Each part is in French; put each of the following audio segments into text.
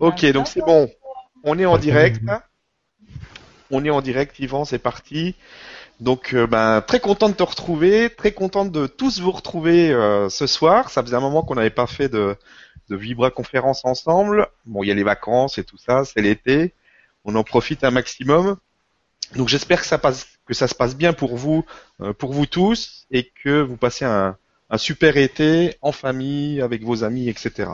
Ok, donc c'est bon. On est en direct. On est en direct, Yvan, c'est parti. Donc, euh, ben, très content de te retrouver, très content de tous vous retrouver euh, ce soir. Ça faisait un moment qu'on n'avait pas fait de, de Vibra conférence ensemble. Bon, il y a les vacances et tout ça, c'est l'été. On en profite un maximum. Donc, j'espère que ça passe, que ça se passe bien pour vous, euh, pour vous tous, et que vous passez un, un super été en famille, avec vos amis, etc.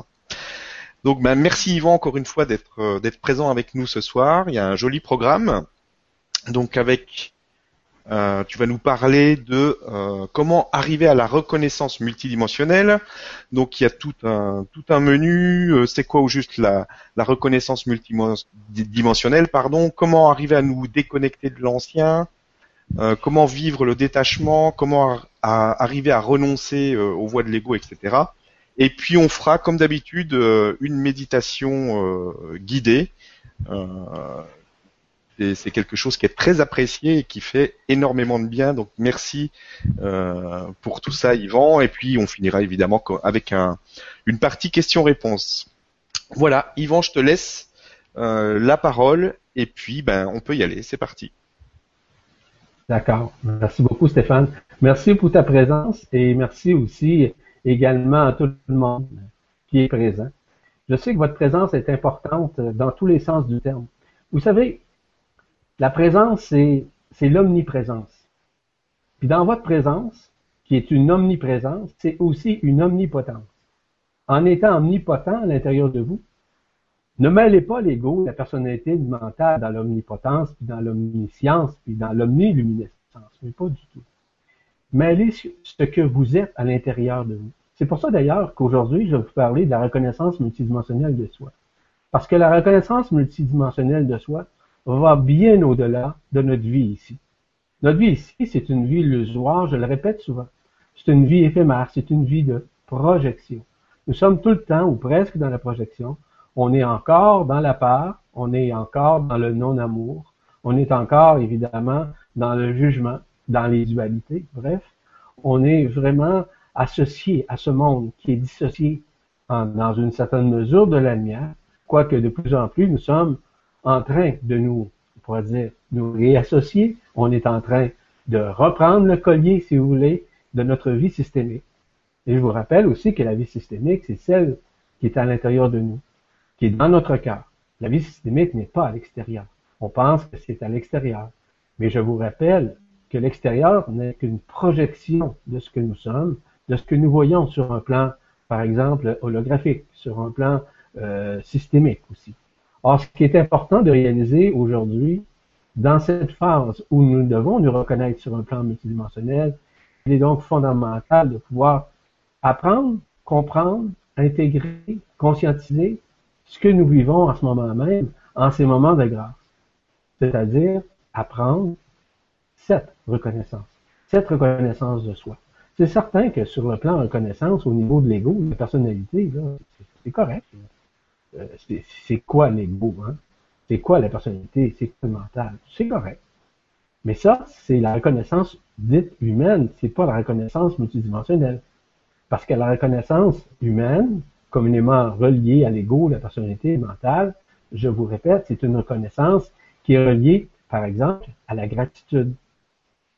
Donc, ben, merci Yvan encore une fois d'être d'être présent avec nous ce soir. Il y a un joli programme. Donc, avec euh, tu vas nous parler de euh, comment arriver à la reconnaissance multidimensionnelle. Donc il y a tout un menu. Euh, c'est quoi ou juste la, la reconnaissance multidimensionnelle, pardon? Comment arriver à nous déconnecter de l'ancien? comment vivre le détachement? Comment arriver à renoncer aux voies de l'ego, etc. Et puis on fera comme d'habitude une méditation guidée c'est quelque chose qui est très apprécié et qui fait énormément de bien. Donc merci euh, pour tout ça, Yvan. Et puis on finira évidemment avec un, une partie questions-réponses. Voilà, Yvan, je te laisse euh, la parole et puis ben on peut y aller. C'est parti. D'accord. Merci beaucoup, Stéphane. Merci pour ta présence et merci aussi également à tout le monde qui est présent. Je sais que votre présence est importante dans tous les sens du terme. Vous savez, la présence, c'est, l'omniprésence. Puis dans votre présence, qui est une omniprésence, c'est aussi une omnipotence. En étant omnipotent à l'intérieur de vous, ne mêlez pas l'ego, la personnalité mentale dans l'omnipotence, puis dans l'omniscience, puis dans l'omniluminescence, mais pas du tout. Mêlez ce que vous êtes à l'intérieur de vous. C'est pour ça d'ailleurs qu'aujourd'hui, je vais vous parler de la reconnaissance multidimensionnelle de soi. Parce que la reconnaissance multidimensionnelle de soi, va bien au-delà de notre vie ici. Notre vie ici, c'est une vie illusoire, je le répète souvent. C'est une vie éphémère, c'est une vie de projection. Nous sommes tout le temps, ou presque dans la projection. On est encore dans la peur, on est encore dans le non-amour, on est encore évidemment dans le jugement, dans les dualités. Bref, on est vraiment associé à ce monde qui est dissocié dans une certaine mesure de la lumière, quoique de plus en plus nous sommes en train de nous, on pourrait dire, nous réassocier. On est en train de reprendre le collier, si vous voulez, de notre vie systémique. Et je vous rappelle aussi que la vie systémique, c'est celle qui est à l'intérieur de nous, qui est dans notre cœur. La vie systémique n'est pas à l'extérieur. On pense que c'est à l'extérieur. Mais je vous rappelle que l'extérieur n'est qu'une projection de ce que nous sommes, de ce que nous voyons sur un plan, par exemple, holographique, sur un plan euh, systémique aussi. Or, ce qui est important de réaliser aujourd'hui, dans cette phase où nous devons nous reconnaître sur un plan multidimensionnel, il est donc fondamental de pouvoir apprendre, comprendre, intégrer, conscientiser ce que nous vivons en ce moment même, en ces moments de grâce. C'est-à-dire apprendre cette reconnaissance, cette reconnaissance de soi. C'est certain que sur le plan reconnaissance, au niveau de l'ego, de la personnalité, c'est correct. Euh, c'est quoi l'ego, hein? C'est quoi la personnalité? C'est quoi mental? C'est correct. Mais ça, c'est la reconnaissance dite humaine, c'est pas la reconnaissance multidimensionnelle. Parce que la reconnaissance humaine, communément reliée à l'ego, la personnalité mentale, je vous répète, c'est une reconnaissance qui est reliée, par exemple, à la gratitude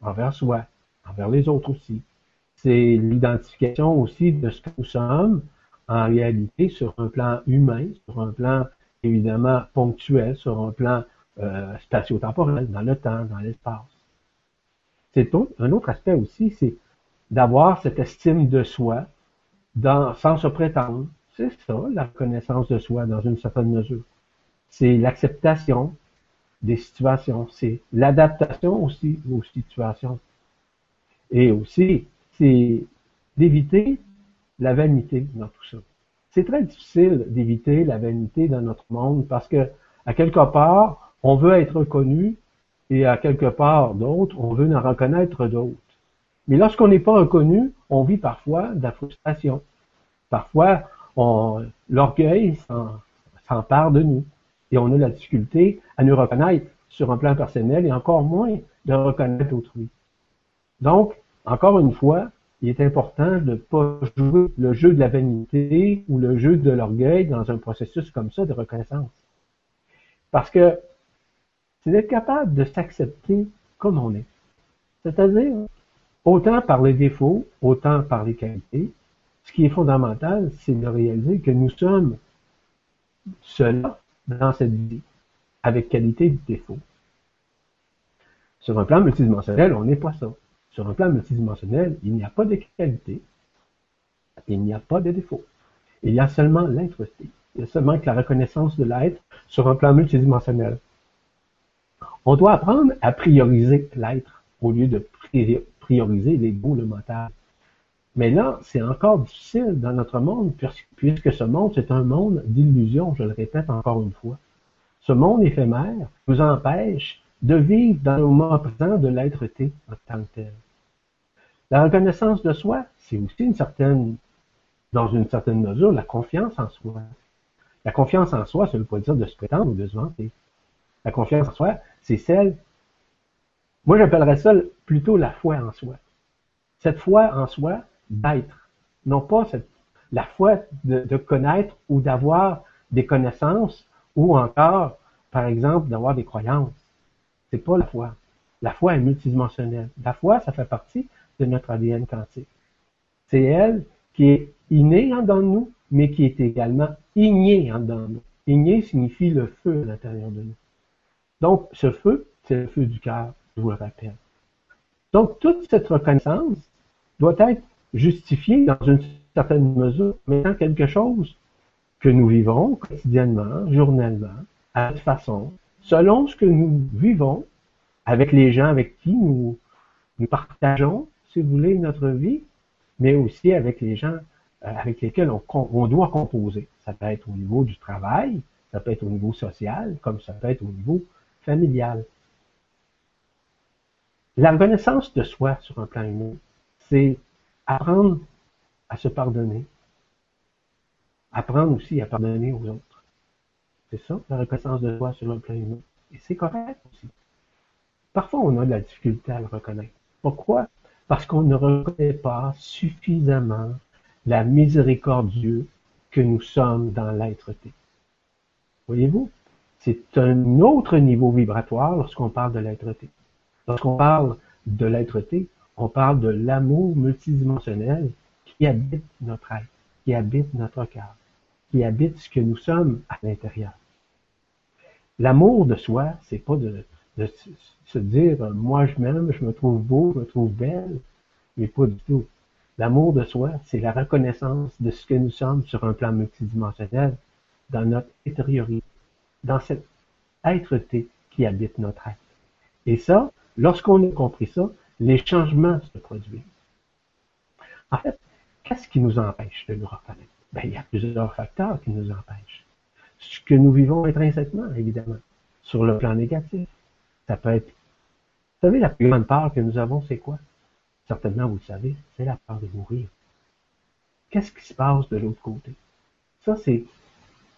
envers soi, envers les autres aussi. C'est l'identification aussi de ce que nous sommes, en réalité sur un plan humain, sur un plan évidemment ponctuel, sur un plan euh, spatio-temporel, dans le temps, dans l'espace. C'est un autre aspect aussi, c'est d'avoir cette estime de soi sans se prétendre. C'est ça, la reconnaissance de soi dans une certaine mesure. C'est l'acceptation des situations, c'est l'adaptation aussi aux situations. Et aussi, c'est d'éviter la vanité dans tout ça. C'est très difficile d'éviter la vanité dans notre monde parce que, à quelque part, on veut être reconnu et à quelque part d'autre, on veut en reconnaître d'autres. Mais lorsqu'on n'est pas reconnu, on vit parfois de la frustration. Parfois, l'orgueil s'empare de nous et on a la difficulté à nous reconnaître sur un plan personnel et encore moins de reconnaître autrui. Donc, encore une fois, il est important de ne pas jouer le jeu de la vanité ou le jeu de l'orgueil dans un processus comme ça de reconnaissance. Parce que c'est d'être capable de s'accepter comme on est. C'est-à-dire, autant par les défauts, autant par les qualités. Ce qui est fondamental, c'est de réaliser que nous sommes cela dans cette vie, avec qualité et défaut. Sur un plan multidimensionnel, on n'est pas ça. Sur un plan multidimensionnel, il n'y a pas de qualité, il n'y a pas de défaut. Il y a seulement l'être. Il y a seulement que la reconnaissance de l'être sur un plan multidimensionnel. On doit apprendre à prioriser l'être au lieu de prioriser l'ego, le mental. Mais là, c'est encore difficile dans notre monde, puisque ce monde, c'est un monde d'illusions, je le répète encore une fois. Ce monde éphémère nous empêche de vivre dans le moment présent de l'être-té en tant que tel. La reconnaissance de soi, c'est aussi une certaine, dans une certaine mesure, la confiance en soi. La confiance en soi, ça ne veut pas dire de se prétendre ou de se vanter. La confiance en soi, c'est celle, moi j'appellerais ça plutôt la foi en soi. Cette foi en soi d'être, non pas la foi de, connaître ou d'avoir des connaissances ou encore, par exemple, d'avoir des croyances. C'est pas la foi. La foi est multidimensionnelle. La foi, ça fait partie de notre ADN quantique. C'est elle qui est innée en dedans de nous, mais qui est également ignée en dedans de nous. Igné signifie le feu à l'intérieur de nous. Donc, ce feu, c'est le feu du cœur, je vous le rappelle. Donc, toute cette reconnaissance doit être justifiée dans une certaine mesure, mais quelque chose que nous vivons quotidiennement, journellement, à notre façon, selon ce que nous vivons avec les gens avec qui nous, nous partageons, si vous voulez, notre vie, mais aussi avec les gens euh, avec lesquels on, on, doit composer. Ça peut être au niveau du travail, ça peut être au niveau social, comme ça peut être au niveau familial. La reconnaissance de soi sur un plan humain, c'est apprendre à se pardonner, apprendre aussi à pardonner aux autres. C'est ça, la reconnaissance de soi sur un plan humain. Et c'est correct aussi. Parfois, on a de la difficulté à le reconnaître. Pourquoi? Parce qu'on ne reconnaît pas suffisamment la miséricordieux que nous sommes dans l'être-té. Voyez-vous? C'est un autre niveau vibratoire lorsqu'on parle de l'être-té. Lorsqu'on parle de l'être-té, on parle de l'amour multidimensionnel qui habite notre être, qui habite notre cœur qui habite ce que nous sommes à l'intérieur. L'amour de soi, c'est pas de, se dire moi je m'aime, je me trouve beau, je me trouve belle, mais pas du tout. L'amour de soi, c'est la reconnaissance de ce que nous sommes sur un plan multidimensionnel, dans notre intériorité, dans cette être-té qui habite notre être. Et ça, lorsqu'on a compris ça, les changements se produisent. En fait, qu'est-ce qui nous empêche de nous reconnaître? Ben, il y a plusieurs facteurs qui nous empêchent. Ce que nous vivons intrinsèquement, évidemment, sur le plan négatif. Ça peut être, vous savez, la plus grande peur que nous avons, c'est quoi? Certainement, vous le savez, c'est la peur de mourir. Qu'est-ce qui se passe de l'autre côté? Ça,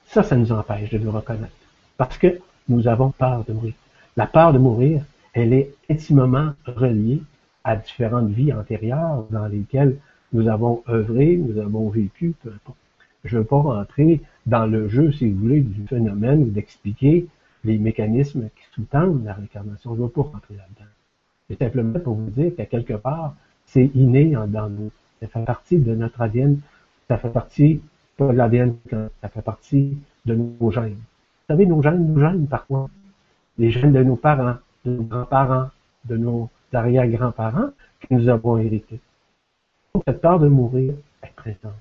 ça, ça nous empêche de nous reconnaître. Parce que nous avons peur de mourir. La peur de mourir, elle est intimement reliée à différentes vies antérieures dans lesquelles nous avons œuvré, nous avons vécu, peu importe. Je ne veux pas rentrer dans le jeu, si vous voulez, du phénomène ou d'expliquer les mécanismes qui sous-tendent la réincarnation. Je ne veux pas rentrer là-dedans. C'est simplement pour vous dire qu'à quelque part, c'est inné en dans nous. Ça fait partie de notre ADN. Ça fait partie, pas de l'ADN, ça fait partie de nos gènes. Vous savez, nos gènes nous gênent parfois. Les gènes de nos parents, de nos grands-parents, de nos arrière-grands-parents que nous avons hérités cette peur de mourir est présente.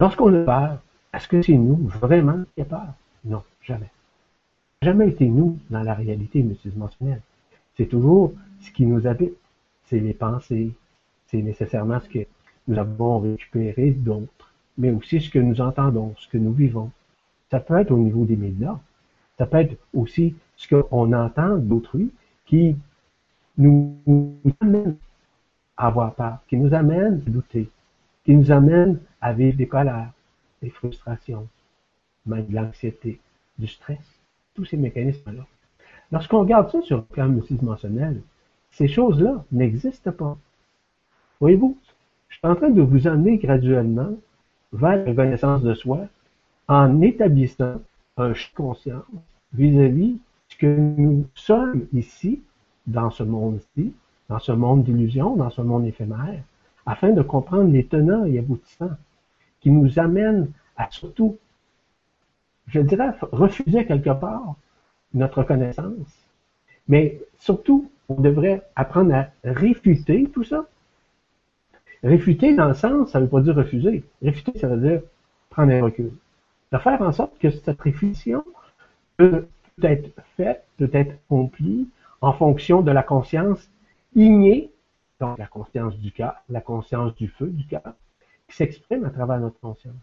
Lorsqu'on a peur, est-ce que c'est nous vraiment qui a peur? Non, jamais. Jamais été nous dans la réalité multidimensionnelle. C'est toujours ce qui nous habite. C'est les pensées. C'est nécessairement ce que nous avons récupéré d'autres, mais aussi ce que nous entendons, ce que nous vivons. Ça peut être au niveau des médias. Ça peut être aussi ce qu'on entend d'autrui qui nous amène avoir peur, qui nous amène à douter, qui nous amène à vivre des colères, des frustrations, même de l'anxiété, du stress, tous ces mécanismes-là. Lorsqu'on regarde ça sur le plan multidimensionnel, ces choses-là n'existent pas. Voyez-vous, je suis en train de vous amener graduellement vers la connaissance de soi en établissant un conscience vis-à-vis que nous sommes ici, dans ce monde-ci, dans ce monde d'illusion, dans ce monde éphémère, afin de comprendre les tenants et aboutissants qui nous amènent à surtout, je dirais, refuser quelque part notre connaissance. Mais surtout, on devrait apprendre à réfuter tout ça. Réfuter dans le sens, ça ne veut pas dire refuser. Réfuter, ça veut dire prendre un recul. De faire en sorte que cette réfutation peut être faite, peut être accomplie en fonction de la conscience innée, donc la conscience du cœur, la conscience du feu du cœur, qui s'exprime à travers notre conscience.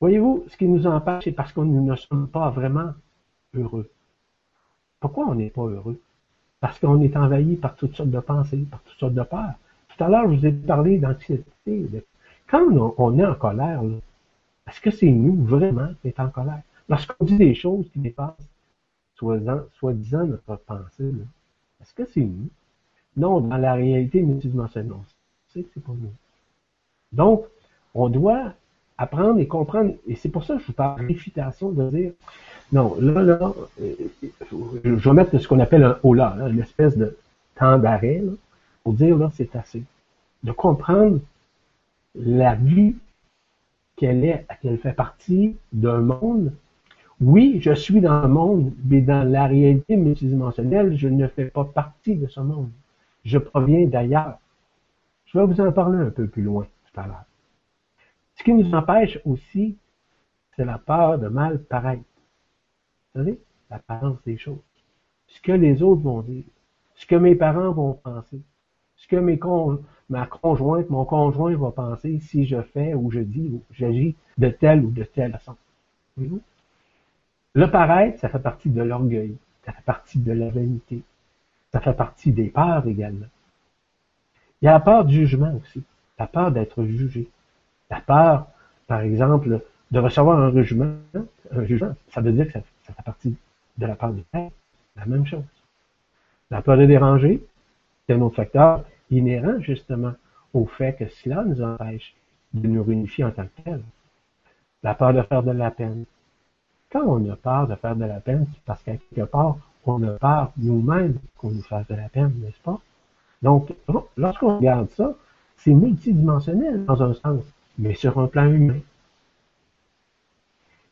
Voyez-vous, ce qui nous empêche, c'est parce que nous ne sommes pas vraiment heureux. Pourquoi on n'est pas heureux? Parce qu'on est envahi par toutes sortes de pensées, par toutes sortes de peurs. Tout à l'heure, je vous ai parlé d'anxiété. Quand on est en colère, est-ce que c'est nous vraiment qui sommes en colère? Lorsqu'on dit des choses qui dépassent soi-disant notre pensée, est-ce que c'est nous? Non, dans la réalité multidimensionnelle, non. C'est que c'est pas nous. Donc, on doit apprendre et comprendre, et c'est pour ça que je vous parle réfutation, de dire, non, là, là, euh, je vais mettre ce qu'on appelle un hola, une espèce de temps d'arrêt, pour dire, là, c'est assez. De comprendre la vie qu'elle est, qu'elle fait partie d'un monde. Oui, je suis dans le monde, mais dans la réalité multidimensionnelle, je ne fais pas partie de ce monde. Je proviens d'ailleurs. Je vais vous en parler un peu plus loin tout à l'heure. Ce qui nous empêche aussi, c'est la peur de mal paraître. Vous savez, l'apparence des choses. Ce que les autres vont dire. Ce que mes parents vont penser. Ce que ma conjointe, mon conjoint va penser si je fais ou je dis ou j'agis de telle ou de telle façon. Le paraître, ça fait partie de l'orgueil. Ça fait partie de la vanité. Ça fait partie des peurs également. Il y a la peur du jugement aussi. La peur d'être jugé. La peur, par exemple, de recevoir un jugement, ça veut dire que ça, fait partie de la peur du père. La même chose. La peur de déranger, c'est un autre facteur inhérent justement au fait que cela nous empêche de nous réunifier en tant que tel. La peur de faire de la peine. Quand on a peur de faire de la peine, c'est parce qu'à quelque part, on a peur nous-mêmes qu'on nous fasse de la peine, n'est-ce pas? Donc, lorsqu'on regarde ça, c'est multidimensionnel dans un sens mais sur un plan humain.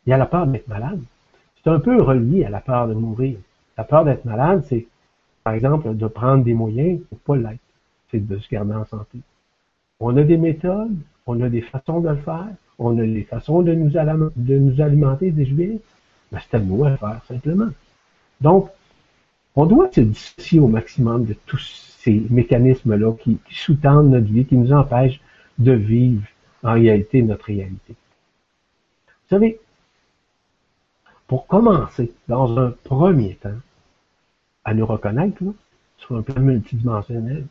Il y a la peur d'être malade. C'est un peu relié à la peur de mourir. La peur d'être malade, c'est, par exemple, de prendre des moyens pour pas l'être. C'est de se garder en santé. On a des méthodes, on a des façons de le faire, on a des façons de nous, alimenter des juifs. Ben, c'est à nous à faire, simplement. Donc, on doit se dissocier au maximum de tous ces mécanismes-là qui sous-tendent notre vie, qui nous empêchent de vivre en réalité notre réalité. Vous savez, pour commencer, dans un premier temps, à nous reconnaître sur un plan multidimensionnel,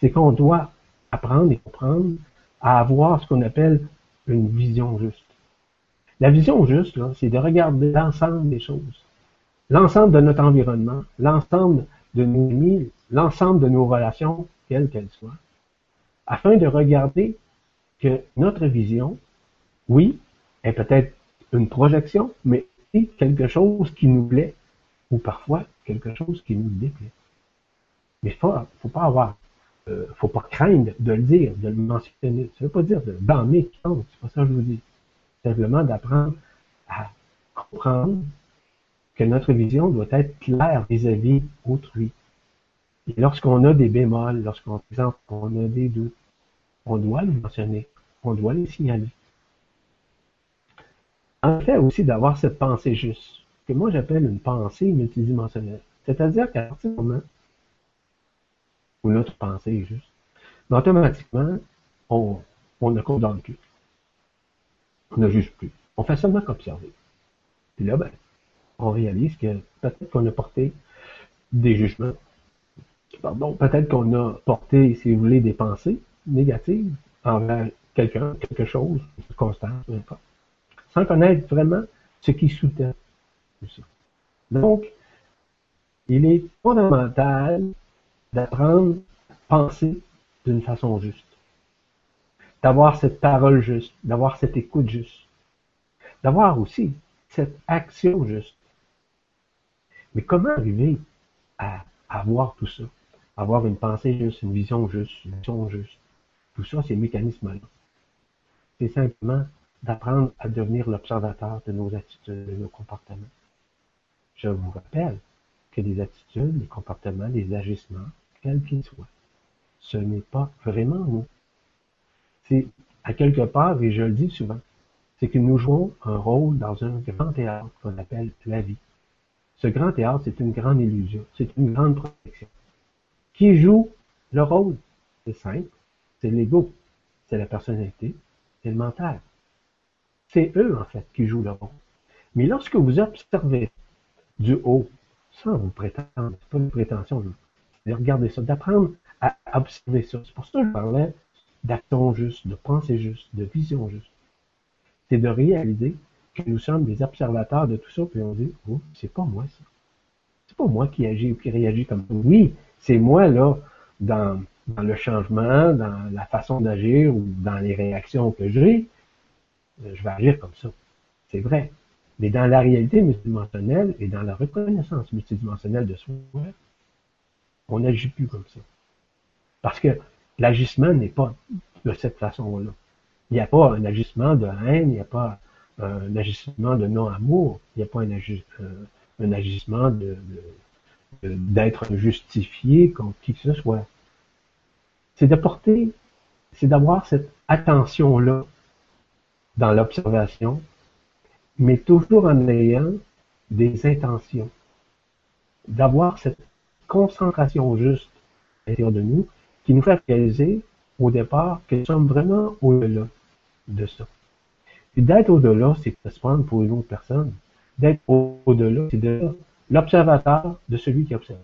c'est qu'on doit apprendre et comprendre à avoir ce qu'on appelle une vision juste. La vision juste, c'est de regarder l'ensemble des choses, l'ensemble de notre environnement, l'ensemble de nos ennemis, l'ensemble de nos relations, quelles qu'elles soient, afin de regarder que notre vision, oui, est peut-être une projection, mais c'est quelque chose qui nous plaît, ou parfois quelque chose qui nous déplaît. Mais il faut, faut pas avoir, euh, faut pas craindre de le dire, de le mentionner. Ça veut pas dire de blâmer quiconque, c'est pas ça que je vous dis. Simplement d'apprendre à comprendre que notre vision doit être claire vis-à-vis autrui. Et lorsqu'on a des bémols, lorsqu'on, exemple, on a des doutes, on doit le mentionner, on doit les signaler. En fait aussi d'avoir cette pensée juste, que moi j'appelle une pensée multidimensionnelle. C'est-à-dire qu'à partir du moment où notre pensée juste, automatiquement, on, on ne compte dans le cul. On ne juge plus. On fait seulement qu'observer. Puis là, ben, on réalise que peut-être qu'on a porté des jugements. Pardon, peut-être qu'on a porté, si vous voulez, des pensées négatives envers quelqu'un, quelque chose, constant, peu importe, sans connaître vraiment ce qui sous-tend tout ça. Donc, il est fondamental d'apprendre penser d'une façon juste, d'avoir cette parole juste, d'avoir cette écoute juste, d'avoir aussi cette action juste. Mais comment arriver à avoir tout ça? Avoir une pensée juste, une vision juste, une action juste. Tout ça, ces mécanismes-là. C'est simplement d'apprendre à devenir l'observateur de nos attitudes, de nos comportements. Je vous rappelle que les attitudes, les comportements, les agissements, quels qu'ils soient, ce n'est pas vraiment nous. C'est à quelque part, et je le dis souvent, c'est que nous jouons un rôle dans un grand théâtre qu'on appelle la vie. Ce grand théâtre, c'est une grande illusion, c'est une grande protection. Qui joue le rôle? C'est simple, c'est l'ego, c'est la personnalité, c'est le mental. C'est eux, en fait, qui jouent le rôle. Mais lorsque vous observez du haut, sans vous prétendre, c'est pas une prétention, de regarder ça, d'apprendre à observer ça. C'est pour ça que je parlais d'action juste, de pensée juste, de vision juste. C'est de réaliser que nous sommes des observateurs de tout ça, puis on dit, oh, c'est pas moi ça. C'est pas moi qui agis ou qui réagit comme ça. Oui, c'est moi, là, dans, dans le changement, dans la façon d'agir ou dans les réactions que j'ai, je vais agir comme ça. C'est vrai. Mais dans la réalité multidimensionnelle et dans la reconnaissance multidimensionnelle de soi, on n'agit plus comme ça. Parce que l'agissement n'est pas de cette façon-là. Il n'y a pas un agissement de haine, il n'y a pas un agissement de non-amour, il n'y a pas un, euh, agissement d'être justifié contre qui que ce soit. C'est de porter, c'est d'avoir cette attention-là dans l'observation, mais toujours en ayant des intentions. D'avoir cette concentration juste à l'intérieur de nous qui nous fait réaliser au départ que nous sommes vraiment au-delà de ça. Puis d'être au-delà, c'est de se prendre pour une autre personne. D'être au-delà, c'est de l'observateur de celui qui observe.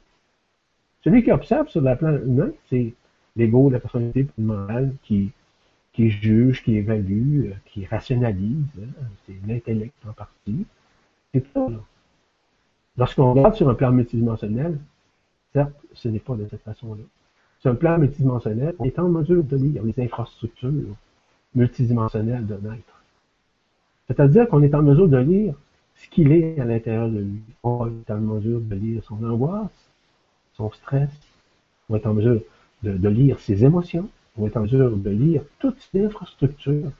Celui qui observe sur la plan humain, c'est l'ego, la personnalité mentale qui, qui juge, qui évalue, euh, qui rationalise. Hein. c'est l'intellect en partie. C'est ça. Lorsqu'on regarde sur un plan multidimensionnel, certes, ce n'est pas de cette façon-là. Sur un plan multidimensionnel, on est en mesure de lire les infrastructures multidimensionnelles de l'être. C'est-à-dire qu'on est en mesure de lire ce qu'il est à l'intérieur de lui. On est en mesure de lire son angoisse, son stress. On est en mesure de, lire ses émotions. On est en mesure de lire toutes ces infrastructures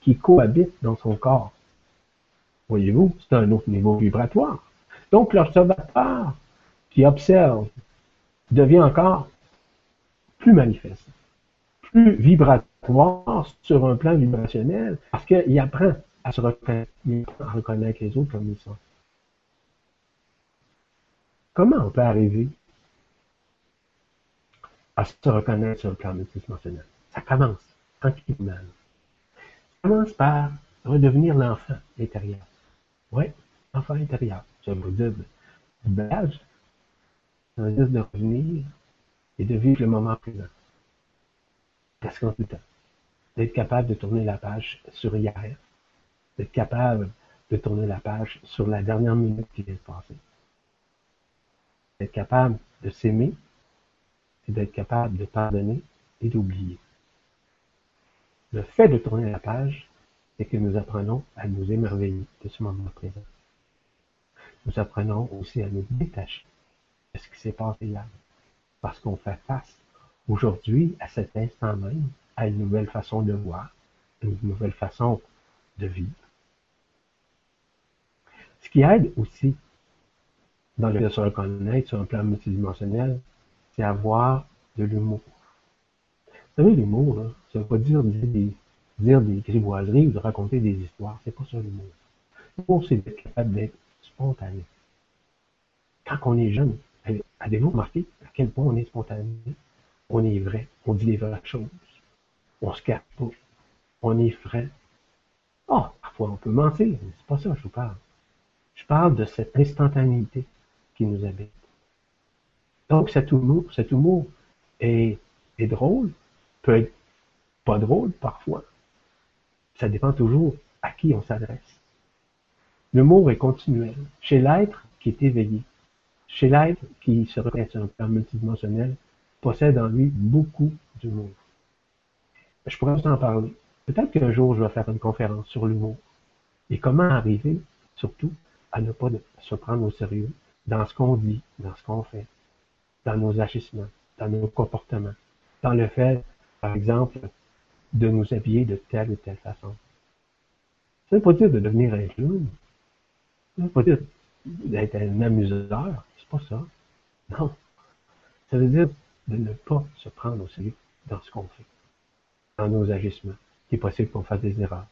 qui cohabitent dans son corps. Voyez-vous, c'est un autre niveau vibratoire. Donc, l'observateur qui observe devient encore plus manifeste, plus vibratoire sur un plan vibrationnel, parce qu'il apprend à se reconnaître, les autres comme ils sont. Comment on peut arriver à se reconnaître sur le plan multidimensionnel? Ça commence tranquillement. Ça commence par redevenir l'enfant intérieur. Oui, l'enfant intérieur. Je vous dire, le de revenir et de vivre le moment présent. Presque en tout temps. D'être capable de tourner la page sur hier, d'être capable de tourner la page sur la dernière minute qui vient de passer. D'être capable de s'aimer, c'est d'être capable de pardonner et d'oublier. Le fait de tourner la page, c'est que nous apprenons à nous émerveiller de ce moment présent. Nous apprenons aussi à nous détacher ce qui s'est passé hier. Parce qu'on fait face aujourd'hui, à cet instant même, à une nouvelle façon de voir, une nouvelle façon de vivre. Ce qui aide aussi dans le fait de se reconnaître sur un plan multidimensionnel, c'est avoir de l'humour. Vous savez, l'humour, ça ne veut pas dire, des, dire des grivoiseries ou de raconter des histoires. C'est pas ça l'humour. L'humour, c'est d'être capable d'être spontané. Quand on est jeune, avez-vous remarqué à quel point on est spontané? On est vrai, on dit les vraies choses. On se cache pas. On est vrai. Oh, parfois on peut mentir, mais c'est pas ça que je vous parle. Je parle de cette instantanéité qui nous habite. Donc cet humour, cet humour est, est drôle, peut être pas drôle parfois. Ça dépend toujours à qui on s'adresse. L'humour est continuel. Chez l'être qui est éveillé, chez l'être qui se reconnaît sur un plan multidimensionnel, possède en lui beaucoup d'humour. Je pourrais vous en parler. Peut-être qu'un jour, je vais faire une conférence sur l'humour et comment arriver, surtout, à ne pas se prendre au sérieux dans ce qu'on dit, dans ce qu'on fait, dans nos agissements, dans nos comportements, dans le fait, par exemple, de nous habiller de telle ou telle façon. Ça ne veut pas dire de devenir un clown. Ça ne veut pas dire d'être un amuseur. Pas ça. Non. Ça veut dire de ne pas se prendre au sérieux dans ce qu'on fait, dans nos agissements. Il est possible qu'on fasse des erreurs.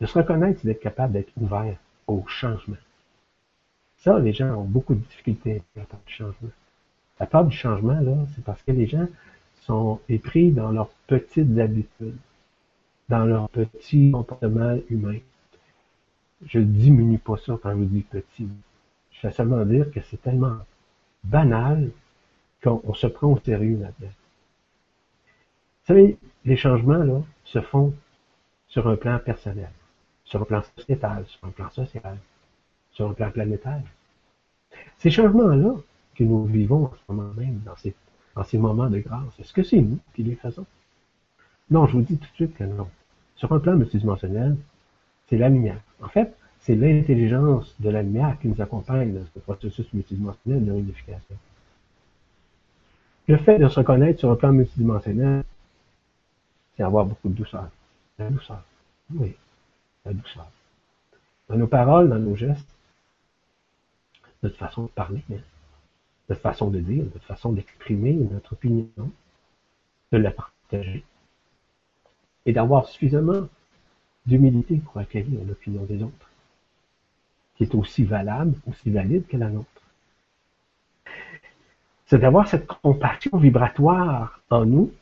De se reconnaître, c'est d'être capable d'être ouvert au changement. Ça, les gens ont beaucoup de difficultés à la du changement. La peur du changement, là, c'est parce que les gens sont épris dans leurs petites habitudes, dans leurs petits comportements humains. Je ne diminue pas ça quand je vous dis petit. Je fais seulement dire que c'est tellement banal qu'on se prend au sérieux là-dedans. Vous savez, les changements, là, se font sur un plan personnel, sur un plan sociétal, sur un plan social, sur un plan planétaire. Ces changements-là que nous vivons en ce moment même, dans ces, dans ces moments de grâce, est-ce que c'est nous qui les faisons? Non, je vous dis tout de suite que non. Sur un plan multidimensionnel, c'est la lumière. En fait, c'est l'intelligence de la lumière qui nous accompagne dans ce processus multidimensionnel de réunification. Le fait de se reconnaître sur un plan multidimensionnel, c'est avoir beaucoup de douceur. La douceur. Oui, la douceur. Dans nos paroles, dans nos gestes, notre façon de parler, notre façon de dire, notre façon d'exprimer notre opinion, de la partager, et d'avoir suffisamment d'humilité pour accueillir l'opinion des autres, qui est aussi valable, aussi valide que la nôtre. C'est d'avoir cette compassion vibratoire en nous,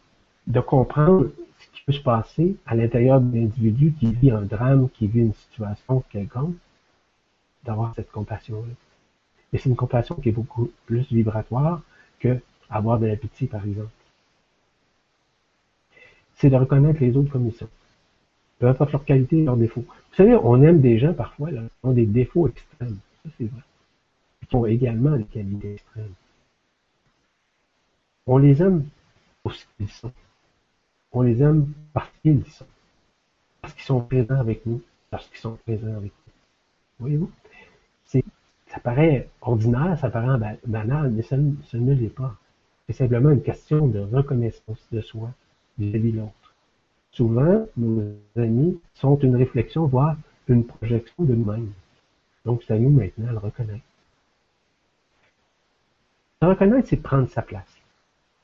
de comprendre ce qui peut se passer à l'intérieur de l'individu qui vit un drame, qui vit une situation quelconque, d'avoir cette compassion-là. Et c'est une compassion qui est beaucoup plus vibratoire que avoir de la pitié, par exemple. C'est de reconnaître les autres comme ils sont. Peu importe leur qualité et leurs défauts. Vous savez, on aime des gens parfois qui ont des défauts extrêmes. Ça, c'est vrai. Qui ont également des qualités extrêmes. On les aime pour ce qu'ils sont. On les aime parce qu'ils sont. Parce qu'ils sont présents avec nous. Parce qu'ils sont présents avec nous. Voyez-vous? Ça paraît ordinaire, ça paraît banal, mais ça, ne l'est pas. C'est simplement une question de reconnaissance de soi vis-à-vis de l'autre. Souvent, nos amis sont une réflexion, voire une projection de nous-mêmes. Donc, c'est à nous maintenant de le reconnaître. Le reconnaître, c'est prendre sa place,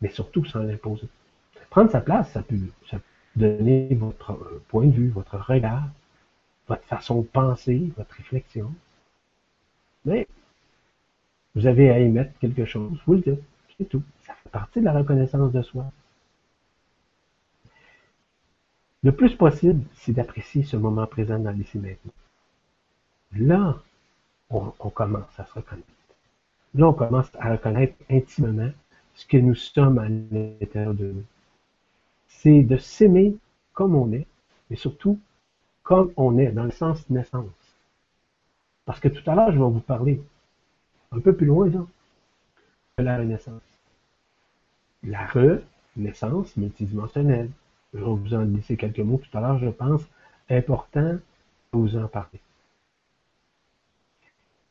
mais surtout sans l'imposer. Prendre sa place, ça peut, ça peut donner votre point de vue, votre regard, votre façon de penser, votre réflexion. Mais vous avez à émettre quelque chose, vous le dites, c'est tout. Ça fait partie de la reconnaissance de soi. Le plus possible, c'est d'apprécier ce moment présent dans l'ici maintenant. Là, on, commence à se reconnaître. Là, on commence à reconnaître intimement ce que nous sommes à l'intérieur de nous. C'est de s'aimer comme on est, mais surtout comme on est, dans le sens naissance. Parce que tout à l'heure, je vais vous parler un peu plus loin de la renaissance. La renaissance multidimensionnelle. Je vais vous en laisser quelques mots tout à l'heure, je pense, important de vous en parler.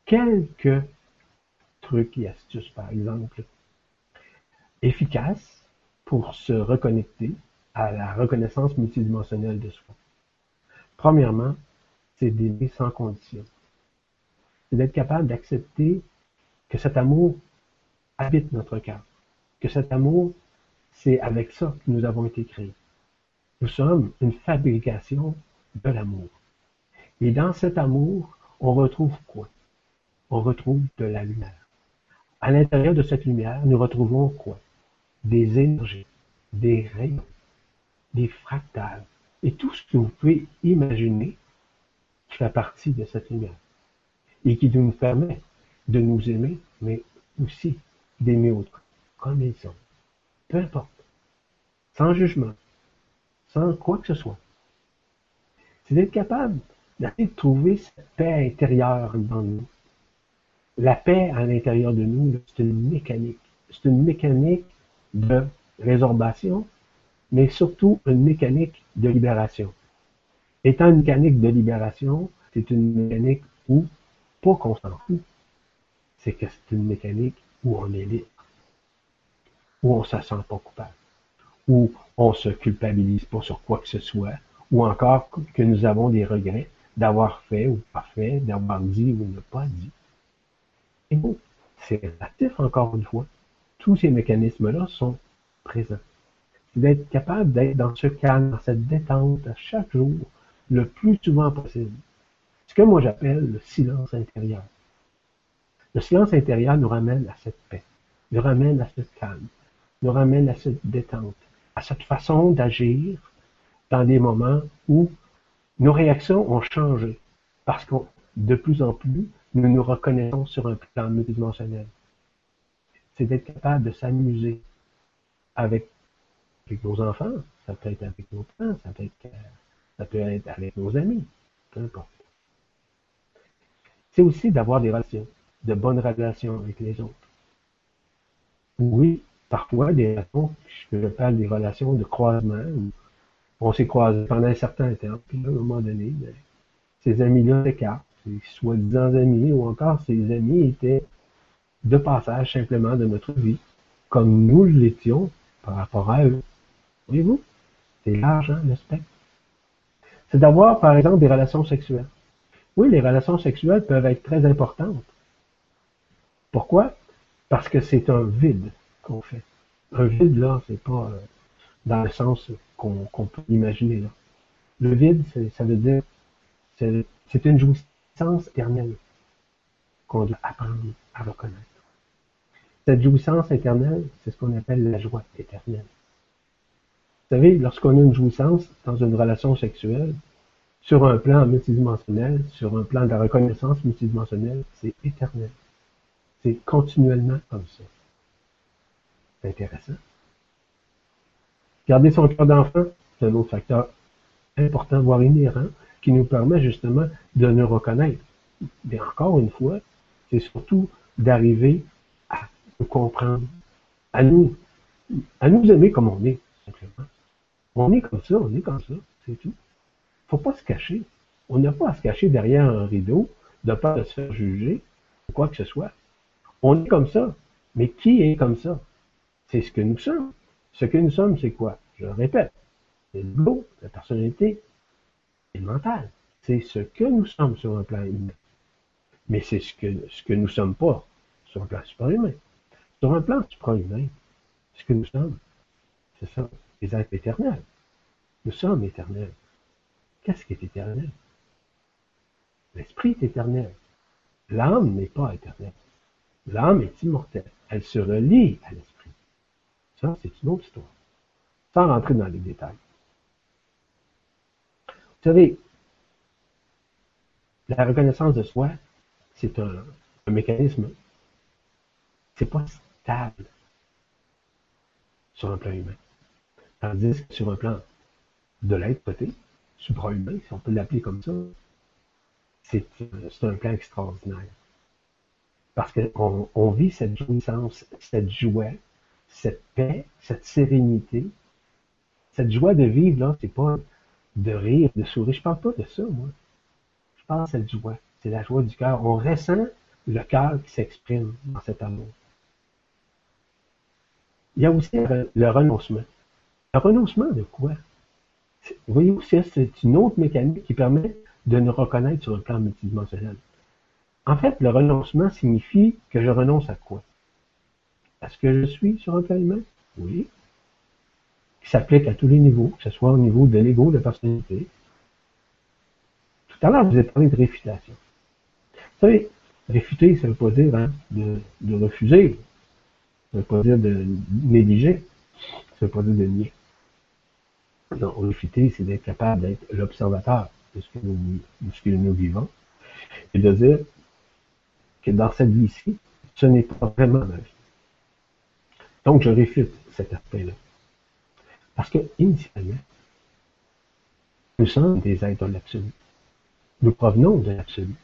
Quelques trucs et astuces, par exemple, efficaces pour se reconnecter à la reconnaissance multidimensionnelle de soi. Premièrement, c'est d'aimer sans condition c'est d'être capable d'accepter que cet amour habite notre cœur, que cet amour, c'est avec ça que nous avons été créés. Nous sommes une fabrication de l'amour. Et dans cet amour, on retrouve quoi? On retrouve de la lumière. À l'intérieur de cette lumière, nous retrouvons quoi? Des énergies, des rayons, des fractales, et tout ce que vous pouvez imaginer qui fait partie de cette lumière et qui nous permet de nous aimer, mais aussi d'aimer autrui, comme ils sont. Peu importe. Sans jugement. Sans quoi que ce soit. C'est d'être capable de trouver cette paix intérieure dans nous. La paix à l'intérieur de nous, c'est une mécanique. c'est une mécanique de résorbation, mais surtout une mécanique de libération. Étant une mécanique de libération, c'est une mécanique où, pas qu'on s'en fout, c'est que c'est une mécanique où on est libre, où on ne se sent pas coupable, où on se culpabilise pas sur quoi que ce soit, ou encore que nous avons des regrets d'avoir fait ou pas fait, d'avoir dit ou ne pas dit. Et bon, c'est relatif encore une fois. Tous ces mécanismes-là sont présents. C'est d'être capable d'être dans ce calme, dans cette détente à chaque jour, le plus souvent possible. Ce que moi j'appelle le silence intérieur. Le silence intérieur nous ramène à cette paix, nous ramène à ce calme, nous ramène à cette détente, à cette façon d'agir dans des moments où nos réactions ont changé parce que de plus en plus, nous nous reconnaissons sur un plan multidimensionnel. C'est d'être capable de s'amuser avec, nos enfants, ça peut être avec nos parents, ça peut être avec nos amis, peu importe. C'est aussi d'avoir des relations, de bonnes relations avec les autres. Oui, parfois des relations, je parle des relations de croisement, on s'est croisés pendant un certain temps, puis à un moment donné, ben, ces amis-là s'écartent, ces soi-disant amis, ou encore ces amis étaient de passage simplement de notre vie, comme nous l'étions par rapport à eux. Voyez-vous? C'est large, hein, le spectre. C'est d'avoir, par exemple, des relations sexuelles. Oui, les relations sexuelles peuvent être très importantes. Pourquoi? Parce que c'est un vide qu'on fait. Un vide, là, c'est pas euh, dans le sens qu'on peut imaginer. Là. Le vide, ça veut dire, c'est une jouissance éternelle qu'on doit apprendre à reconnaître. Cette jouissance éternelle, c'est ce qu'on appelle la joie éternelle. Vous savez, lorsqu'on a une jouissance dans une relation sexuelle, sur un plan multidimensionnel, sur un plan de la reconnaissance multidimensionnelle, c'est éternel. C'est continuellement comme ça. C'est intéressant. Garder son cœur d'enfant, c'est un autre facteur important, voire inhérent, qui nous permet justement de nous reconnaître. Mais encore une fois, c'est surtout d'arriver à nous comprendre, à nous, à nous aimer comme on est, simplement. On est comme ça, on est comme ça, c'est tout. Faut pas se cacher. On n'a pas à se cacher derrière un rideau, de peur de se faire juger, ou quoi que ce soit. On est comme ça. Mais qui est comme ça? C'est ce que nous sommes. Ce que nous sommes, c'est quoi? Je le répète. C'est l'ego, la personnalité et le mental. C'est ce que nous sommes sur un plan humain. Mais c'est ce que, ce nous sommes pas sur un plan super-humain. Sur un plan supra-humain, ce que nous sommes, c'est ça, les êtres éternels. Nous sommes éternels. Qu'est-ce qui est éternel? L'esprit est éternel. L'âme n'est pas éternelle. L'âme est immortelle. Elle se relie à l'esprit. Ça, c'est une autre histoire. Sans rentrer dans les détails. Vous savez, la reconnaissance de soi, c'est un, mécanisme. C'est pas stable sur un plan humain. Tandis que sur un plan de l'être côté, supra-humain, si on peut l'appeler comme ça, c'est un plan extraordinaire. Parce qu'on on vit cette jouissance, cette joie, cette paix, cette sérénité, cette joie de vivre, là, c'est pas de rire, de sourire. Je parle pas de ça, moi. Je parle de cette joie. C'est la joie du cœur. On ressent le cœur qui s'exprime dans cet amour. Il y a aussi le renoncement. Le renoncement de quoi? Vous voyez aussi, c'est une autre mécanique qui permet de nous reconnaître sur le plan multidimensionnel. En fait, le renoncement signifie que je renonce à quoi? Est-ce que je suis sur un plan humain? Oui. Qui s'applique à tous les niveaux, que ce soit au niveau de l'ego, de la personnalité. Tout à l'heure, je vous ai parlé de réfutation. Vous savez, réfuter, ça ne veut pas dire hein, de, refuser. Ça ne veut pas dire de négliger. Ça ne veut pas dire de nier. Non, réfuter, c'est d'être capable d'être l'observateur de ce que nous, de ce que nous vivons. Et de dire que dans cette vie-ci, ce n'est pas vraiment ma vie. Donc, je réfute cet aspect-là. Parce que, initialement, nous sommes des êtres de l'absolu. Nous provenons de l'absolu.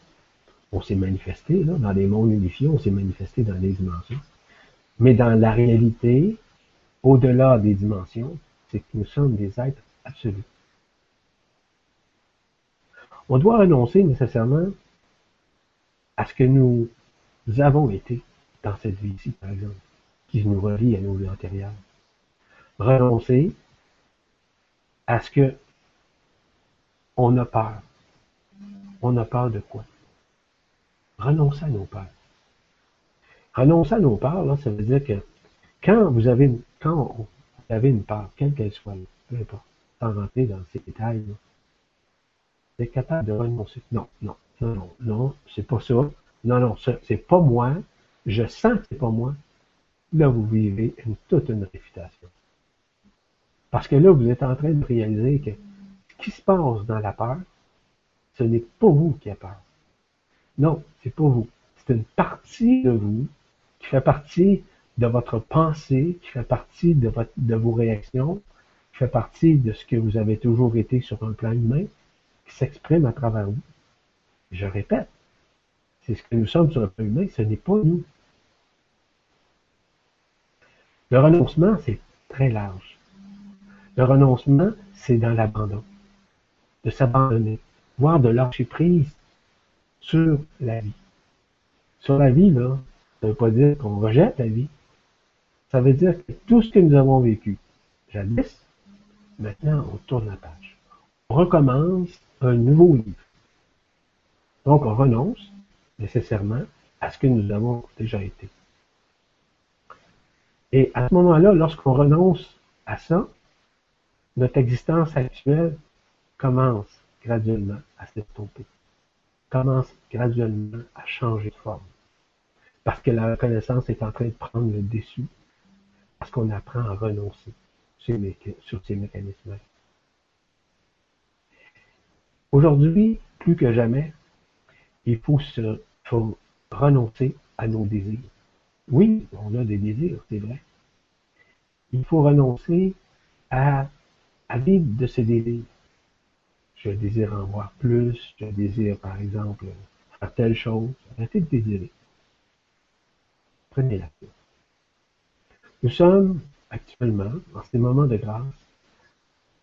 On s'est manifesté, là, dans des mondes unifiés, on s'est manifesté dans les dimensions. Mais dans la réalité, au-delà des dimensions, c'est que nous sommes des êtres absolus. On doit renoncer nécessairement à ce que nous avons été dans cette vie-ci, par exemple, qui nous relie à nos vies antérieures. Renoncer à ce que on a peur. On a peur de quoi? Renoncer à nos peurs. Renoncer à nos peurs, là, ça veut dire que quand vous avez une, quand vous avez une peur, quelle qu'elle soit, peu importe, sans rentrer dans ces détails, vous êtes capable de renoncer. Non, non, non, non, non, c'est pas ça. Non, non, c'est pas moi. Je sens que c'est pas moi. Là, vous vivez toute une réfutation. Parce que là, vous êtes en train de réaliser que ce qui se passe dans la peur, ce n'est pas vous qui avez peur. Non, c'est pas vous. C'est une partie de vous qui fait partie de votre pensée, qui fait partie de, de vos réactions, qui fait partie de ce que vous avez toujours été sur un plan humain, qui s'exprime à travers vous. Je répète, c'est ce que nous sommes sur un plan humain, ce n'est pas nous. Le renoncement, c'est très large. Le renoncement, c'est dans l'abandon. De s'abandonner, voire de lâcher prise sur la vie. Sur la vie, là, ça ne veut pas dire qu'on rejette la vie. Ça veut dire que tout ce que nous avons vécu jadis, maintenant on tourne la page. On recommence un nouveau livre. Donc on renonce nécessairement à ce que nous avons déjà été. Et à ce moment-là, lorsqu'on renonce à ça, notre existence actuelle commence graduellement à s'estomper, commence graduellement à changer de forme. Parce que la reconnaissance est en train de prendre le dessus, parce qu'on apprend à renoncer sur ces mécanismes. Aujourd'hui, plus que jamais, il faut, se, faut renoncer à nos désirs. Oui, on a des désirs, c'est vrai. Il faut renoncer à, à vivre de ces désirs. Je désire en voir plus, je désire, par exemple, faire telle chose. Arrêtez de désirer. Prenez la Nous sommes actuellement, en ces moments de grâce,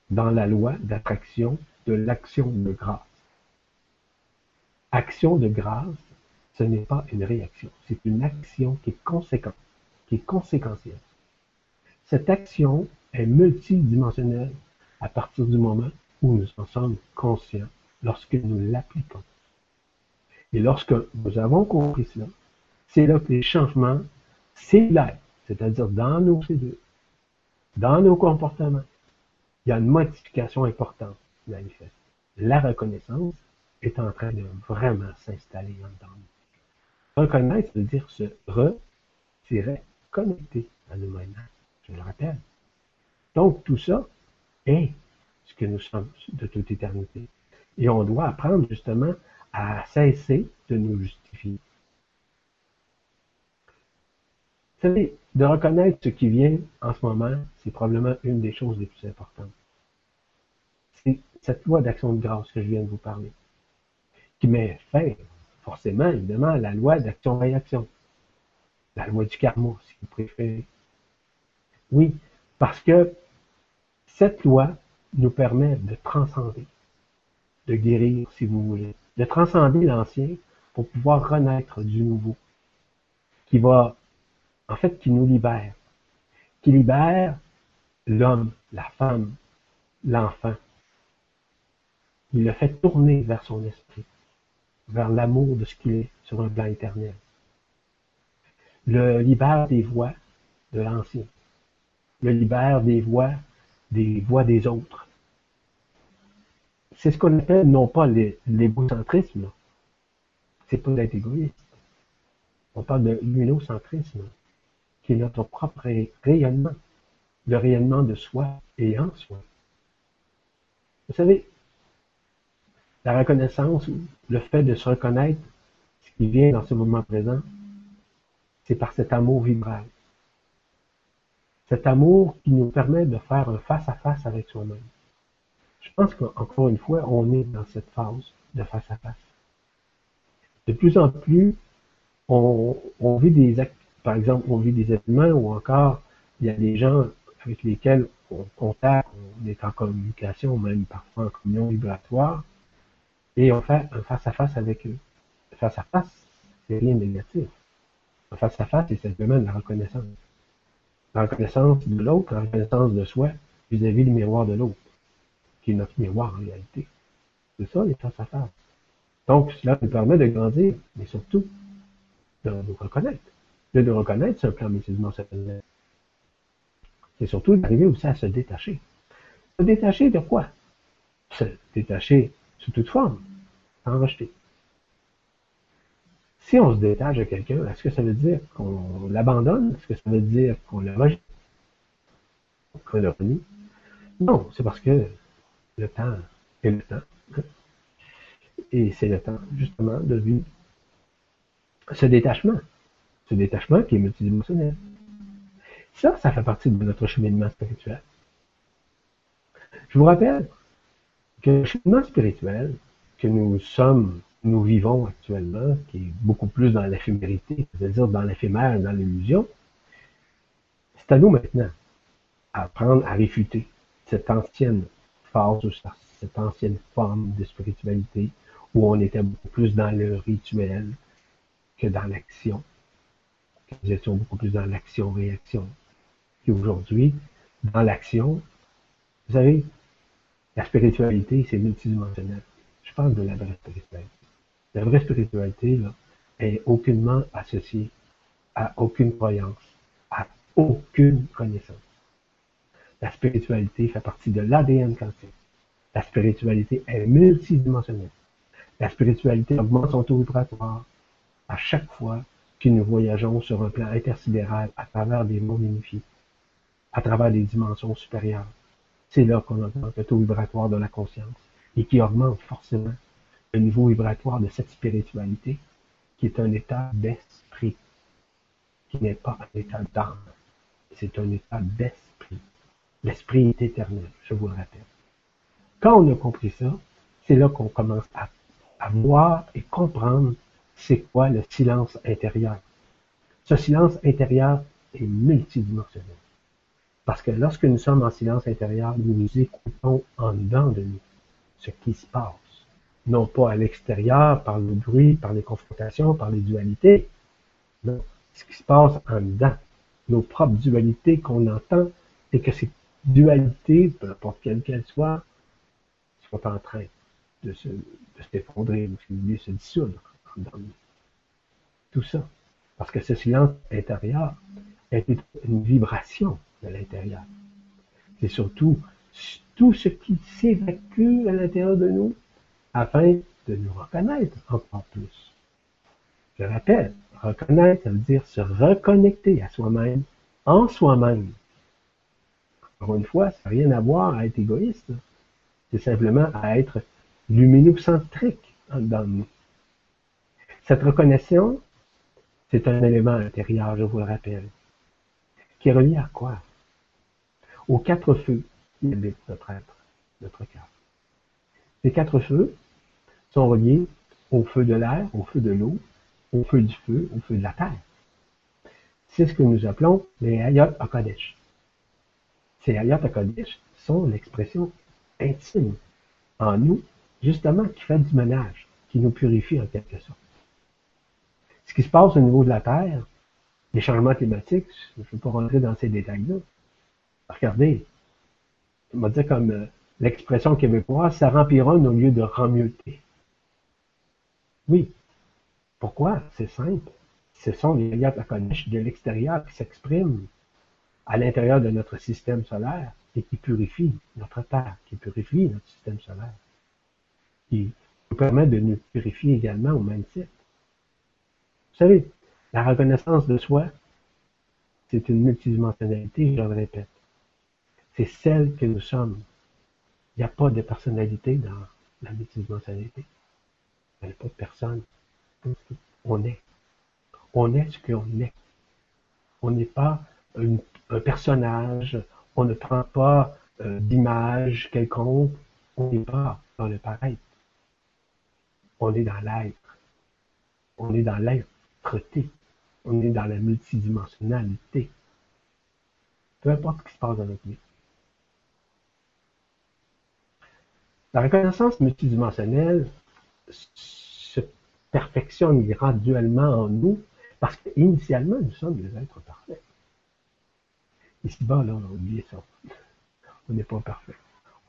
dans la loi d'attraction de l'action de grâce. Action de grâce, ce n'est pas une réaction, c'est une action qui est conséquente, qui est conséquentielle. Cette action est multidimensionnelle à partir du moment où nous en sommes conscients, lorsque nous l'appliquons. Et lorsque nous avons compris cela, c'est là que les changements cellulaires, c'est-à-dire dans nos cellules, dans nos comportements, il y a une modification importante qui manifeste. La reconnaissance est en train de vraiment s'installer en nous. Reconnaître veut dire se re-connecter à nous-mêmes. Je le rappelle. Donc, tout ça est ce que nous sommes de toute éternité. Et on doit apprendre justement à cesser de nous justifier. Vous savez, de reconnaître ce qui vient en ce moment, c'est probablement une des choses les plus importantes. C'est cette loi d'action de grâce que je viens de vous parler, qui met fin forcément, évidemment, la loi d'action-réaction. La loi du karma, si vous préférez. Oui, parce que cette loi nous permet de transcender, de guérir, si vous voulez, de transcender l'ancien pour pouvoir renaître du nouveau, qui va, en fait, qui nous libère, qui libère l'homme, la femme, l'enfant. Il le fait tourner vers son esprit vers l'amour de ce qu'il est sur un plan éternel. Le libère des voix de l'ancien. Le libère des voix, des voix des autres. C'est ce qu'on appelle non pas l'égocentrisme, c'est pas d'être égoïste. On parle de l'unocentrisme, qui est notre propre rayonnement, le rayonnement de soi et en soi. Vous savez, la reconnaissance, le fait de se reconnaître ce qui vient dans ce moment présent, c'est par cet amour vibral. Cet amour qui nous permet de faire un face-à-face avec soi-même. Je pense qu'encore une fois, on est dans cette phase de face-à-face. De plus en plus, on, vit des, par exemple, on vit des événements ou encore il y a des gens avec lesquels on contacte, on est en communication, même parfois en communion vibratoire, et on fait un face-à-face avec eux. Face-à-face, c'est rien de négatif. Un face-à-face, c'est simplement de la reconnaissance. La reconnaissance de l'autre, la reconnaissance de soi vis-à-vis du miroir de l'autre, qui est notre miroir en réalité. C'est ça, les face-à-face. Donc, cela nous permet de grandir, mais surtout de nous reconnaître. De nous reconnaître c'est un plan multidimensionnel. C'est surtout d'arriver aussi à se détacher. Se détacher de quoi? Se détacher sous toute forme, sans rejeter. Si on se détache de quelqu'un, est-ce que ça veut dire qu'on l'abandonne? Est-ce que ça veut dire qu'on le rejette? Qu'on le renie? Non, c'est parce que le temps est le temps. Et c'est le temps, justement, de vivre ce détachement. Ce détachement qui est multidimensionnel. Ça, ça fait partie de notre cheminement spirituel. Je vous rappelle que le cheminement spirituel que nous sommes, nous vivons actuellement, qui est beaucoup plus dans l'éphémérité, c'est-à-dire dans l'éphémère, dans l'illusion, c'est à nous maintenant à apprendre à réfuter cette ancienne phase ou cette ancienne forme de spiritualité où on était beaucoup plus dans le rituel que dans l'action. Nous étions beaucoup plus dans l'action-réaction. Puis aujourd'hui, dans l'action, vous savez, la spiritualité, c'est multidimensionnel. Je parle de la vraie spiritualité. La vraie spiritualité, là, est aucunement associée à aucune croyance, à aucune connaissance. La spiritualité fait partie de l'ADN quantique. La spiritualité est multidimensionnelle. La spiritualité augmente son taux vibratoire à chaque fois que nous voyageons sur un plan intersidéral à travers des mondes unifiés à travers des dimensions supérieures. C'est là qu'on augmente le taux vibratoire de la conscience et qui augmente forcément le niveau vibratoire de cette spiritualité qui est un état d'esprit, qui n'est pas un état d'âme. C'est un état d'esprit. L'esprit est éternel, je vous le rappelle. Quand on a compris ça, c'est là qu'on commence à, voir et comprendre c'est quoi le silence intérieur. Ce silence intérieur est multidimensionnel. Parce que lorsque nous sommes en silence intérieur, nous écoutons en dedans de nous ce qui se passe. Non pas à l'extérieur, par le bruit, par les confrontations, par les dualités. Non, ce qui se passe en dedans. Nos propres dualités qu'on entend et que ces dualités, peu importe quelle qu'elle soit, soient en train de se, de s'effondrer ou de se dissoudre en dedans de nous. Tout ça. Parce que ce silence intérieur est une vibration de l'intérieur. C'est surtout tout ce qui s'évacue à l'intérieur de nous afin de nous reconnaître encore plus. Je rappelle, reconnaître, ça veut dire se reconnecter à soi-même, en soi-même. Encore une fois, ça n'a rien à voir à être égoïste. C'est simplement à être luminocentrique dans nous. Cette reconnaissance, c'est un élément intérieur, je vous le rappelle, qui est relié à quoi? Aux quatre feux qui habitent notre être, notre cœur. Ces quatre feux sont reliés au feu de l'air, au feu de l'eau, au feu du feu, au feu de la terre. C'est ce que nous appelons les Hayat HaKadosh. Ces Hayat HaKadosh sont l'expression intime en nous, justement, qui fait du ménage, qui nous purifie en quelque sorte. Ce qui se passe au niveau de la Terre, les changements climatiques, je ne veux pas rentrer dans ces détails-là, regardez, on va dire comme euh, l'expression québécoise, ça remplira nos lieux de rameuter. Oui. Pourquoi? C'est simple. Ce sont les liens de l'extérieur qui s'expriment à l'intérieur de notre système solaire et qui purifient notre Terre, qui purifient notre système solaire, qui nous permet de nous purifier également au même titre. Vous savez, la reconnaissance de soi, c'est une multidimensionnalité, je le répète c'est celle que nous sommes. Il n'y a pas de personnalité dans la multidimensionnalité. Il n'y a pas de personne. On est. On est ce qu'on est. On n'est pas un personnage. On ne prend pas euh, d'image quelconque. On n'est pas dans le pareil. On est dans l'être. On est dans l'être-té. On est dans la multidimensionnalité. Peu importe ce qui se passe dans notre vie. La reconnaissance multidimensionnelle se perfectionne graduellement en nous parce qu'initialement, nous sommes des êtres parfaits. Ici-bas, là, on a oublié ça. On n'est pas parfait.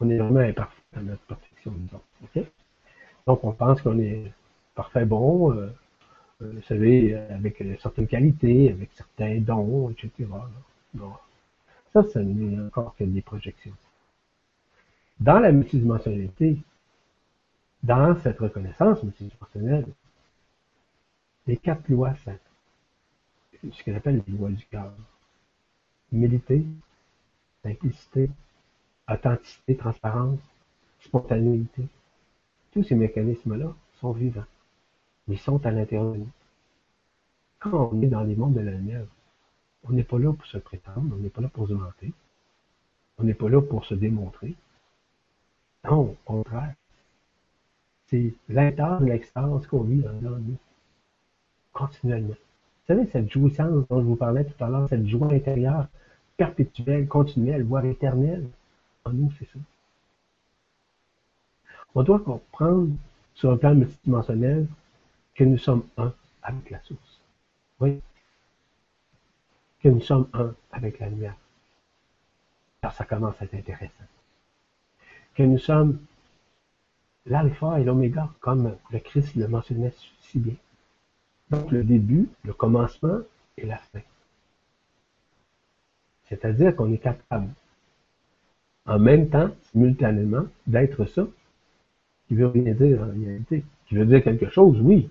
On est vraiment imparfait notre perfection, disons. Donc, on pense qu'on est parfait bon, euh, euh, vous savez, avec certaines qualités, avec certains dons, etc. Ça, ce n'est encore que des projections. Dans la multidimensionnalité, dans cette reconnaissance multidimensionnelle, les quatre lois, c'est ce qu'on appelle les lois du cœur. Humilité, simplicité, authenticité, transparence, spontanéité. Tous ces mécanismes-là sont vivants. Ils sont à l'intérieur de nous. Quand on est dans les mondes de la lumière, on n'est pas là pour se prétendre, on n'est pas là pour se mentir, on n'est pas là pour se démontrer. Non, au contraire. C'est l'intérieur l'extase qu'on vit en nous, continuellement. Vous savez, cette jouissance dont je vous parlais tout à l'heure, cette joie intérieure, perpétuelle, continuelle, voire éternelle, en nous, c'est ça. On doit comprendre sur un plan multidimensionnel que nous sommes un avec la source. Oui. Que nous sommes un avec la lumière. Alors ça commence à être intéressant. Que nous sommes l'alpha et l'oméga, comme le Christ le mentionnait si bien. Donc le début, le commencement et la fin. C'est-à-dire qu'on est capable, en même temps, simultanément, d'être ça, qui veut rien dire en réalité. Qui veut dire quelque chose, oui,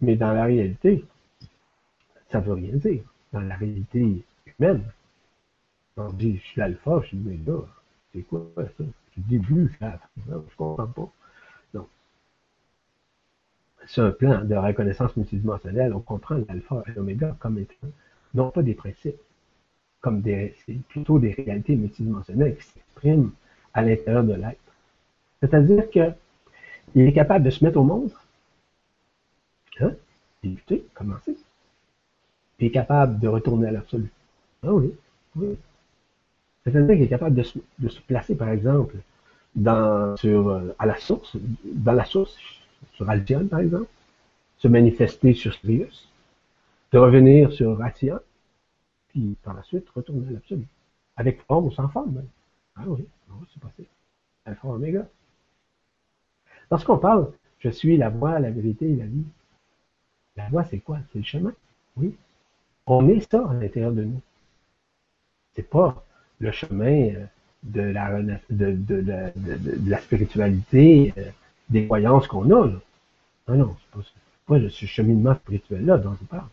mais dans la réalité, ça veut rien dire. Dans la réalité humaine, on dit, je suis l'alpha, je suis le C'est quoi ça? Début, je je comprends pas. Non. C'est un plan de reconnaissance multidimensionnelle. On comprend l'alpha et l'oméga comme étant, non pas des principes, comme des, c'est plutôt des réalités multidimensionnelles qui s'expriment à l'intérieur de l'être. C'est-à-dire que il est capable de se mettre au monde, Hein? Débuter, commencer. Puis est capable de retourner à l'absolu. Ah oui, oui. C'est-à-dire qu'il est capable de se, placer, par exemple, euh, à la source, dans la source, sur Altion, par exemple, se manifester sur Sirius, de revenir sur Ration, puis par la suite retourner à l'absolu. Avec forme ou sans forme. Ah oui, c'est possible. Alpha Oméga. Lorsqu'on parle, je suis la voie, la vérité et la vie, la voie, c'est quoi? C'est le chemin. Oui. On est ça à l'intérieur de nous. C'est pas le chemin euh, de la, spiritualité, euh, des croyances qu'on a. Là. Non, non, c'est pas ça. Ce cheminement spirituel-là dont je parle.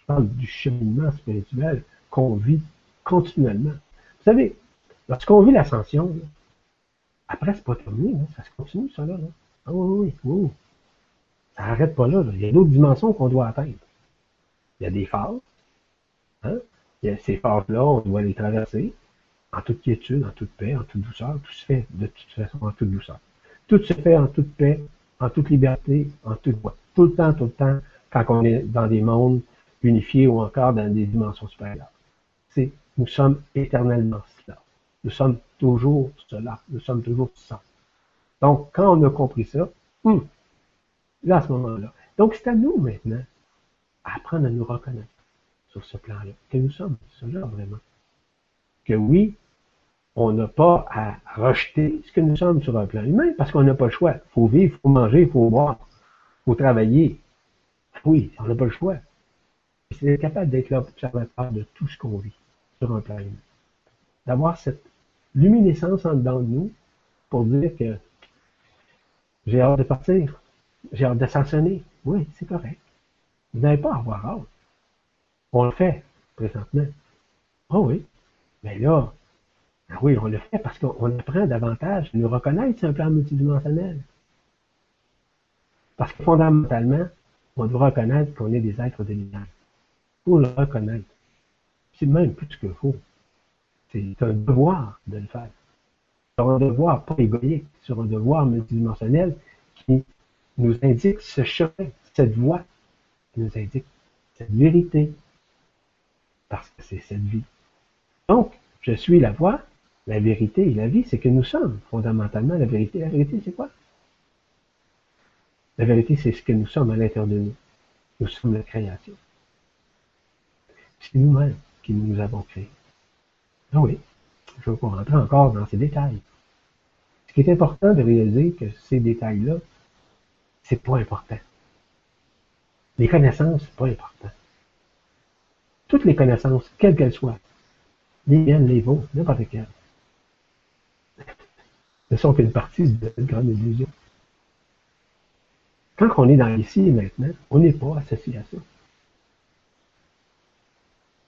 Je parle du cheminement spirituel qu'on vit continuellement. Vous savez, lorsqu'on vit l'ascension, après, c'est pas terminé, ça se continue, ça, là. Ah oui, oui, oui. Ça n'arrête pas là, Il y a d'autres dimensions qu'on doit atteindre. Il y a des phases. Hein? Il y a ces phases-là, on doit les traverser en toute quiétude, en toute paix, en toute douceur. Tout se fait de toute façon en toute douceur. Tout se fait en toute paix, en toute liberté, en toute voie. Tout le temps, tout le temps, quand on est dans des mondes unifiés ou encore dans des dimensions supérieures. C'est, nous sommes éternellement cela. Nous sommes toujours cela. Nous sommes toujours ça. Donc, quand on a compris ça, hum, Là, à ce moment-là. Donc, c'est à nous maintenant à apprendre à nous reconnaître sur ce plan-là, que nous sommes cela vraiment. Que oui, on n'a pas à rejeter ce que nous sommes sur un plan humain parce qu'on n'a pas le choix. Il faut vivre, il faut manger, il faut boire, il faut travailler. Oui, on n'a pas le choix. C'est capable d'être l'observateur de tout ce qu'on vit sur un plan humain. D'avoir cette luminescence en dedans de nous pour dire que j'ai hâte de partir. J'ai hâte d'ascensionner. Oui, c'est correct. Vous n'avez pas à avoir hâte. On le fait, présentement. Oh oui. Mais là, ah oui, on le fait parce qu'on apprend davantage à nous reconnaître sur un plan multidimensionnel. Parce que fondamentalement, on doit reconnaître qu'on est des êtres de lumière. Il faut le reconnaître. C'est même plus ce qu'il faut. C'est un devoir de le faire. C'est un devoir pas égoïste, c'est un devoir multidimensionnel qui nous indique ce chemin, cette voie qui nous indique cette vérité, parce que c'est cette vie. Donc, je suis la voie, la vérité et la vie, c'est que nous sommes fondamentalement la vérité. La vérité, c'est quoi? La vérité, c'est ce que nous sommes à l'intérieur de nous. Nous sommes la création. C'est nous-mêmes qui nous avons créés. Ah oui, je veux pas rentrer encore dans ces détails. Ce qui est important de réaliser que ces détails-là, c'est pas important. Les connaissances, c'est pas important. Toutes les connaissances, quelles qu'elles soient, les miennes, les vôtres, n'importe quelles, ne sont qu'une partie de cette grande illusion. Quand on est dans ici et maintenant, on n'est pas associé à ça.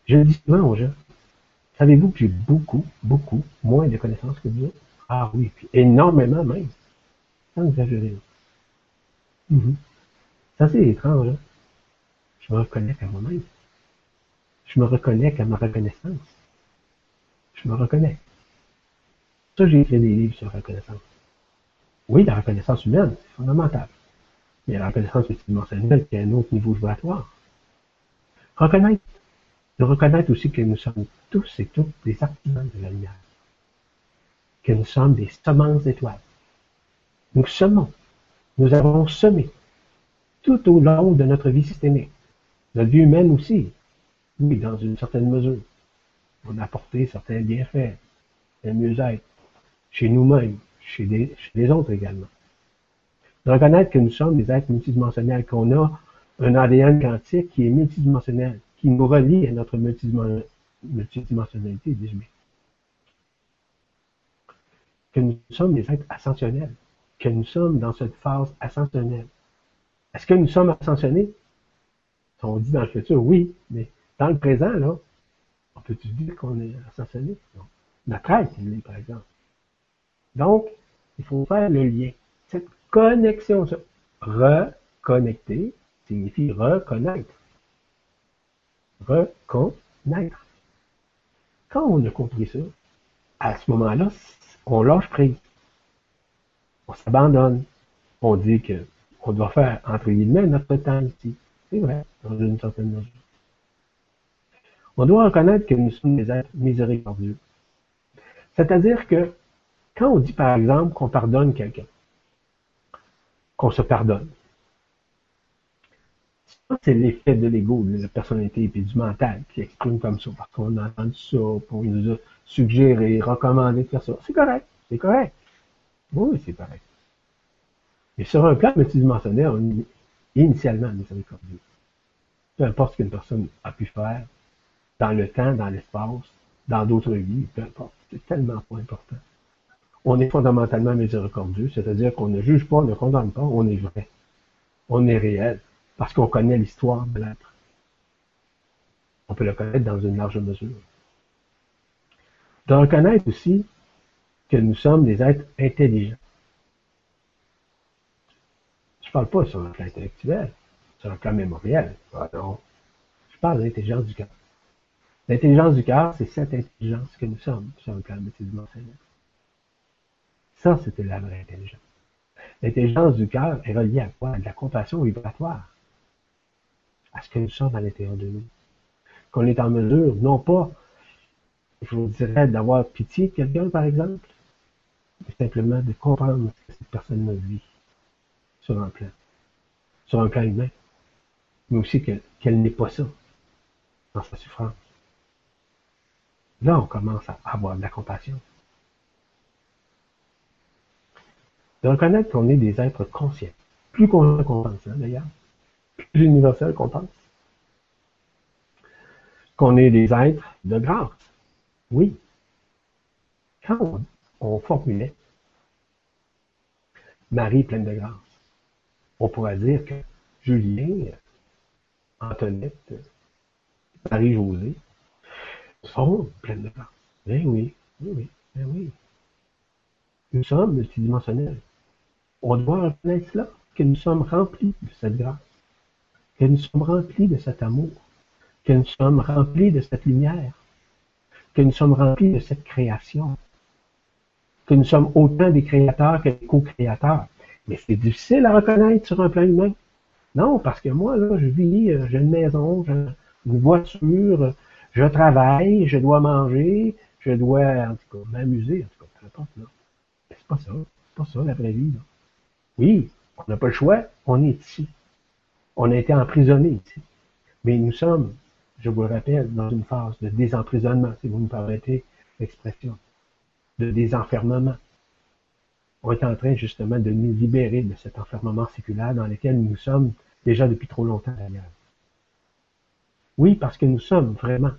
Je le dis souvent aux gens. Savez-vous que j'ai beaucoup, beaucoup moins de connaissances que vous Ah oui, puis énormément même. Sans exagérer. Mm Ça, c'est étrange. Hein? Je me reconnais qu'à moi-même. Je me reconnais qu'à ma reconnaissance. Je me reconnais. Ça, j'ai écrit des livres sur la reconnaissance. Oui, la reconnaissance humaine, c'est fondamental. Mais la reconnaissance multidimensionnelle, qui est un autre niveau vibratoire. Reconnaître. De reconnaître aussi que nous sommes tous et toutes des artisans de la lumière. Que nous sommes des semences d'étoiles. Nous semons. Nous avons semé tout au long de notre vie systémique. Notre vie humaine aussi. Oui, dans une certaine mesure. On a apporté certains bienfaits, un mieux-être, chez nous-mêmes, chez, les autres également. Reconnaître que nous sommes des êtres multidimensionnels, qu'on a un ADN quantique qui est multidimensionnel, qui nous relie à notre multidimensionnalité, dis-je Que nous sommes des êtres ascensionnels, que nous sommes dans cette phase ascensionnelle. Est-ce que nous sommes ascensionnés? On dit dans le futur, oui, mais dans le présent, là, on peut-tu dire qu'on est ascensionné? Non. Notre être, par exemple. Donc, il faut faire le lien. Cette connexion. Reconnecter signifie reconnaître. Reconnaître. Quand on a compris ça, à ce moment-là, on lâche prise. On s'abandonne. On dit que on doit faire, entre guillemets, notre temps ici. C'est vrai, dans une certaine mesure. On doit reconnaître que nous sommes des êtres miséricordieux. C'est-à-dire que quand on dit, par exemple, qu'on pardonne quelqu'un, qu'on se pardonne, c'est l'effet de l'ego, de la personnalité et du mental qui exprime comme ça, parce qu'on a entendu ça, pour nous a suggéré, recommandé de faire ça. C'est correct, c'est correct. Oui, c'est correct. Mais sur un plan multidimensionnel, on initialement miséricordieux. Peu importe ce qu'une personne a pu faire, dans le temps, dans l'espace, dans d'autres vies, peu importe. C'est tellement pas important on est fondamentalement miséricordieux, c'est-à-dire qu'on ne juge pas, on ne condamne pas, on est vrai. On est réel, parce qu'on connaît l'histoire de l'être. On peut le connaître dans une large mesure. De reconnaître aussi que nous sommes des êtres intelligents. Je ne parle pas sur un plan intellectuel, sur un plan mémoriel. Je parle de l'intelligence du cœur. L'intelligence du cœur, c'est cette intelligence que nous sommes sur un plan multidimensionnel. Ça, c'était la vraie intelligence. L'intelligence du cœur est reliée à quoi? À de la compassion vibratoire. À ce que nous sommes à l'intérieur de nous. Qu'on est en mesure, non pas, je vous dirais, d'avoir pitié de quelqu'un, par exemple, mais simplement de comprendre ce que cette personne vit sur un plan. Sur un plan humain. Mais aussi qu'elle n'est pas ça dans sa souffrance. Là, on commence à avoir de la compassion. De reconnaître qu'on est des êtres conscients. Plus qu'on pense, hein, d'ailleurs. Plus universel qu'on pense. Qu'on est des êtres de grâce. Oui. Quand on, formulait Marie pleine de grâce, on pourrait dire que Julien, Antoinette, Marie-Josée sont pleines de grâce. Eh oui, oui, oui, eh oui. Nous sommes multidimensionnels. On doit reconnaître cela, que nous sommes remplis de cette grâce, que nous sommes remplis de cet amour, que nous sommes remplis de cette lumière, que nous sommes remplis de cette création, que nous sommes autant des créateurs que des co-créateurs. Mais c'est difficile à reconnaître sur un plan humain. Non, parce que moi, là, je vis, euh, j'ai une maison, j'ai une voiture, je travaille, je dois manger, je dois, en tout cas, m'amuser, en tout cas, peu importe, là. C'est pas ça. C'est pas ça, la vraie vie, là. Oui, on n'a pas le choix, on est ici. On a été emprisonné ici. Mais nous sommes, je vous le rappelle, dans une phase de désemprisonnement, si vous me permettez l'expression, de désenfermement. On est en train justement de nous libérer de cet enfermement séculaire dans lequel nous sommes déjà depuis trop longtemps d'ailleurs. Oui, parce que nous sommes vraiment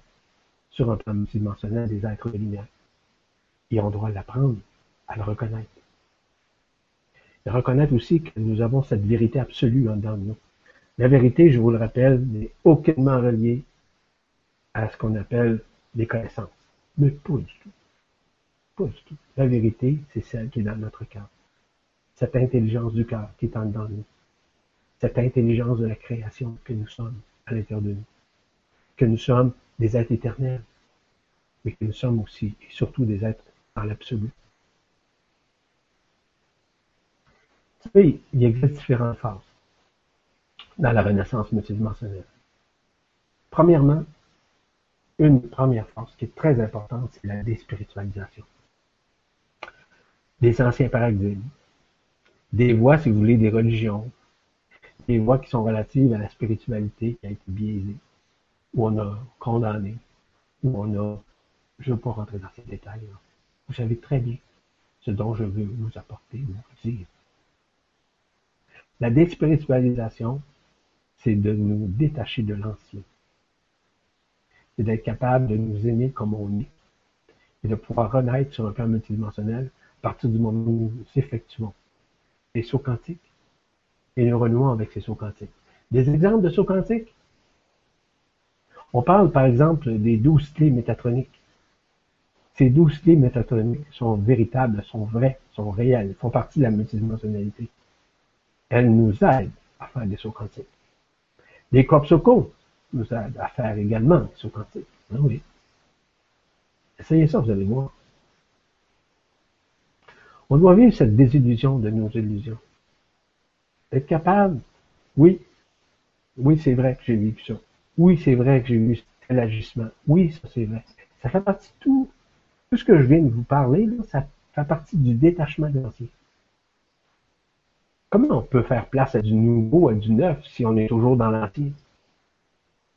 sur un plan multidimensionnel des êtres de. Et on doit l'apprendre à le reconnaître. Reconnaître aussi que nous avons cette vérité absolue en dedans de nous. La vérité, je vous le rappelle, n'est aucunement reliée à ce qu'on appelle les connaissances. Mais pas du tout. Pas du tout. La vérité, c'est celle qui est dans notre cœur. Cette intelligence du cœur qui est en dedans de nous. Cette intelligence de la création que nous sommes à l'intérieur de nous. Que nous sommes des êtres éternels, mais que nous sommes aussi et surtout des êtres dans l'absolu. Oui, il existe différentes phases dans la renaissance multidimensionnelle. Premièrement, une première phase qui est très importante, c'est la déspiritualisation. Des anciens paradigmes, des voies, si vous voulez, des religions, des voies qui sont relatives à la spiritualité qui a été biaisée, où on a condamné, où on a, je ne veux pas rentrer dans ces détails, vous savez très bien ce dont je veux vous apporter, vous dire. La déspiritualisation, c'est de nous détacher de l'ancien. C'est d'être capable de nous aimer comme on est et de pouvoir renaître sur un plan multidimensionnel à partir du moment où nous effectuons les sauts quantiques et nous renouons avec ces sauts quantiques. Des exemples de sauts quantiques? On parle par exemple des douze clés métatroniques. Ces douze clés métatroniques sont véritables, sont vraies, sont réelles, font partie de la multidimensionnalité. Elles nous aident à faire des sauts quantiques. Les Copsocos nous aident à faire également des sauts quantiques. Oui. Essayez ça, vous allez voir. On doit vivre cette désillusion de nos illusions. Être capable, oui, oui, c'est vrai que j'ai vécu ça. Oui, c'est vrai que j'ai eu tel agissement. Oui, ça c'est vrai. Ça fait partie de tout. Tout ce que je viens de vous parler, ça fait partie du détachement de l'ancien. Comment on peut faire place à du nouveau, à du neuf, si on est toujours dans l'ancien?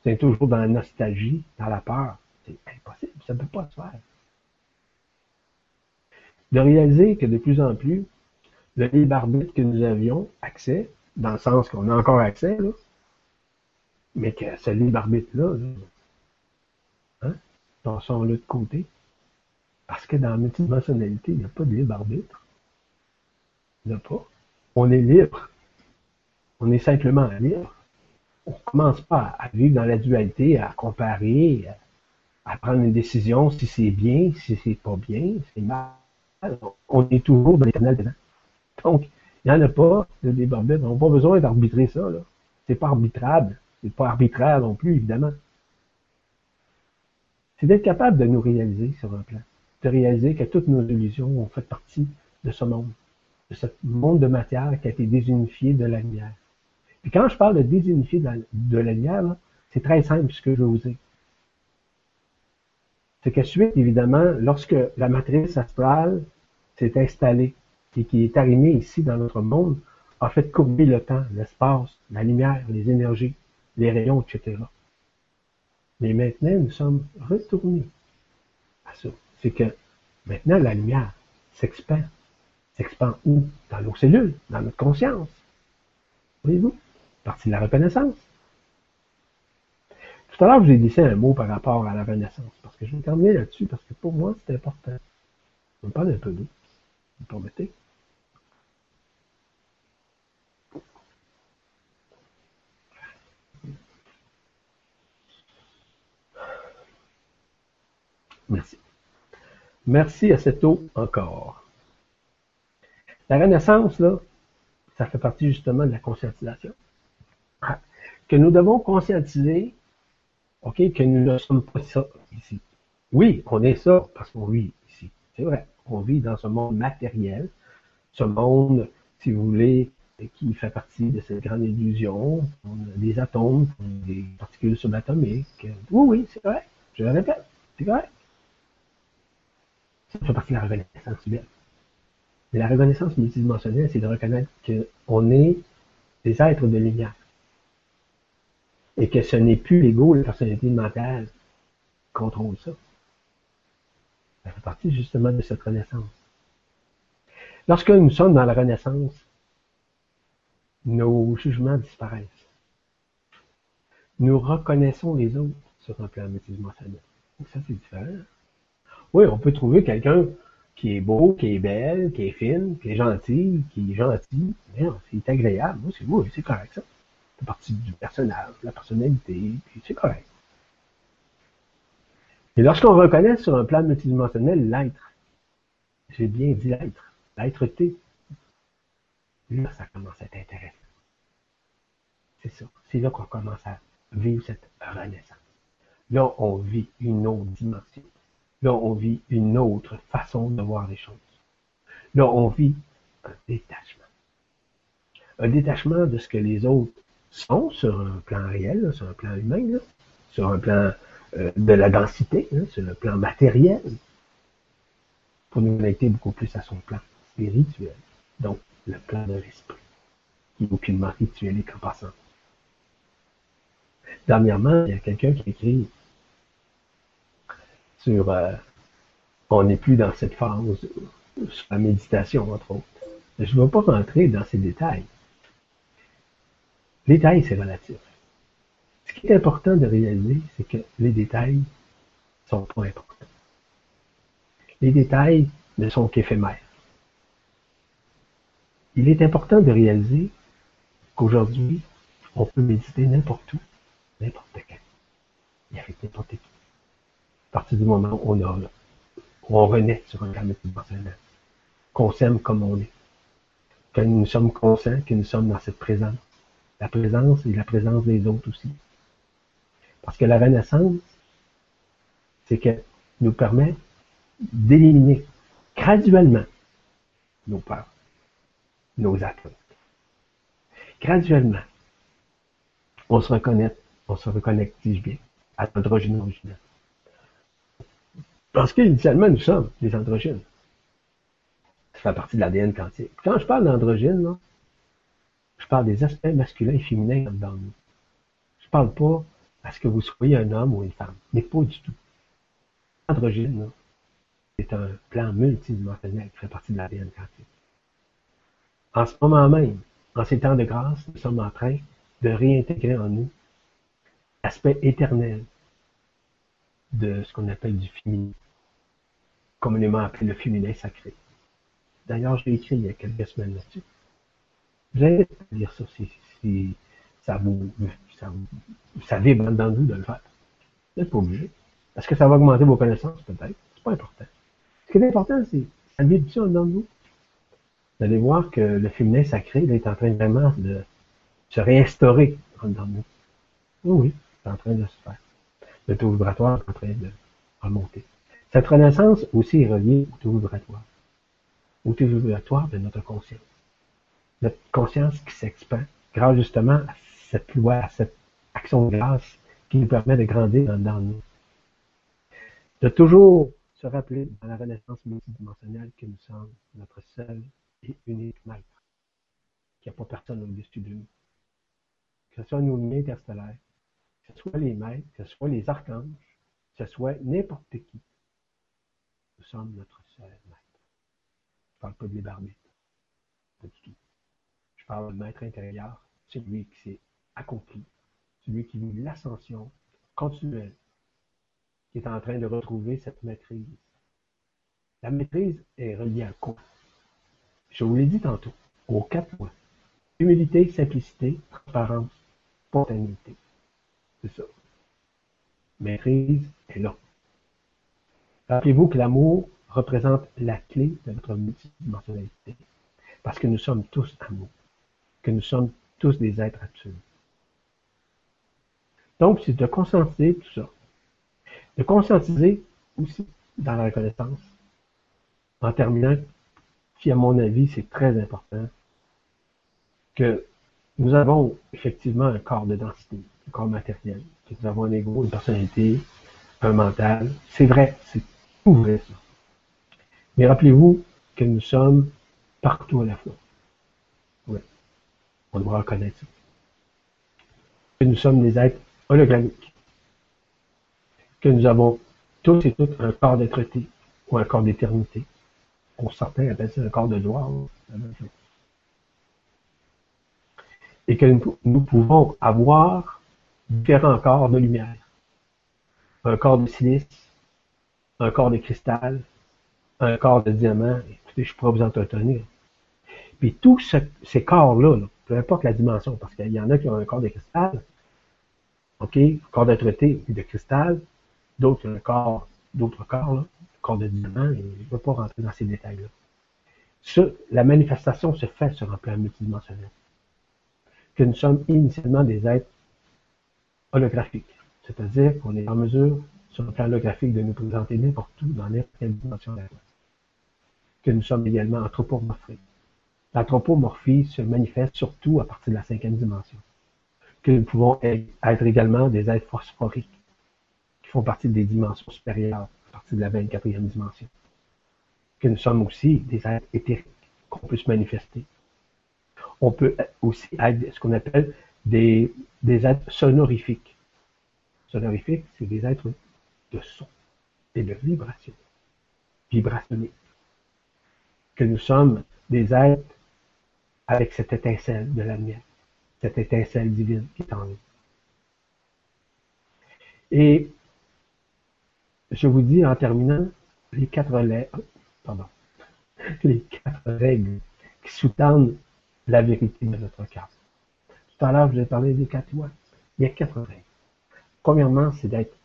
C'est toujours dans la nostalgie, dans la peur. C'est impossible, ça ne peut pas se faire. De réaliser que de plus en plus, le libre arbitre que nous avions accès, dans le sens qu'on a encore accès, là, mais que ce libre arbitre-là, hein, passons-le de côté. Parce que dans la multidimensionnalité, il n'y a pas de libre arbitre. Il n'y a pas. On est libre. On est simplement libre. On ne commence pas à vivre dans la dualité, à comparer, à prendre une décision si c'est bien, si c'est pas bien, si c'est mal. On est toujours dans l'éternel. Donc, il n'y en a pas de arbitre. On n'a pas besoin d'arbitrer ça. Là. C'est pas arbitrable. C'est pas arbitraire non plus, évidemment. C'est d'être capable de nous réaliser sur un plan. De réaliser que toutes nos illusions ont fait partie de ce monde. De ce monde de matière qui a été désunifié de la lumière. Puis quand je parle de désunifié de la, lumière, c'est très simple ce que je vous dire. C'est que suite, évidemment, lorsque la matrice astrale s'est installée et qui est arrimée ici dans notre monde, a fait courber le temps, l'espace, la lumière, les énergies, les rayons, etc. Mais maintenant, nous sommes retournés à ça. C'est que maintenant, la lumière s'expand. S'expand où? Dans nos cellules, dans notre conscience. Voyez-vous? Partie de la reconnaissance. Tout à l'heure, je vous ai dit un mot par rapport à la renaissance, parce que je vais terminer là-dessus, parce que pour moi, c'est important. On parle un peu d'eau. Vous me permettez? Merci. Merci à cette eau encore. La renaissance, là, ça fait partie justement de la conscientisation. Ah, que nous devons conscientiser, OK, que nous ne sommes pas ça ici. Oui, on est ça parce qu'on vit ici. C'est vrai. On vit dans ce monde matériel, ce monde, si vous voulez, qui fait partie de cette grande illusion. Des atomes, des particules subatomiques. Oui, oui, c'est correct. Je le répète, c'est correct. Ça fait partie de la reconnaissance humaine. La reconnaissance multidimensionnelle, c'est de reconnaître qu'on est des êtres de lumière. Et que ce n'est plus l'ego, la personnalité mentale qui contrôle ça. Ça fait partie justement de cette renaissance. Lorsque nous sommes dans la renaissance, nos jugements disparaissent. Nous reconnaissons les autres sur un plan multidimensionnel. Ça, c'est différent. Oui, on peut trouver quelqu'un qui est beau, qui est belle, qui est fine, qui est gentil, qui est gentil. C'est agréable. Moi, c'est moi, c'est correct ça. C'est partie du personnage, la personnalité, puis c'est correct. Et lorsqu'on reconnaît sur un plan multidimensionnel l'être, j'ai bien dit l'être, l'être-té, là, ça commence à être intéressant. C'est ça. C'est là qu'on commence à vivre cette renaissance. Là, on vit une autre dimension. Là, on vit une autre façon de voir les choses. Là, on vit un détachement. Un détachement de ce que les autres sont sur un plan réel, sur un plan humain, sur un plan euh, de la densité, sur le plan matériel, pour nous connecter beaucoup plus à son plan spirituel. Donc, le plan de l'esprit, qui est aucunement rituel qu'en passant. Dernièrement, il y a quelqu'un qui écrit sur euh, on n'est plus dans cette phase sur la méditation, entre autres. Je ne vais pas rentrer dans ces détails. Les détails, c'est relatif. Ce qui est important de réaliser, c'est que les détails sont pas importants. Les détails ne sont qu'éphémères. Il est important de réaliser qu'aujourd'hui, on peut méditer n'importe où, n'importe quand, et avec n'importe qui. À partir du moment où on, a, où on renaît sur un plan dimensionnel, qu'on s'aime comme on est, que nous sommes conscients que nous sommes dans cette présence. La présence et la présence des autres aussi. Parce que la renaissance, c'est qu'elle nous permet d'éliminer graduellement nos peurs, nos attentes. Graduellement, on se reconnaît, on se reconnecte, bien, à l'androgyne original. Parce qu'initialement, nous sommes des androgynes. Ça fait partie de l'ADN quantique. Quand je parle d'androgyne, je parle des aspects masculins et féminins dans nous. Je parle pas à ce que vous soyez un homme ou une femme, mais pas du tout. L'androgyne, c'est un plan multidimensionnel qui fait partie de l'ADN quantique. En ce moment même, en ces temps de grâce, nous sommes en train de réintégrer en nous l'aspect éternel de ce qu'on appelle du féminin, communément appelé le féminin sacré. D'ailleurs, je l'ai écrit il y a quelques semaines là-dessus. Vous allez lire ça si, ça vous, ça ça vibre dans vous de le faire. Vous n'êtes pas obligé. Est-ce que ça va augmenter vos connaissances? Peut-être. C'est pas important. Ce qui est important, c'est ça vibre dedans de vous. Vous allez voir que le féminin sacré est en train vraiment de se réinstaurer de nous. Oui, oui, c'est en train de se faire. Le taux vibratoire est en train de remonter. Cette renaissance aussi est reliée au taux vibratoire. Au taux vibratoire de notre conscience. Notre conscience qui s'expand grâce justement à cette loi, à cette action de grâce qui nous permet de grandir dans nous. De toujours se rappeler dans la renaissance multidimensionnelle que nous sommes notre seul et unique maître, qu'il n'y a pas personne au-dessus de nous. Que ce soit nos lignes interstellaires, que ce soit les maîtres, que ce soit les archanges, que ce soit n'importe qui. Nous sommes notre seul maître. Je ne parle pas de libre Pas du tout. Je parle de maître intérieur, celui qui s'est accompli, celui qui vit l'ascension continuelle, qui est en train de retrouver cette maîtrise. La maîtrise est reliée à quoi? Je vous l'ai dit tantôt, aux quatre points. Humilité, simplicité, transparence, spontanéité. C'est ça. Maîtrise est là. Rappelez-vous que l'amour représente la clé de notre multidimensionnalité. Parce que nous sommes tous amour. Que nous sommes tous des êtres absolus. Donc, c'est de conscientiser tout ça. De conscientiser aussi dans la reconnaissance. En terminant, qui à mon avis, c'est très important, que nous avons effectivement un corps de densité, un corps matériel, que nous avons un ego, une personnalité, un mental. C'est vrai, c'est ça. Mais rappelez-vous que nous sommes partout à la fois. Oui, on doit reconnaître ça. Que nous sommes des êtres hologrammiques. Que nous avons tous et toutes un corps d'être ou un corps d'éternité. Pour certains appellent ça un corps de gloire. Et que nous pouvons avoir différents corps de lumière. Un corps de silice, un corps de cristal, un corps de diamant. Écoutez, je pourrais vous entretenir. Puis tous ces corps-là, peu importe la dimension, parce qu'il y en a qui ont un corps de cristal, OK, corps traité de cristal, d'autres un corps, d'autres corps, là, corps de diamant, et je ne veux pas rentrer dans ces détails-là. la manifestation se fait sur un plan multidimensionnel. Que nous sommes initialement des êtres holographiques. C'est-à-dire qu'on est en mesure, sur le plan holographique, de nous présenter n'importe où dans n'importe dimension de la Que nous sommes également anthropomorphiques. L'anthropomorphie se manifeste surtout à partir de la cinquième dimension. Que nous pouvons être également des êtres phosphoriques, qui font partie des dimensions supérieures, à partir de la 24e dimension. Que nous sommes aussi des êtres éthériques, qu'on peut se manifester. On peut aussi être ce qu'on appelle des, des êtres sonorifiques. Sonorifiques, c'est des êtres de son et de vibration, vibrationnés. Que nous sommes des êtres avec cette étincelle de la lumière, cette étincelle divine qui est en nous. Et je vous dis en terminant les quatre, pardon, les quatre règles qui sous-tendent la vérité de notre cœur. Tout à l'heure, je vous ai parlé des quatre lois. Il y a quatre règles. Premièrement, c'est d'être,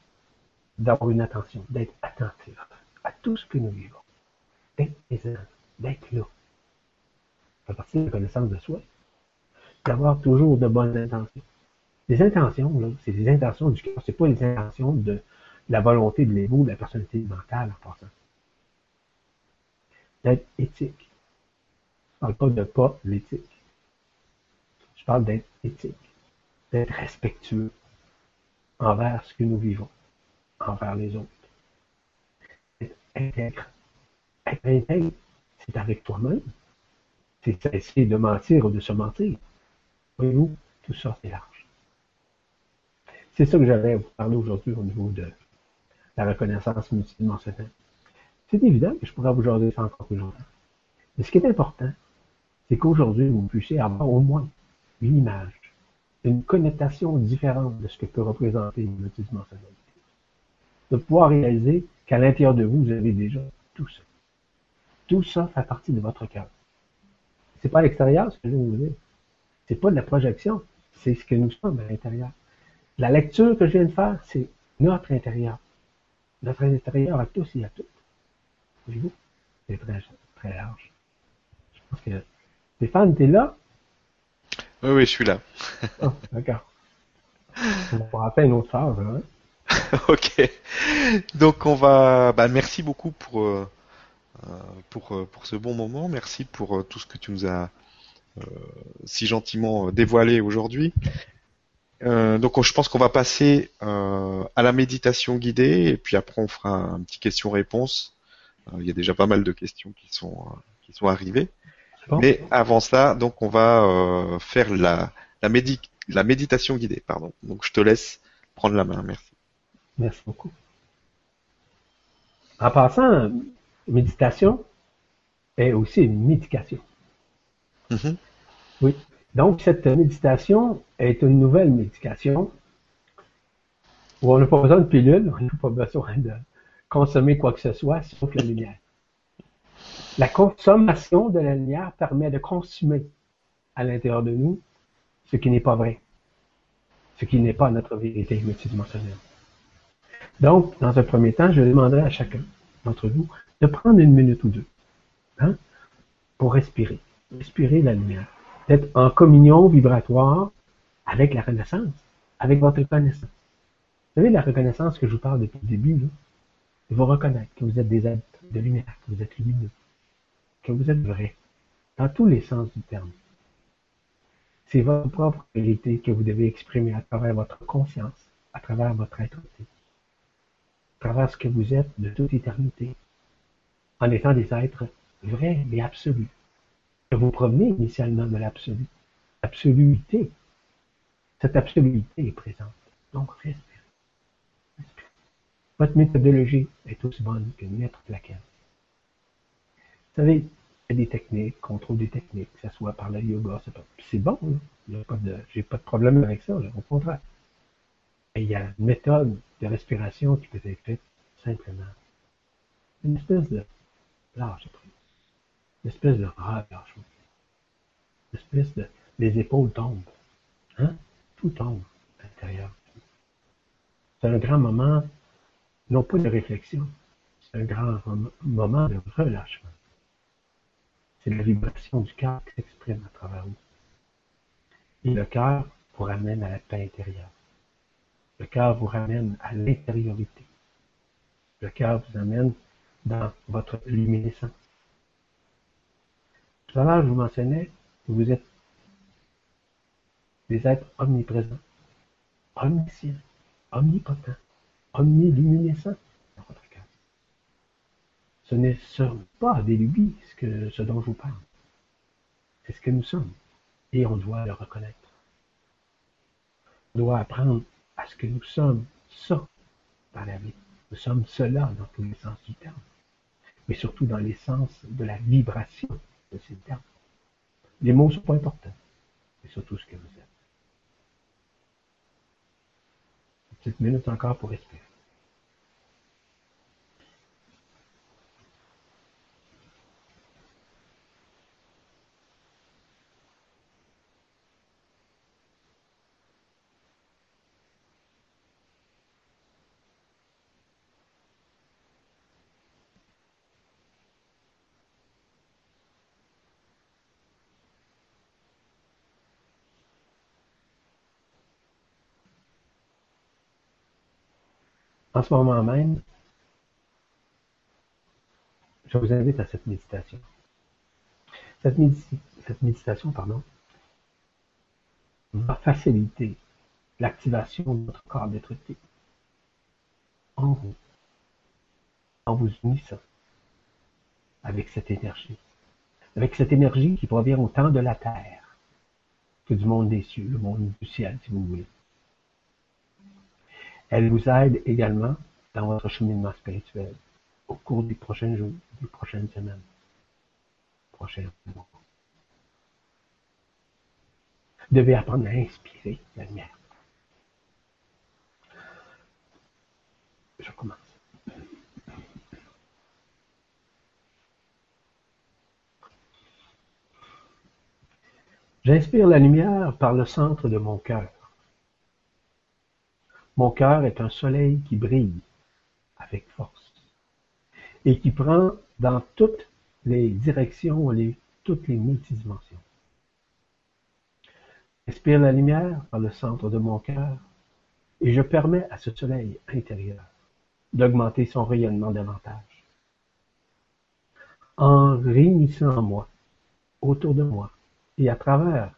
d'avoir une attention, d'être attentif à tout ce que nous vivons, d'être présent, d'être là, à partir de la connaissance de soi, d'avoir toujours de bonnes intentions. Les intentions, là, c'est des intentions du cœur, c'est pas les intentions de la volonté de l'ego, de la personnalité mentale en passant. D'être éthique. Je parle pas de pas l'éthique. Je parle d'être éthique, d'être respectueux envers ce que nous vivons, envers les autres. Être intègre. Être intègre, c'est avec toi-même c'est essayer de mentir ou de se mentir. Voyez-vous, tout ça, c'est large. C'est ça que j'avais à vous parler aujourd'hui au niveau de la reconnaissance multidimensionnelle. C'est évident que je pourrais vous jaser ça encore longtemps. Mais ce qui est important, c'est qu'aujourd'hui, vous puissiez avoir au moins une image, une connotation différente de ce que peut représenter une multidimensionnalité. De pouvoir réaliser qu'à l'intérieur de vous, vous avez déjà tout ça. Tout ça fait partie de votre cœur. C'est pas à l'extérieur ce que je vous dire. C'est pas de la projection. C'est ce que nous sommes à l'intérieur. La lecture que je viens de faire, c'est notre intérieur. Notre intérieur à tous et à toutes. Voyez-vous? C'est très, très large. Je pense que Stéphane, t'es là? Oui, oui, je suis là. oh, d'accord. On pourra faire une autre phase, hein? ok. Donc on va. Bah, merci beaucoup pour euh, euh, pour, euh, pour ce bon moment. Merci pour euh, tout ce que tu nous as si gentiment dévoilé aujourd'hui. donc je pense qu'on va passer à la méditation guidée et puis après on fera un petit question-réponse. il y a déjà pas mal de questions qui sont qui sont arrivées. Mais avant ça, donc on va faire la la, la méditation guidée. Pardon. Donc je te laisse prendre la main. Merci. Merci beaucoup. En passant, méditation est aussi une médication. Mm-hmm. Oui. Donc, cette méditation est une nouvelle médication où on n'a pas besoin de pilule, on n'a pas besoin de consommer quoi que ce soit sauf la lumière. La consommation de la lumière permet de consommer à l'intérieur de nous ce qui n'est pas vrai, ce qui n'est pas notre vérité multidimensionnelle. Donc, dans un premier temps, je demanderai à chacun d'entre vous de prendre une minute ou deux hein, pour respirer, respirer la lumière, d'être en communion vibratoire avec la renaissance, avec votre connaissance. Vous savez, la reconnaissance que je vous parle depuis le début, là, de vous reconnaître que vous êtes des êtres de lumière, que vous êtes lumineux, que vous êtes vrai, dans tous les sens du terme. C'est votre propre vérité que vous devez exprimer à travers votre conscience, à travers votre être, travers ce que vous êtes de toute éternité, en étant des êtres vrais et absolus, que vous provenez initialement de l'absolu. Absoluité. Cette absoluité est présente. Donc, respirez. respirez. Votre méthodologie est aussi bonne que n'importe laquelle. Vous savez, il y a des techniques, contrôle des techniques, que ce soit par le yoga, c'est bon, je n'ai pas, de, pas de problème avec ça, au contraire. Et il y a une méthode de respiration qui peut être faite simplement. Une espèce de lâche prise. Une espèce de relâchement. Une espèce de. Les épaules tombent. Hein? Tout tombe à l'intérieur. C'est un grand moment, non pas de réflexion, c'est un grand moment de relâchement. C'est la vibration du cœur qui s'exprime à travers vous. Et le cœur vous ramène à la paix intérieure. Le cœur vous ramène à l'intériorité. Le cœur vous amène dans votre luminescence. Tout à l'heure, je vous mentionnais que vous êtes des êtres omniprésents, omniscients, omnipotents, omniluminescents dans votre cœur. Ce n'est pas des lubies ce, dont je vous parle. C'est ce que nous sommes. Et on doit le reconnaître. On doit apprendre à ce que nous sommes ça dans la vie. Nous sommes cela dans tous les sens du terme, mais surtout dans les sens de la vibration de ces termes. Les mots sont pas importants, mais surtout ce que vous êtes. Une petite minute encore pour respirer. En ce moment même, je vous invite à cette méditation. Cette, méditation pardon, va faciliter l'activation de votre corps d'être en vous, en vous unissant avec cette énergie, avec cette énergie qui provient autant de la terre que du monde des cieux, le monde du ciel, si vous voulez. Elle vous aide également dans votre cheminement spirituel au cours des prochains jours, des prochaines semaines, prochains mois. Vous devez apprendre à inspirer la lumière. Je commence. J'inspire la lumière par le centre de mon cœur. Mon cœur est un soleil qui brille avec force et qui prend dans toutes les directions, toutes les multidimensions. J'inspire la lumière par le centre de mon cœur et je permets à ce soleil intérieur d'augmenter son rayonnement davantage. En réunissant moi, autour de moi et à travers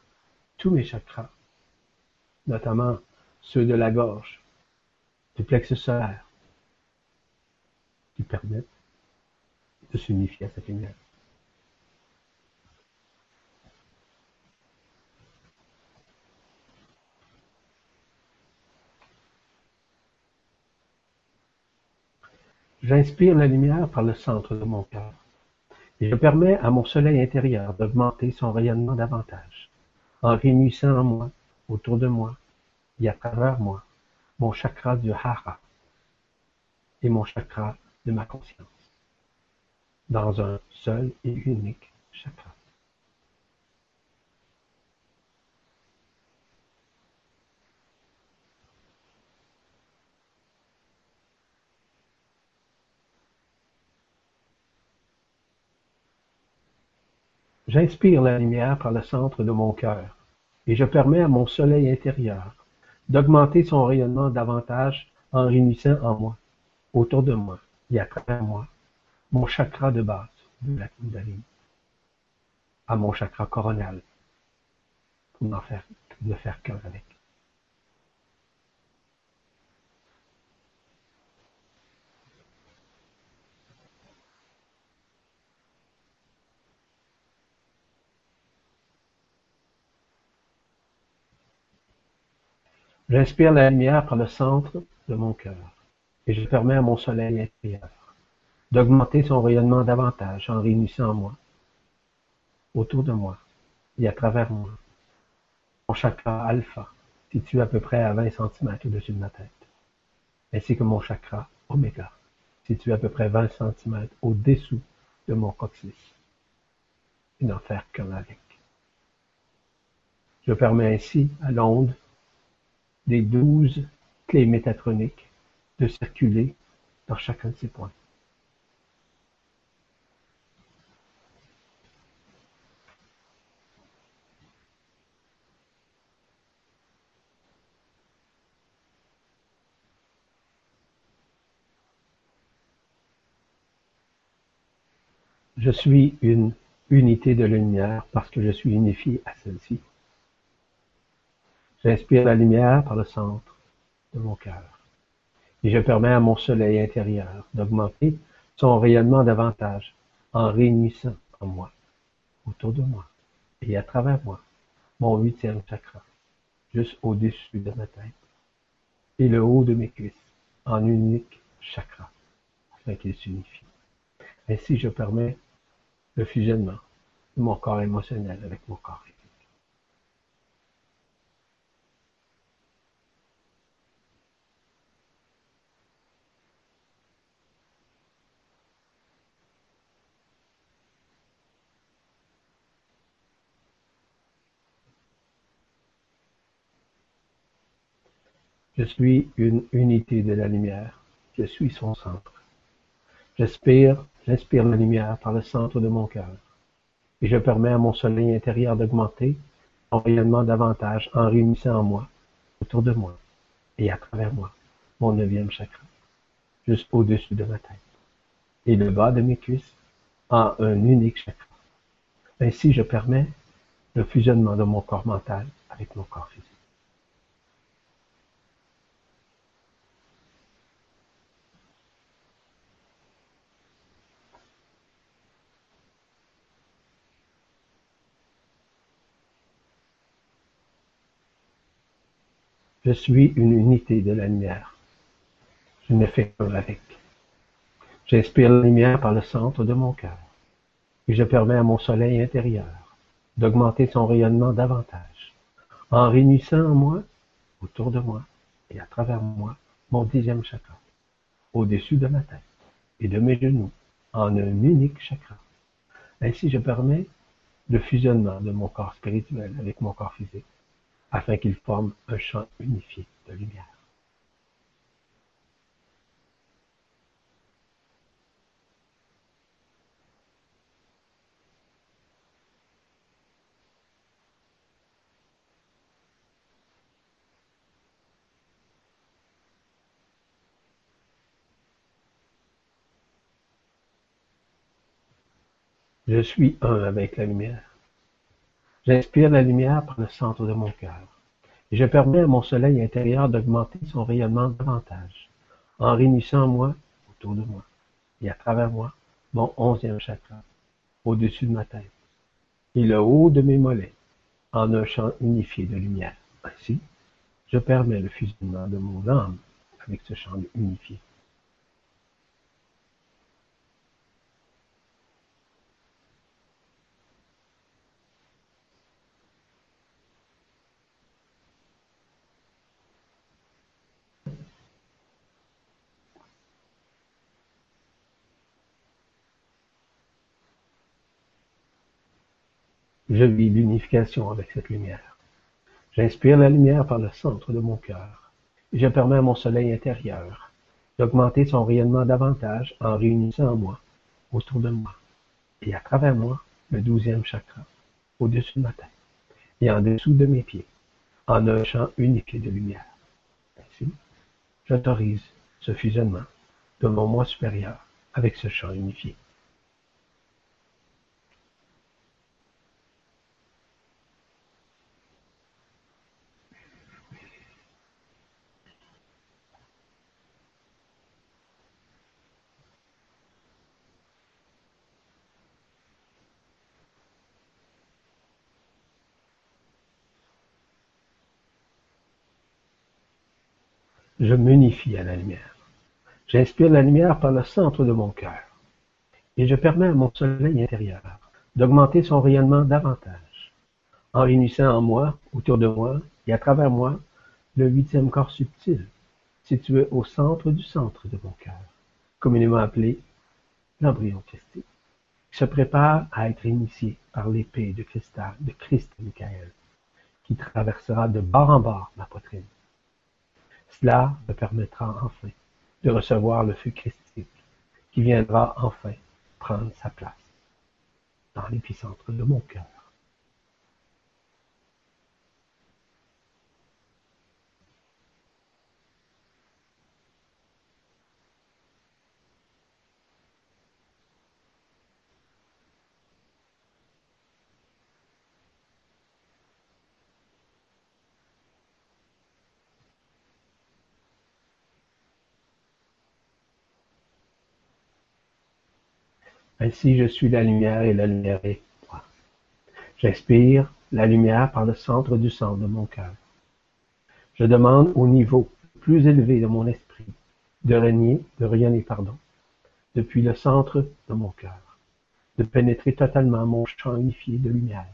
tous mes chakras, notamment ceux de la gorge, du plexus solaire, qui permettent de s'unifier à cette lumière. J'inspire la lumière par le centre de mon cœur et je permets à mon soleil intérieur d'augmenter son rayonnement davantage en réunissant en moi, autour de moi et à travers moi mon chakra du hara et mon chakra de ma conscience dans un seul et unique chakra. J'inspire la lumière par le centre de mon cœur et je permets à mon soleil intérieur d'augmenter son rayonnement davantage en réunissant en moi, autour de moi et à travers moi, mon chakra de base de la Kundalini, à mon chakra coronal, pour n'en faire, ne faire qu'un avec. J'inspire la lumière par le centre de mon cœur et je permets à mon soleil intérieur d'augmenter son rayonnement davantage en réunissant moi, autour de moi et à travers moi. Mon chakra alpha, situé à peu près à 20 cm au-dessus de ma tête, ainsi que mon chakra oméga, situé à peu près 20 cm au-dessous de mon coccyx, et n'en faire qu'un avec. Je permets ainsi à l'onde des douze clés métatroniques de circuler dans chacun de ces points. Je suis une unité de lumière parce que je suis unifié à celle-ci. J'inspire la lumière par le centre de mon cœur et je permets à mon soleil intérieur d'augmenter son rayonnement davantage en réunissant en moi, autour de moi et à travers moi, mon huitième chakra, juste au-dessus de ma tête et le haut de mes cuisses en unique chakra afin qu'il s'unifie. Ainsi, je permets le fusionnement de mon corps émotionnel avec mon corps Je suis une unité de la lumière, je suis son centre. J'inspire, j'inspire la lumière par le centre de mon cœur, et je permets à mon soleil intérieur d'augmenter son rayonnement davantage en réunissant en moi, autour de moi et à travers moi, mon neuvième chakra, juste au-dessus de ma tête, et le bas de mes cuisses en un unique chakra. Ainsi, je permets le fusionnement de mon corps mental avec mon corps physique. Je suis une unité de la lumière. Je ne fais qu'un avec. J'inspire la lumière par le centre de mon cœur et je permets à mon soleil intérieur d'augmenter son rayonnement davantage en réunissant en moi, autour de moi et à travers moi, mon dixième chakra, au-dessus de ma tête et de mes genoux, en un unique chakra. Ainsi, je permets le fusionnement de mon corps spirituel avec mon corps physique afin qu'ils forment un champ unifié de lumière. Je suis un avec la lumière. J'inspire la lumière par le centre de mon cœur, et je permets à mon soleil intérieur d'augmenter son rayonnement davantage, en réunissant moi, autour de moi, et à travers moi, mon onzième chakra, au-dessus de ma tête, et le haut de mes mollets, en un champ unifié de lumière. Ainsi, je permets le fusionnement de mon âme avec ce champ unifié. Je vis l'unification avec cette lumière. J'inspire la lumière par le centre de mon cœur je permets à mon soleil intérieur d'augmenter son rayonnement davantage en réunissant en moi, autour de moi et à travers moi le douzième chakra, au-dessus de ma tête et en dessous de mes pieds, en un champ unifié de lumière. Ainsi, j'autorise ce fusionnement de mon moi supérieur avec ce champ unifié. Je m'unifie à la lumière. J'inspire la lumière par le centre de mon cœur. Et je permets à mon soleil intérieur d'augmenter son rayonnement davantage, en réunissant en moi, autour de moi et à travers moi, le huitième corps subtil, situé au centre du centre de mon cœur, communément appelé l'embryon christique, qui se prépare à être initié par l'épée de cristal de Christ Michael, qui traversera de bord en bord ma poitrine. Cela me permettra enfin de recevoir le feu christique qui viendra enfin prendre sa place dans l'épicentre de mon cœur. Ainsi je suis la lumière et la lumière est moi. J'inspire la lumière par le centre du centre de mon cœur. Je demande au niveau plus élevé de mon esprit de régner, de rayonner, pardon, depuis le centre de mon cœur, de pénétrer totalement mon champ unifié de lumière,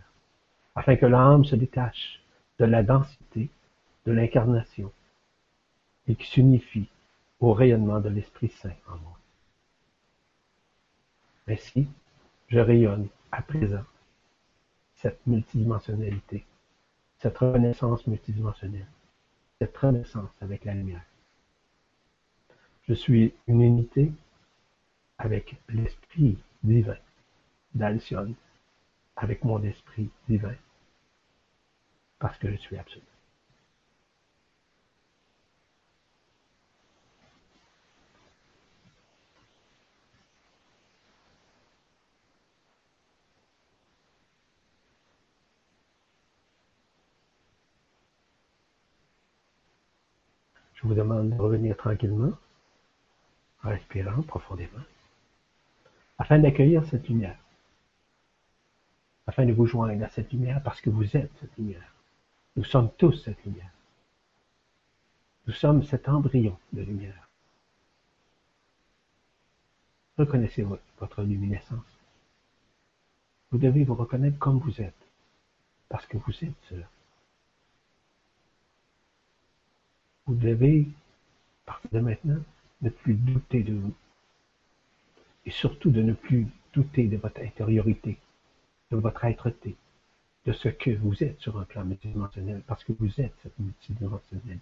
afin que l'âme se détache de la densité de l'incarnation et qui s'unifie au rayonnement de l'Esprit Saint en moi. Ainsi, je rayonne à présent cette multidimensionnalité, cette renaissance multidimensionnelle, cette renaissance avec la lumière. Je suis une unité avec l'esprit divin d'Alcyone, avec mon esprit divin, parce que je suis absolu. Vous demande de revenir tranquillement, en respirant profondément, afin d'accueillir cette lumière, afin de vous joindre à cette lumière parce que vous êtes cette lumière. Nous sommes tous cette lumière. Nous sommes cet embryon de lumière. Reconnaissez votre luminescence. Vous devez vous reconnaître comme vous êtes, parce que vous êtes cela. Vous devez, à partir de maintenant, ne plus douter de vous. Et surtout de ne plus douter de votre intériorité, de votre être-té, de ce que vous êtes sur un plan multidimensionnel, parce que vous êtes cette multidimensionnalité.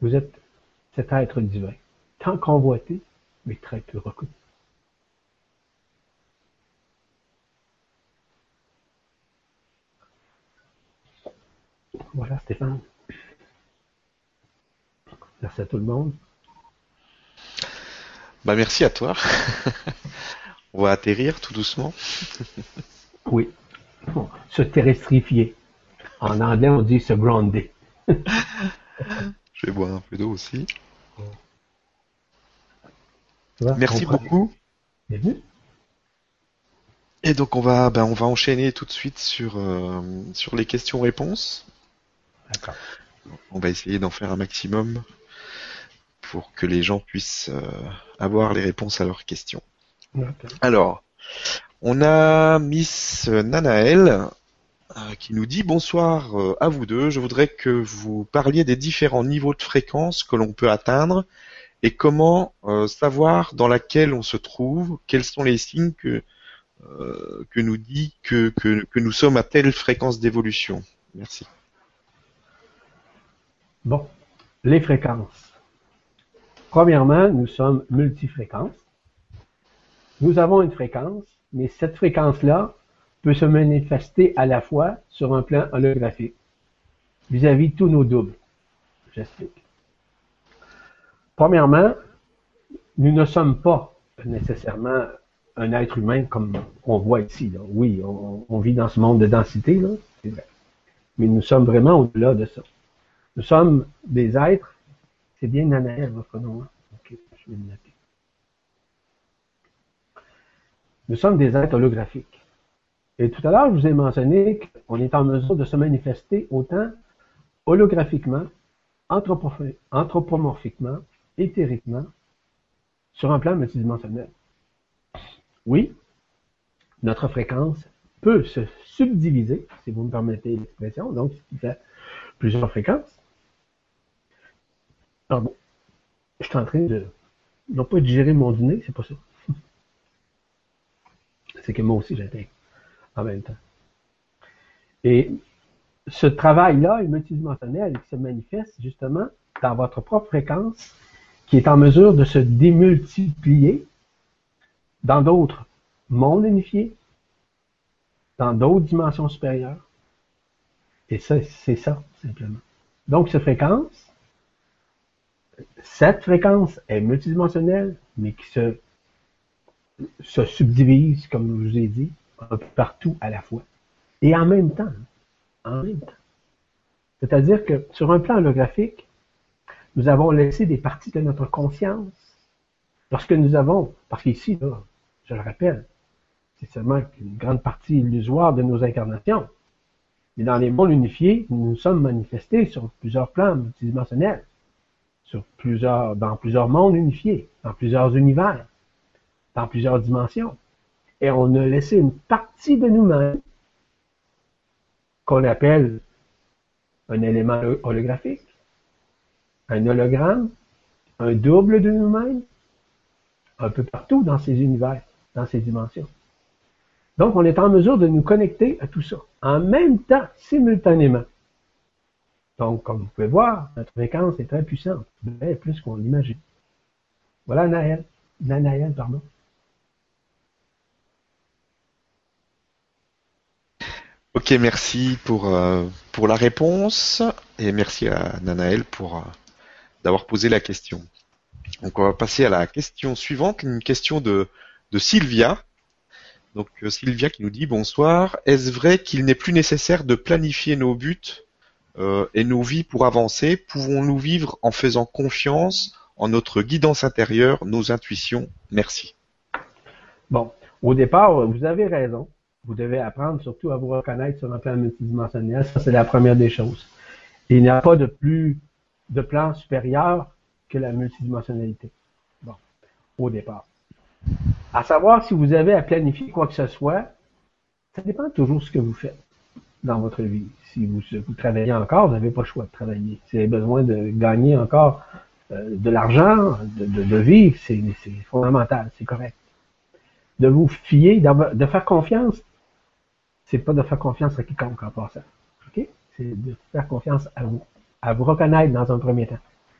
Vous êtes cet être divin, tant convoité, mais très peu reconnu. Voilà, Stéphane. Merci à tout le monde. Bah, merci à toi. On va atterrir tout doucement. oui. se terrestrifier. En anglais, on dit se grounder. Je vais boire un peu d'eau aussi. Merci beaucoup. Et donc on va, ben, on va enchaîner tout de suite sur, euh, sur les questions-réponses. On va essayer d'en faire un maximum pour que les gens puissent euh, avoir les réponses à leurs questions. Alors, on a Miss Nanaël euh, qui nous dit bonsoir euh, à vous deux. Je voudrais que vous parliez des différents niveaux de fréquence que l'on peut atteindre et comment savoir dans laquelle on se trouve, quels sont les signes que, que nous dit que, que, que nous sommes à telle fréquence d'évolution. Merci. Bon, les fréquences. Premièrement, nous sommes multifréquences. Nous avons une fréquence, mais cette fréquence-là peut se manifester à la fois sur un plan holographique vis-à-vis tous nos doubles. J'explique. Premièrement, nous ne sommes pas nécessairement un être humain comme on voit ici. Oui, on, vit dans ce monde de densité, c'est vrai. Mais nous sommes vraiment au-delà de ça. Nous sommes des êtres. C'est bien Nanaël, votre nom. Hein? Je vais le noter. Nous sommes des êtres holographiques. Et tout à l'heure, je vous ai mentionné qu'on est en mesure de se manifester autant holographiquement, anthropomorphiquement, éthériquement, sur un plan multidimensionnel. Oui, notre fréquence peut se subdiviser, si vous me permettez l'expression, donc ce qui fait plusieurs fréquences. Pardon? Je suis en train de, non pas de gérer mon dîner, c'est pas ça. C'est que moi aussi j'étais en même temps. Et ce travail-là est multidimensionnel qui se manifeste justement dans votre propre fréquence qui est en mesure de se démultiplier dans d'autres mondes unifiés, dans d'autres dimensions supérieures. Et ça, c'est ça, simplement. Donc, cette fréquence, cette fréquence est multidimensionnelle, mais qui se, se subdivise, comme je vous ai dit, un peu partout à la fois. Et en même temps. En même temps. C'est-à-dire que sur un plan holographique, nous avons laissé des parties de notre conscience. Lorsque nous avons, parce qu'ici, je le rappelle, c'est seulement une grande partie illusoire de nos incarnations. Mais dans les mondes unifiés, nous nous sommes manifestés sur plusieurs plans multidimensionnels, sur plusieurs, dans plusieurs mondes unifiés, dans plusieurs univers, dans plusieurs dimensions. Et on a laissé une partie de nous-mêmes qu'on appelle un élément holographique, un hologramme, un double de nous-mêmes, un peu partout dans ces univers, dans ces dimensions. Donc, on est en mesure de nous connecter à tout ça, en même temps, simultanément. Donc, comme vous pouvez voir, notre fréquence est très puissante, plus qu'on l'imagine. Voilà Naël. Naël, pardon. Ok, merci pour, euh, pour la réponse et merci à Nanaël pour, euh, d'avoir posé la question. Donc on va passer à la question suivante, une question de, de Sylvia. Donc euh, Sylvia qui nous dit bonsoir. Est-ce vrai qu'il n'est plus nécessaire de planifier nos buts euh, et nos vies pour avancer Pouvons-nous vivre en faisant confiance en notre guidance intérieure, nos intuitions? Merci. Bon, au départ, vous avez raison. Vous devez apprendre surtout à vous reconnaître sur un plan multidimensionnel. Ça, c'est la première des choses. il n'y a pas de plus de plan supérieur que la multidimensionnalité. Bon, au départ. À savoir si vous avez à planifier quoi que ce soit, ça dépend toujours de ce que vous faites dans votre vie. Si vous, travaillez encore, vous n'avez pas le choix de travailler. Si vous avez besoin de gagner encore euh, de l'argent, de, vivre, c'est fondamental, c'est correct. De vous fier, de faire confiance, c'est pas de faire confiance à quiconque en passant. C'est de faire confiance à vous à vous reconnaître dans un premier temps.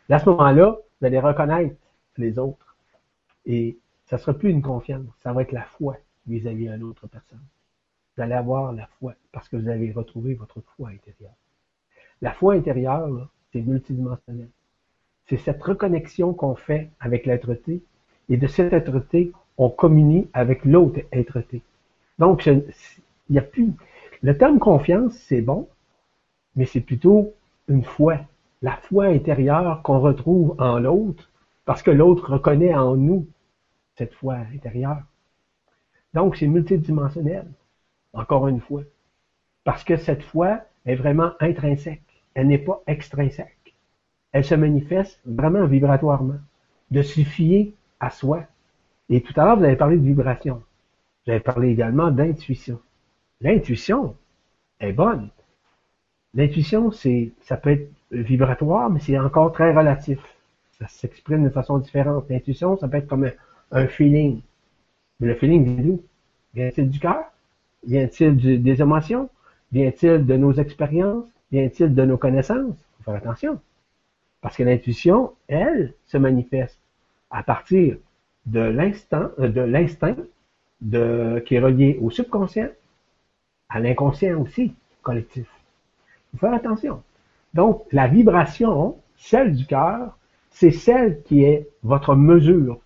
À ce moment-là, vous allez reconnaître les autres. Et ça ne sera plus une confiance, ça va être la foi vis-à-vis d'une autre personne. Vous allez avoir la foi parce que vous avez retrouvé votre foi intérieure. La foi intérieure, c'est multidimensionnel. C'est cette reconnexion qu'on fait avec l'être-té et de cette être-té, on communie avec l'autre être-té. Donc, il n'y a plus. Le terme confiance, c'est bon, mais c'est plutôt une foi, la foi intérieure qu'on retrouve en l'autre, parce que l'autre reconnaît en nous cette foi intérieure. Donc, c'est multidimensionnel, encore une fois, parce que cette foi est vraiment intrinsèque, elle n'est pas extrinsèque. Elle se manifeste vraiment vibratoirement, de se fier à soi. Et tout à l'heure, vous avez parlé de vibration. Vous avez parlé également d'intuition. L'intuition est bonne, L'intuition, c'est, ça peut être vibratoire, mais c'est encore très relatif. Ça s'exprime de façon différente. L'intuition, ça peut être comme un, feeling. Mais le feeling vient d'où? Vient-il du cœur? Vient-il des émotions? Vient-il de nos expériences? Vient-il de nos connaissances? Faut faire attention. Parce que l'intuition, elle, se manifeste à partir de euh, l'instinct, qui est relié au subconscient, à l'inconscient aussi, collectif faut faire attention. Donc, la vibration, celle du cœur, c'est celle qui est votre mesure,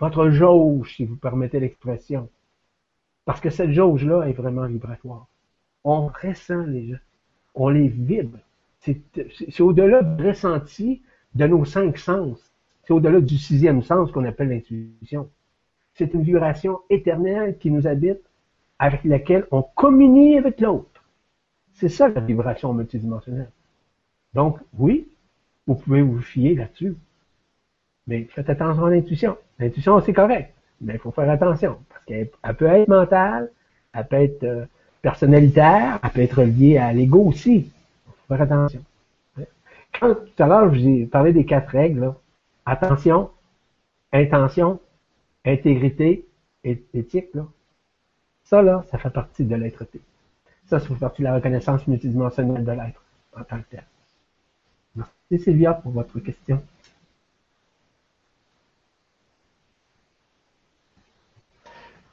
votre jauge, si vous permettez l'expression. Parce que cette jauge-là est vraiment vibratoire. On ressent les gens. On les vibre. C'est au-delà du ressenti de nos cinq sens. C'est au-delà du sixième sens qu'on appelle l'intuition. C'est une vibration éternelle qui nous habite, avec laquelle on communie avec l'autre. C'est ça la vibration multidimensionnelle. Donc, oui, vous pouvez vous fier là-dessus. Mais faites attention à l'intuition. L'intuition, c'est correct, mais il faut faire attention parce qu'elle peut être mentale, elle peut être euh, personnalitaire, elle peut être liée à l'ego aussi. Il faut faire attention. Quand tout à l'heure, je vous ai parlé des quatre règles, attention, intention, intégrité, éthique, là, ça, là, ça fait partie de l'être-té. Ça, ça fait partie de la reconnaissance multidimensionnelle de l'être en tant que tel. Merci Sylvia pour votre question.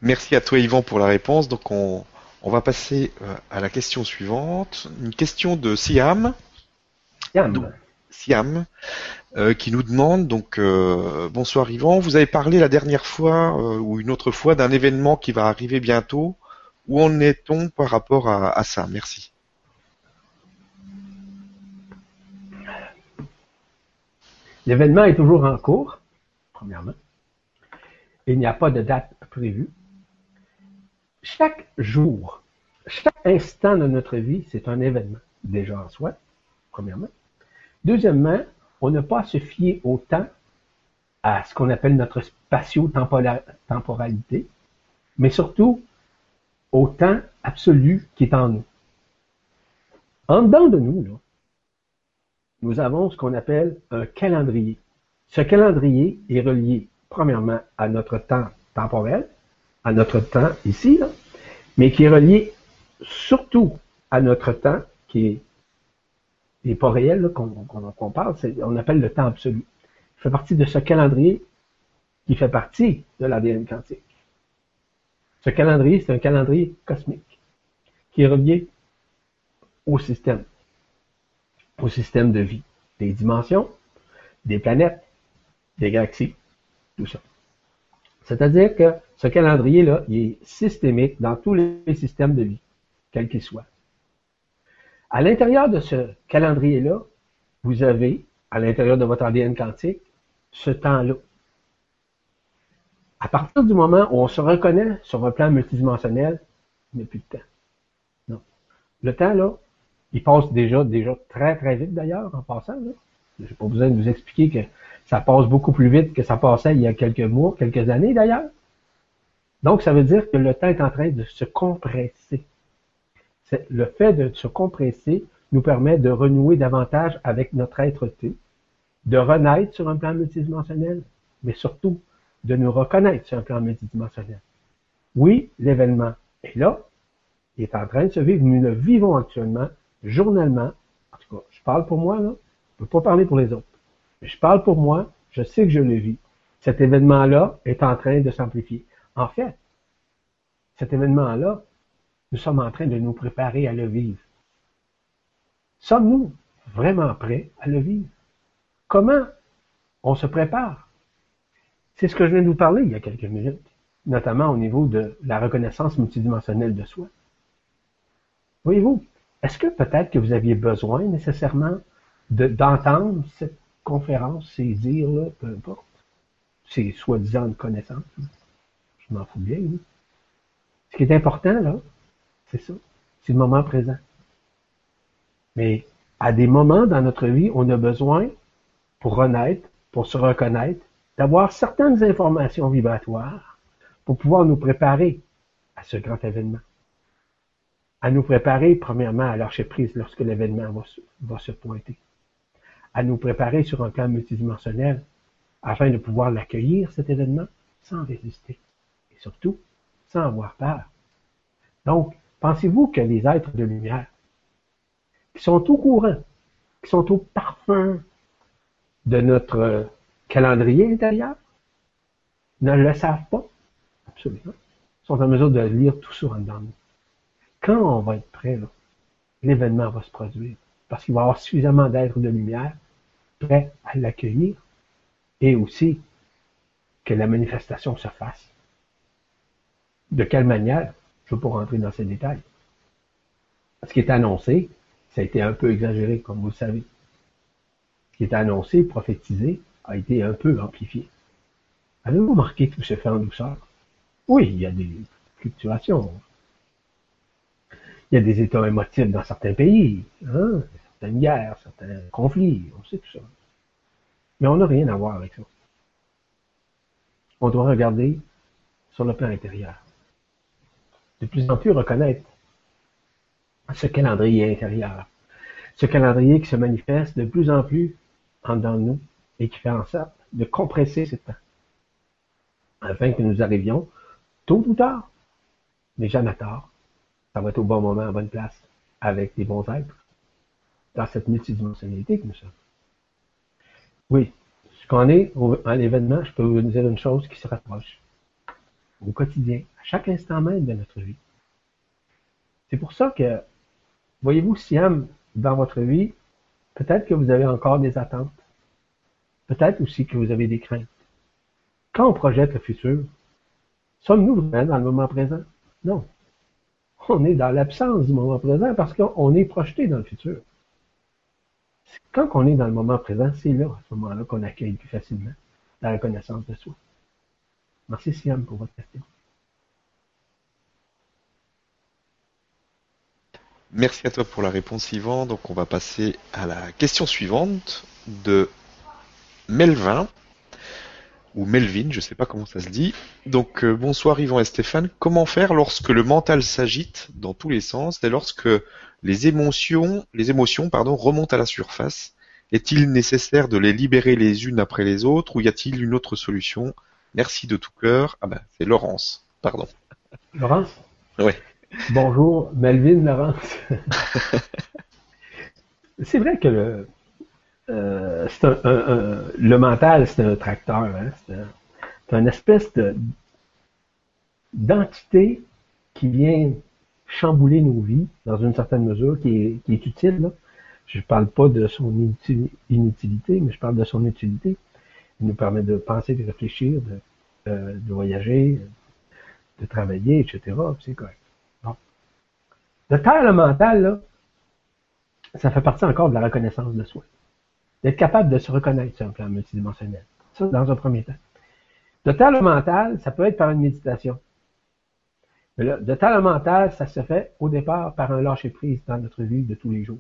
Merci à toi Yvan pour la réponse. Donc on, va passer euh, à la question suivante. Une question de Siam. Siam. Siam. Euh, qui nous demande donc euh, bonsoir Yvan, vous avez parlé la dernière fois ou une autre fois d'un événement qui va arriver bientôt. Où en est-on par rapport à ça? Merci. L'événement est toujours en cours, premièrement. Il n'y a pas de date prévue. Chaque jour, chaque instant de notre vie, c'est un événement, déjà en soi, premièrement. Deuxièmement, on n'a pas à se fier au temps, à ce qu'on appelle notre spatio-temporalité, mais surtout au temps absolu qui est en nous. En dedans de nous, là, nous avons ce qu'on appelle un calendrier. Ce calendrier est relié, premièrement, à notre temps temporel, à notre temps ici, mais qui est relié surtout à notre temps qui est, pas réel, qu'on parle, on appelle le temps absolu. Il fait partie de ce calendrier qui fait partie de l'ADN quantique. Ce calendrier, c'est un calendrier cosmique qui est relié au système au système de vie. Des dimensions, des planètes, des galaxies, tout ça. C'est-à-dire que ce calendrier-là, il est systémique dans tous les systèmes de vie, quels qu'ils soient. À l'intérieur de ce calendrier-là, vous avez, à l'intérieur de votre ADN quantique, ce temps-là. À partir du moment où on se reconnaît sur un plan multidimensionnel, il n'y a plus de temps. Non. Le temps, là, il passe déjà, déjà très, très vite d'ailleurs, en passant. Je n'ai pas besoin de vous expliquer que ça passe beaucoup plus vite que ça passait il y a quelques mois, quelques années d'ailleurs. Donc, ça veut dire que le temps est en train de se compresser. Le fait de se compresser nous permet de renouer davantage avec notre être-té, de renaître sur un plan multidimensionnel, mais surtout de nous reconnaître sur un plan multidimensionnel. Oui, l'événement est là, il est en train de se vivre, nous le vivons actuellement, journellement, en tout cas, je parle pour moi, là, je ne peux pas parler pour les autres. Je parle pour moi, je sais que je le vis. Cet événement-là est en train de s'amplifier. En fait, cet événement-là, nous sommes en train de nous préparer à le vivre. Sommes-nous vraiment prêts à le vivre? Comment on se prépare? C'est ce que je viens de vous parler il y a quelques minutes, notamment au niveau de la reconnaissance multidimensionnelle de soi. Voyez-vous, est-ce que peut-être que vous aviez besoin nécessairement d'entendre cette conférence, ces dires-là, peu importe, ces soi-disant connaissances? Je m'en fous bien. Ce qui est important, là, c'est ça. C'est le moment présent. Mais à des moments dans notre vie, on a besoin, pour renaître, pour se reconnaître, d'avoir certaines informations vibratoires pour pouvoir nous préparer à ce grand événement à nous préparer, premièrement, à lâcher prise lorsque l'événement va, se pointer, à nous préparer sur un plan multidimensionnel afin de pouvoir l'accueillir, cet événement, sans résister et surtout sans avoir peur. Donc, pensez-vous que les êtres de lumière, qui sont au courant, qui sont au parfum de notre calendrier intérieur, ne le savent pas? Absolument. Ils sont en mesure de lire tout ça en dedans quand on va être prêt, l'événement va se produire. Parce qu'il va y avoir suffisamment d'êtres de lumière prêts à l'accueillir et aussi que la manifestation se fasse. De quelle manière? Je ne veux pas rentrer dans ces détails. Ce qui est annoncé, ça a été un peu exagéré, comme vous le savez. Ce qui est annoncé, prophétisé, a été un peu amplifié. Avez-vous remarqué tout se fait en douceur? Oui, il y a des fluctuations. Il y a des états émotifs dans certains pays. Hein? Certaines guerres, certains conflits, on sait tout ça. Mais on n'a rien à voir avec ça. On doit regarder sur le plan intérieur. De plus en plus reconnaître ce calendrier intérieur. Ce calendrier qui se manifeste de plus en plus en dedans de nous et qui fait en sorte de compresser ce temps. Afin que nous arrivions, tôt ou tard, mais jamais tard, ça va être au bon moment, à bonne place, avec des bons êtres, dans cette multidimensionnalité que nous sommes. Oui, ce qu'on est à l'événement, je peux vous dire une chose qui se rapproche. Au quotidien, à chaque instant même de notre vie. C'est pour ça que, voyez-vous, Siam, dans votre vie, peut-être que vous avez encore des attentes. Peut-être aussi que vous avez des craintes. Quand on projette le futur, sommes-nous vraiment dans le moment présent? Non. On est dans l'absence du moment présent parce qu'on est projeté dans le futur. Quand on est dans le moment présent, c'est là, à ce moment-là, qu'on accueille plus facilement la reconnaissance de soi. Merci Siam pour votre question. Merci à toi pour la réponse Yvan. Donc on va passer à la question suivante de Melvin ou Melvin, je ne sais pas comment ça se dit. Donc euh, bonsoir Yvan et Stéphane. Comment faire lorsque le mental s'agite dans tous les sens et lorsque les émotions, les émotions pardon, remontent à la surface? Est-il nécessaire de les libérer les unes après les autres ou y a-t-il une autre solution? Merci de tout cœur. Ah ben c'est Laurence, pardon. Laurence? Oui. Bonjour, Melvin Laurence. c'est vrai que le, euh, le mental, c'est un tracteur. Hein? C'est une espèce de, d'entité qui vient chambouler nos vies dans une certaine mesure, qui est, qui est utile. Je ne parle pas de son inutilité, mais je parle de son utilité. Il nous permet de penser, de réfléchir, de, euh, de voyager, de travailler, etc. C'est correct. Bon. Le terre le mental, là, ça fait partie encore de la reconnaissance de soi d'être capable de se reconnaître sur un plan multidimensionnel. Ça, dans un premier temps. De talent mental, ça peut être par une méditation. Mais là, de talent mental, ça se fait au départ par un lâcher-prise dans notre vie de tous les jours.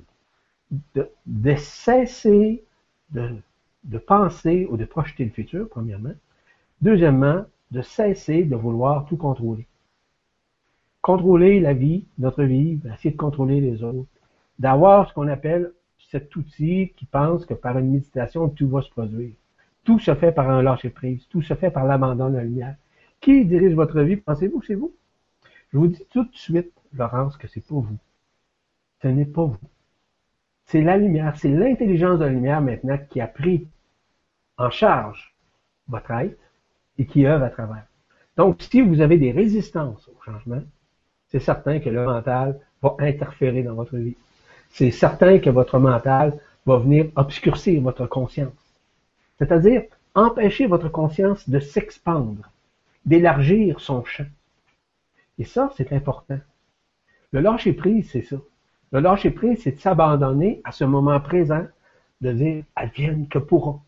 De, cesser de, de penser ou de projeter le futur, premièrement. Deuxièmement, de cesser de vouloir tout contrôler. Contrôler la vie, notre vie, essayer de contrôler les autres. D'avoir ce qu'on appelle cet outil qui pense que par une méditation, tout va se produire. Tout se fait par un lâcher-prise. Tout se fait par l'abandon de la lumière. Qui dirige votre vie? Pensez-vous, c'est vous? Je vous dis tout de suite, Laurence, que c'est pas vous. Ce n'est pas vous. C'est la lumière, c'est l'intelligence de la lumière maintenant qui a pris en charge votre être et qui œuvre à travers. Donc, si vous avez des résistances au changement, c'est certain que le mental va interférer dans votre vie c'est certain que votre mental va venir obscurcir votre conscience. C'est-à-dire empêcher votre conscience de s'expandre, d'élargir son champ. Et ça, c'est important. Le lâcher-prise, c'est ça. Le lâcher-prise, c'est de s'abandonner à ce moment présent, de dire, advienne que pourra.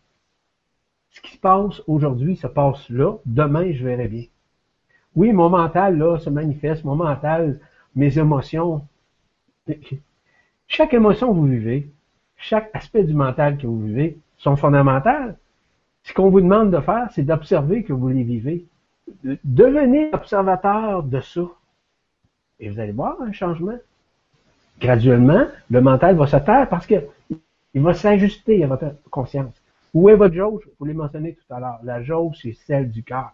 Ce qui se passe aujourd'hui se passe là, demain, je verrai bien. Oui, mon mental, là, se manifeste, mon mental, mes émotions, chaque émotion que vous vivez, chaque aspect du mental que vous vivez sont fondamentales. Ce qu'on vous demande de faire, c'est d'observer que vous les vivez. Devenez observateur de ça. Et vous allez voir un changement. Graduellement, le mental va se taire parce qu'il va s'ajuster à votre conscience. Où est votre jauge? Vous l'avez mentionné tout à l'heure. La jauge, c'est celle du cœur,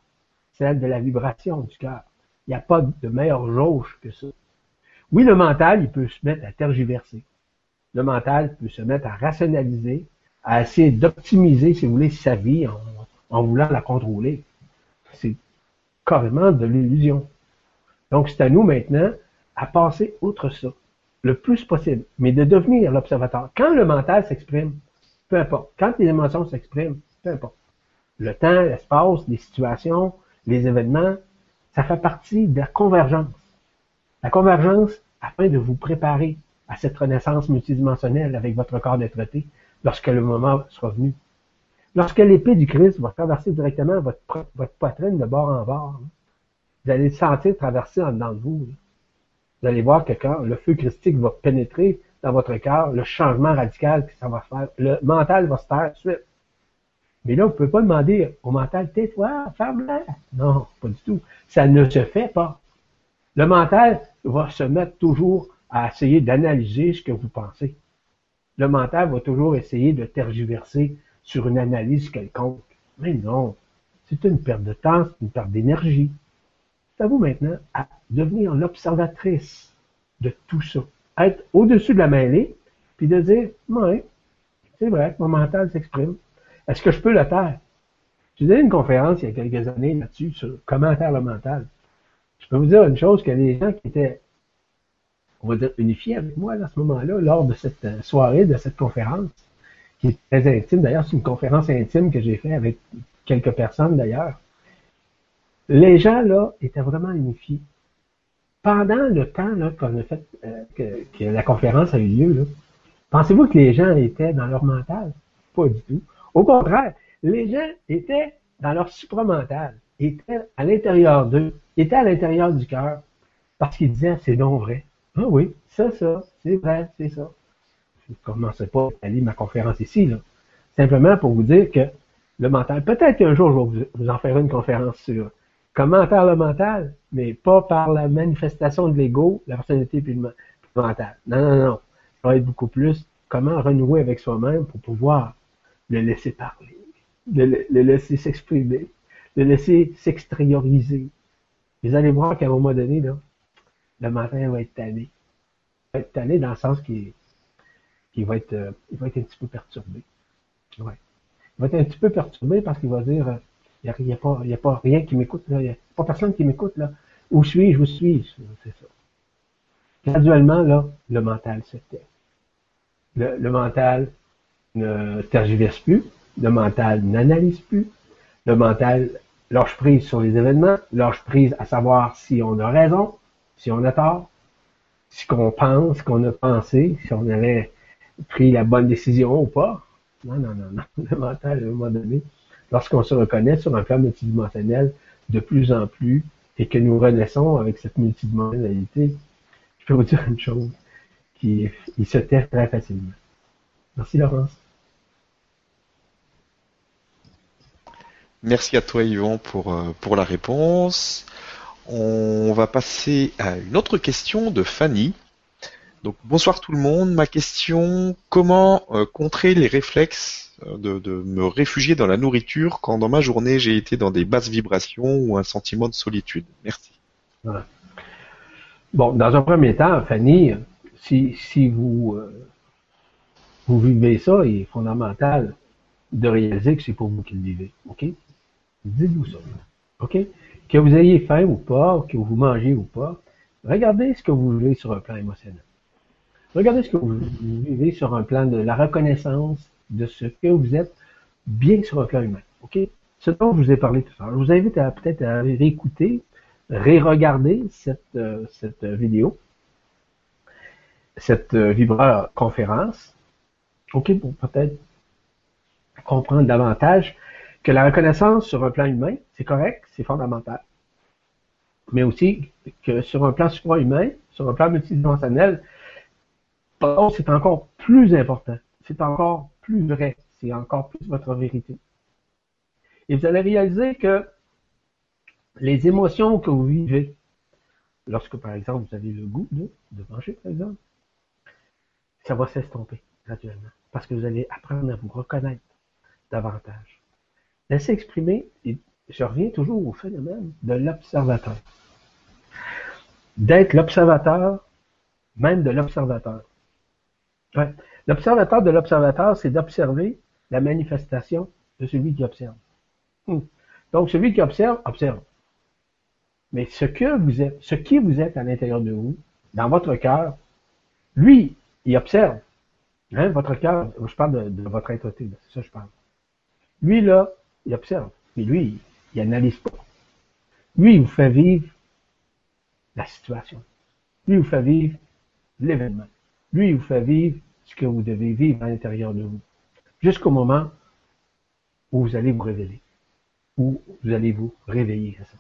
celle de la vibration du cœur. Il n'y a pas de meilleure jauge que ça. Oui, le mental, il peut se mettre à tergiverser. Le mental peut se mettre à rationaliser, à essayer d'optimiser, si vous voulez, sa vie en, voulant la contrôler. C'est carrément de l'illusion. Donc, c'est à nous maintenant à passer outre ça, le plus possible, mais de devenir l'observateur. Quand le mental s'exprime, peu importe. Quand les émotions s'expriment, peu importe. Le temps, l'espace, les situations, les événements, ça fait partie de la convergence. La convergence, afin de vous préparer à cette renaissance multidimensionnelle avec votre corps d'être lorsque le moment sera venu. Lorsque l'épée du Christ va traverser directement votre, poitrine de bord en bord, vous allez le sentir traverser en dedans de vous. Vous allez voir que quand le feu christique va pénétrer dans votre cœur, le changement radical que ça va faire. Le mental va se de suite. Mais là, vous ne pouvez pas demander au mental, tais-toi, ferme-la. Non, pas du tout. Ça ne se fait pas. Le mental va se mettre toujours à essayer d'analyser ce que vous pensez. Le mental va toujours essayer de tergiverser sur une analyse quelconque. Mais non, c'est une perte de temps, c'est une perte d'énergie. C'est à vous maintenant à devenir l'observatrice de tout ça. Être au-dessus de la mêlée, puis de dire, ouais, c'est vrai mon mental s'exprime. Est-ce que je peux le taire? J'ai donné une conférence il y a quelques années là-dessus sur comment taire le mental. Je peux vous dire une chose, que les gens qui étaient, on va dire, unifiés avec moi à ce moment-là, lors de cette euh, soirée, de cette conférence, qui est très intime. D'ailleurs, c'est une conférence intime que j'ai faite avec quelques personnes d'ailleurs. Les gens, là, étaient vraiment unifiés. Pendant le temps là, qu'on a fait, euh, que, la conférence a eu lieu, pensez-vous que les gens étaient dans leur mental? Pas du tout. Au contraire, les gens étaient dans leur supramental, étaient à l'intérieur d'eux, étaient à l'intérieur du cœur, parce qu'ils disaient c'est non vrai. Ah oui, ça, ça, c'est vrai, c'est ça. Je ne commencerai pas à lire ma conférence ici, là. Simplement pour vous dire que le mental, peut-être qu'un jour je vais vous en faire une conférence sur comment faire le mental, mais pas par la manifestation de l'ego, la personnalité puis le mental. Non, non, non. Ça va être beaucoup plus comment renouer avec soi-même pour pouvoir le laisser parler, le, laisser s'exprimer, le laisser s'extérioriser. Vous allez voir qu'à un moment donné, le matin va être tanné. Il va être tanné dans le sens qu'il va, être, euh, va être un petit peu perturbé. Ouais. Il va être un petit peu perturbé parce qu'il va dire euh, il n'y a, pas, a pas rien qui m'écoute, il n'y a pas personne qui m'écoute. là. Où suis-je? Où suis-je? C'est ça. Graduellement, là, le mental se tait. Le, le mental ne tergiverse plus, le mental n'analyse plus, le mental lâche prise sur les événements, lâche prise à savoir si on a raison, si on a tort, ce qu'on pense, qu'on a pensé, si on avait pris la bonne décision ou pas. Non, non, non, non. Le mental, à un moment donné, lorsqu'on se reconnaît sur un plan multidimensionnel de plus en plus et que nous renaissons avec cette multidimensionnalité, je peux vous dire une chose, qui il se tait très facilement. Merci Laurence. Merci à toi pour, euh, pour la réponse. On va passer à une autre question de Fanny. Donc bonsoir tout le monde. Ma question, comment euh, contrer les réflexes euh, de, me réfugier dans la nourriture quand dans ma journée j'ai été dans des basses vibrations ou un sentiment de solitude? Merci. Bon, dans un premier temps, Fanny, si, si vous, vivez ça, il est fondamental de réaliser que c'est pour vous qui le vivez. OK? Dites-vous ça. OK? Que vous ayez faim ou pas, que vous mangez ou pas, regardez ce que vous vivez sur un plan émotionnel. Regardez ce que vous vivez sur un plan de la reconnaissance de ce que vous êtes bien sur un plan humain. OK? Ce dont je vous ai parlé tout à l'heure. Je vous invite à peut-être à réécouter, ré-regarder cette, euh, cette vidéo, cette euh, conférence. OK, pour peut-être comprendre davantage que la reconnaissance sur un plan humain, c'est correct, c'est fondamental. Mais aussi que sur un plan supra-humain, sur un plan multidimensionnel, c'est encore plus important. C'est encore plus vrai. C'est encore plus votre vérité. Et vous allez réaliser que les émotions que vous vivez, lorsque par exemple vous avez le goût de, de manger, par exemple, ça va s'estomper graduellement. Parce que vous allez apprendre à vous reconnaître davantage. Laissez exprimer, et je reviens toujours au phénomène de l'observateur. D'être l'observateur, même de l'observateur. L'observateur de l'observateur, c'est d'observer la manifestation de celui qui observe. Hmm. Donc, celui qui observe, observe. Mais ce que vous êtes, ce qui vous êtes à l'intérieur de vous, dans votre cœur, lui, il observe. Hein, votre cœur, je parle de, votre être c'est ça que je parle. Lui, là, il observe. Mais lui, il n'analyse pas. Lui, il vous fait vivre la situation. Lui, il vous fait vivre l'événement. Lui, il vous fait vivre ce que vous devez vivre à l'intérieur de vous. Jusqu'au moment où vous allez vous révéler. Où vous allez vous réveiller à ça.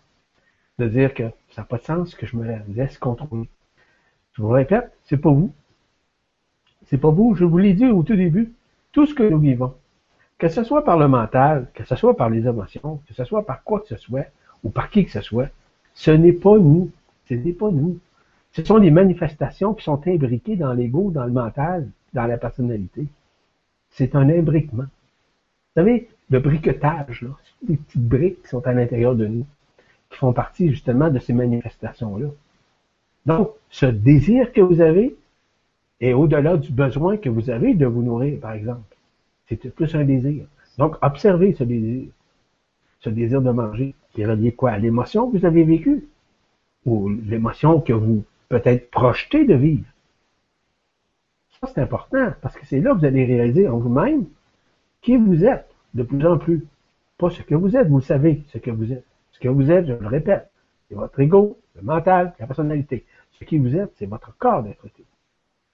De dire que ça n'a pas de sens que je me laisse contrôler. Je vous répète, c'est pas vous. c'est pas vous, je vous l'ai dit au tout début, tout ce que nous vivons, que ce soit par le mental, que ce soit par les émotions, que ce soit par quoi que ce soit, ou par qui que ce soit, ce n'est pas nous. Ce n'est pas nous. Ce sont des manifestations qui sont imbriquées dans l'ego, dans le mental, dans la personnalité. C'est un imbriquement. Vous savez, le briquetage, là, des petites briques qui sont à l'intérieur de nous, qui font partie justement de ces manifestations-là. Donc, ce désir que vous avez est au-delà du besoin que vous avez de vous nourrir, par exemple. C'est plus un désir. Donc, observez ce désir. Ce désir de manger, qui est relié quoi? À l'émotion que vous avez vécue? Ou l'émotion que vous peut-être projetez de vivre? Ça, c'est important, parce que c'est là que vous allez réaliser en vous-même qui vous êtes de plus en plus. Pas ce que vous êtes, vous savez ce que vous êtes. Ce que vous êtes, je le répète, c'est votre ego, le mental, la personnalité. Ce qui vous êtes, c'est votre corps d'être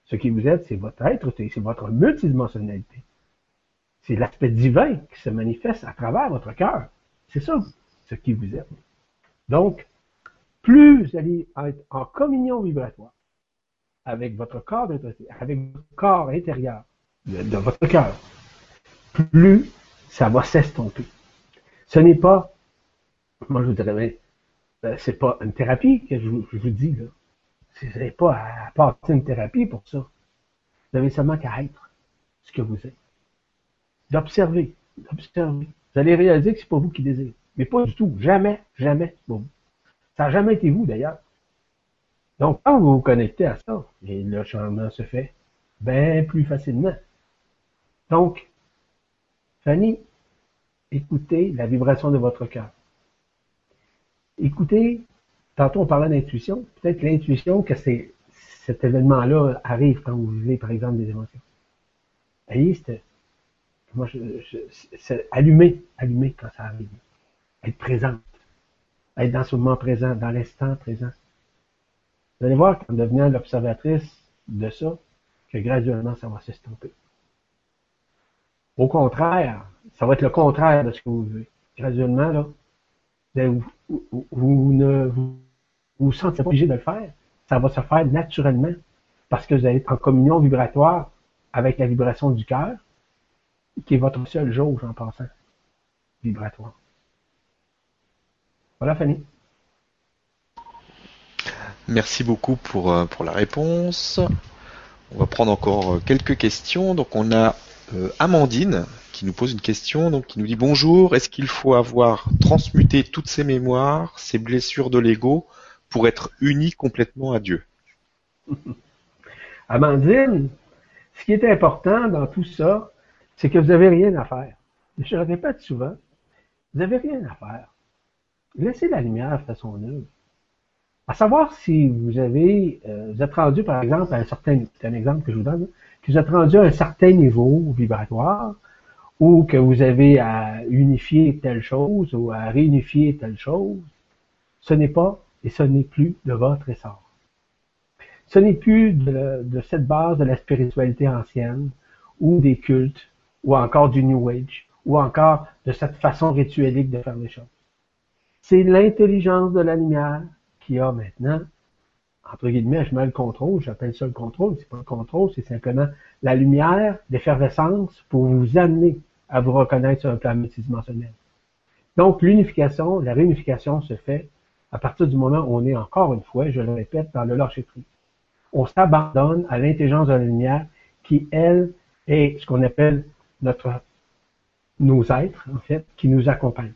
Ce qui vous êtes, c'est votre être c'est votre multidimensionnalité. C'est l'aspect divin qui se manifeste à travers votre cœur. C'est ça, ce qui vous êtes. Donc, plus vous allez être en communion vibratoire avec votre corps avec votre corps intérieur de, votre cœur, plus ça va s'estomper. Ce n'est pas, moi je vous dirais, ben, c'est pas une thérapie que je vous, dis là. N'avez pas à passer une thérapie pour ça. Vous avez seulement qu'à être ce que vous êtes. D'observer, d'observer. Vous allez réaliser que c'est pas vous qui désirez. Mais pas du tout. Jamais, jamais, c'est pas vous. Ça n'a jamais été vous, d'ailleurs. Donc, quand vous vous connectez à ça, et le changement se fait bien plus facilement. Donc, Fanny, écoutez la vibration de votre cœur. Écoutez, tantôt on parlait d'intuition, peut-être l'intuition que c'est, cet événement-là arrive quand vous vivez, par exemple, des émotions. Voyez, c'est, moi, c'est allumer, allumer quand ça arrive. Être présent être dans ce moment présent, dans l'instant présent. Vous allez voir qu'en devenant l'observatrice de ça, que graduellement ça va s'estomper. Au contraire, ça va être le contraire de ce que vous vivez. Graduellement, là, vous, ne vous, vous sentez pas obligé de le faire. Ça va se faire naturellement parce que vous allez être en communion vibratoire avec la vibration du cœur, qui est votre seule jauge en passant vibratoire. Voilà, Fanny. Merci beaucoup pour, euh, pour la réponse. On va prendre encore euh, quelques questions. Donc on a euh, Amandine qui nous pose une question, donc qui nous dit bonjour, est-ce qu'il faut avoir transmuté toutes ses mémoires, ses blessures de l'ego pour être uni complètement à Dieu? Amandine, ce qui est important dans tout ça, c'est que vous n'avez rien à faire. Je le répète souvent, vous n'avez rien à faire. Laissez la lumière faire son œuvre. À savoir si vous avez, euh, vous êtes rendu, par exemple, à un certain, c'est un exemple que je vous donne, que vous êtes rendu à un certain niveau vibratoire, ou que vous avez à unifier telle chose, ou à réunifier telle chose, ce n'est pas et ce n'est plus de votre essor. Ce n'est plus de, de cette base de la spiritualité ancienne, ou des cultes, ou encore du New Age, ou encore de cette façon rituelique de faire les choses. C'est l'intelligence de la lumière qui a maintenant, entre guillemets, je mets le contrôle, j'appelle ça le contrôle, c'est pas le contrôle, c'est simplement la lumière d'effervescence pour vous amener à vous reconnaître sur un plan multidimensionnel. Donc, l'unification, la réunification se fait à partir du moment où on est encore une fois, je le répète, dans le lâcher prise. On s'abandonne à l'intelligence de la lumière qui, elle, est ce qu'on appelle notre, nos êtres, en fait, qui nous accompagnent.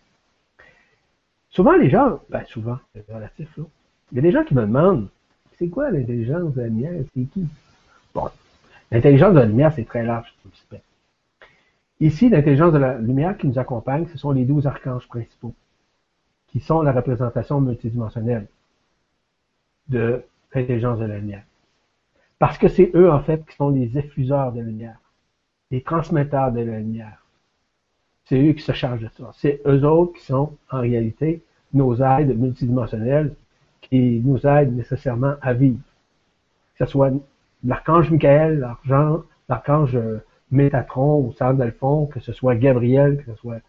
Souvent, les gens, ben souvent, c'est relatif, là. Il y a des gens qui me demandent, c'est quoi l'intelligence de la lumière? C'est qui? Bon, l'intelligence de la lumière, c'est très large. Ici, l'intelligence de la lumière qui nous accompagne, ce sont les douze archanges principaux, qui sont la représentation multidimensionnelle de l'intelligence de la lumière. Parce que c'est eux, en fait, qui sont les effuseurs de lumière, les transmetteurs de la lumière. C'est eux qui se chargent de ça. C'est eux autres qui sont, en réalité, nos aides multidimensionnelles qui nous aident nécessairement à vivre. Que ce soit l'archange Michael, l'archange Métatron ou Saint Delphon, que ce soit Gabriel, que ce soit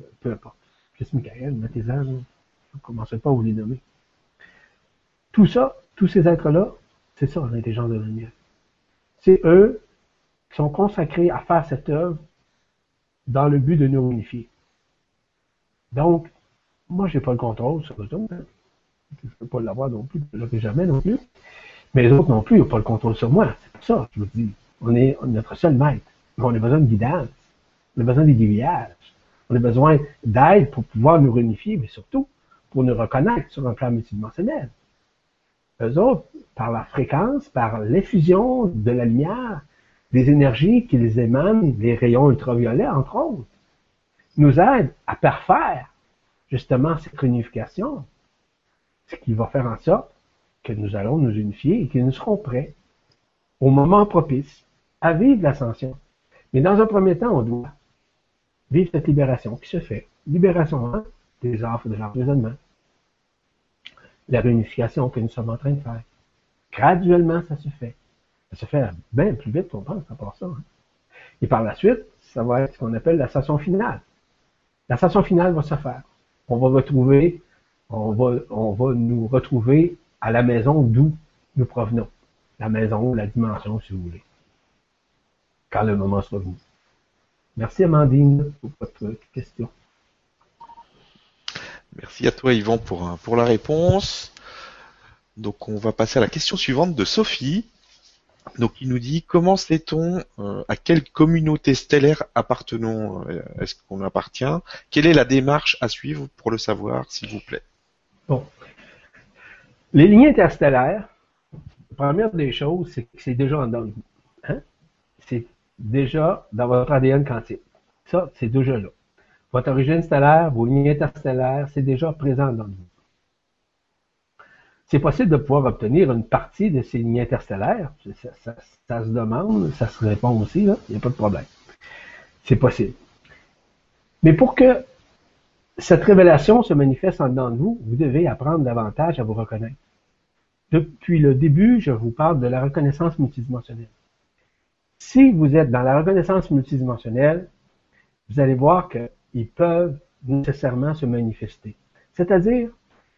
euh, peu importe. Juste Michael, mettez-en, ne commencerai pas à vous les nommer. Tout ça, tous ces êtres-là, c'est ça l'intelligence de la lumière. C'est eux sont consacrés à faire cette œuvre dans le but de nous unifier. Donc, moi, j'ai pas le contrôle sur eux autres. Hein. Je ne peux pas l'avoir non plus, je l'aurai jamais non plus. Mais les autres non plus n'ont pas le contrôle sur moi. C'est pour ça, je vous dis, on est notre seul maître. Mais on a besoin de guidance. On a besoin d'aiguillage. On a besoin d'aide pour pouvoir nous réunifier, mais surtout pour nous reconnaître sur un plan multidimensionnel. Eux autres, par la fréquence, par l'effusion de la lumière, des énergies qu'ils émanent, les rayons ultraviolets, entre autres, nous aident à parfaire justement cette réunification, ce qui va faire en sorte que nous allons nous unifier et que nous serons prêts au moment propice à vivre l'ascension. Mais dans un premier temps, on doit vivre cette libération qui se fait. Libération des offres de l'emprisonnement. La réunification que nous sommes en train de faire. Graduellement, ça se fait. Se fait bien plus vite qu'on pense à part ça. Hein. Et par la suite, ça va être ce qu'on appelle la station finale. La station finale va se faire. On va retrouver, on va, on va nous retrouver à la maison d'où nous provenons. La maison, la dimension, si vous voulez. Quand le moment sera venu. Merci Amandine pour votre question. Merci à toi Yvan pour, pour la réponse. Donc on va passer à la question suivante de Sophie. Donc il nous dit comment sait-on euh, à quelle communauté stellaire appartenons euh, Est-ce qu'on appartient? Quelle est la démarche à suivre pour le savoir, s'il vous plaît? Bon. Les lignes interstellaires, la première des choses, c'est que c'est déjà en dedans. Hein? C'est déjà dans votre ADN quantique. Ça, c'est déjà là. Votre origine stellaire, vos lignes interstellaires, c'est déjà présent dans vous. C'est possible de pouvoir obtenir une partie de ces lignes interstellaires. Ça, se demande, ça se répond aussi, il n'y a pas de problème. C'est possible. Mais pour que cette révélation se manifeste en dedans de vous, vous devez apprendre davantage à vous reconnaître. Depuis le début, je vous parle de la reconnaissance multidimensionnelle. Si vous êtes dans la reconnaissance multidimensionnelle, vous allez voir qu'ils peuvent nécessairement se manifester. C'est-à-dire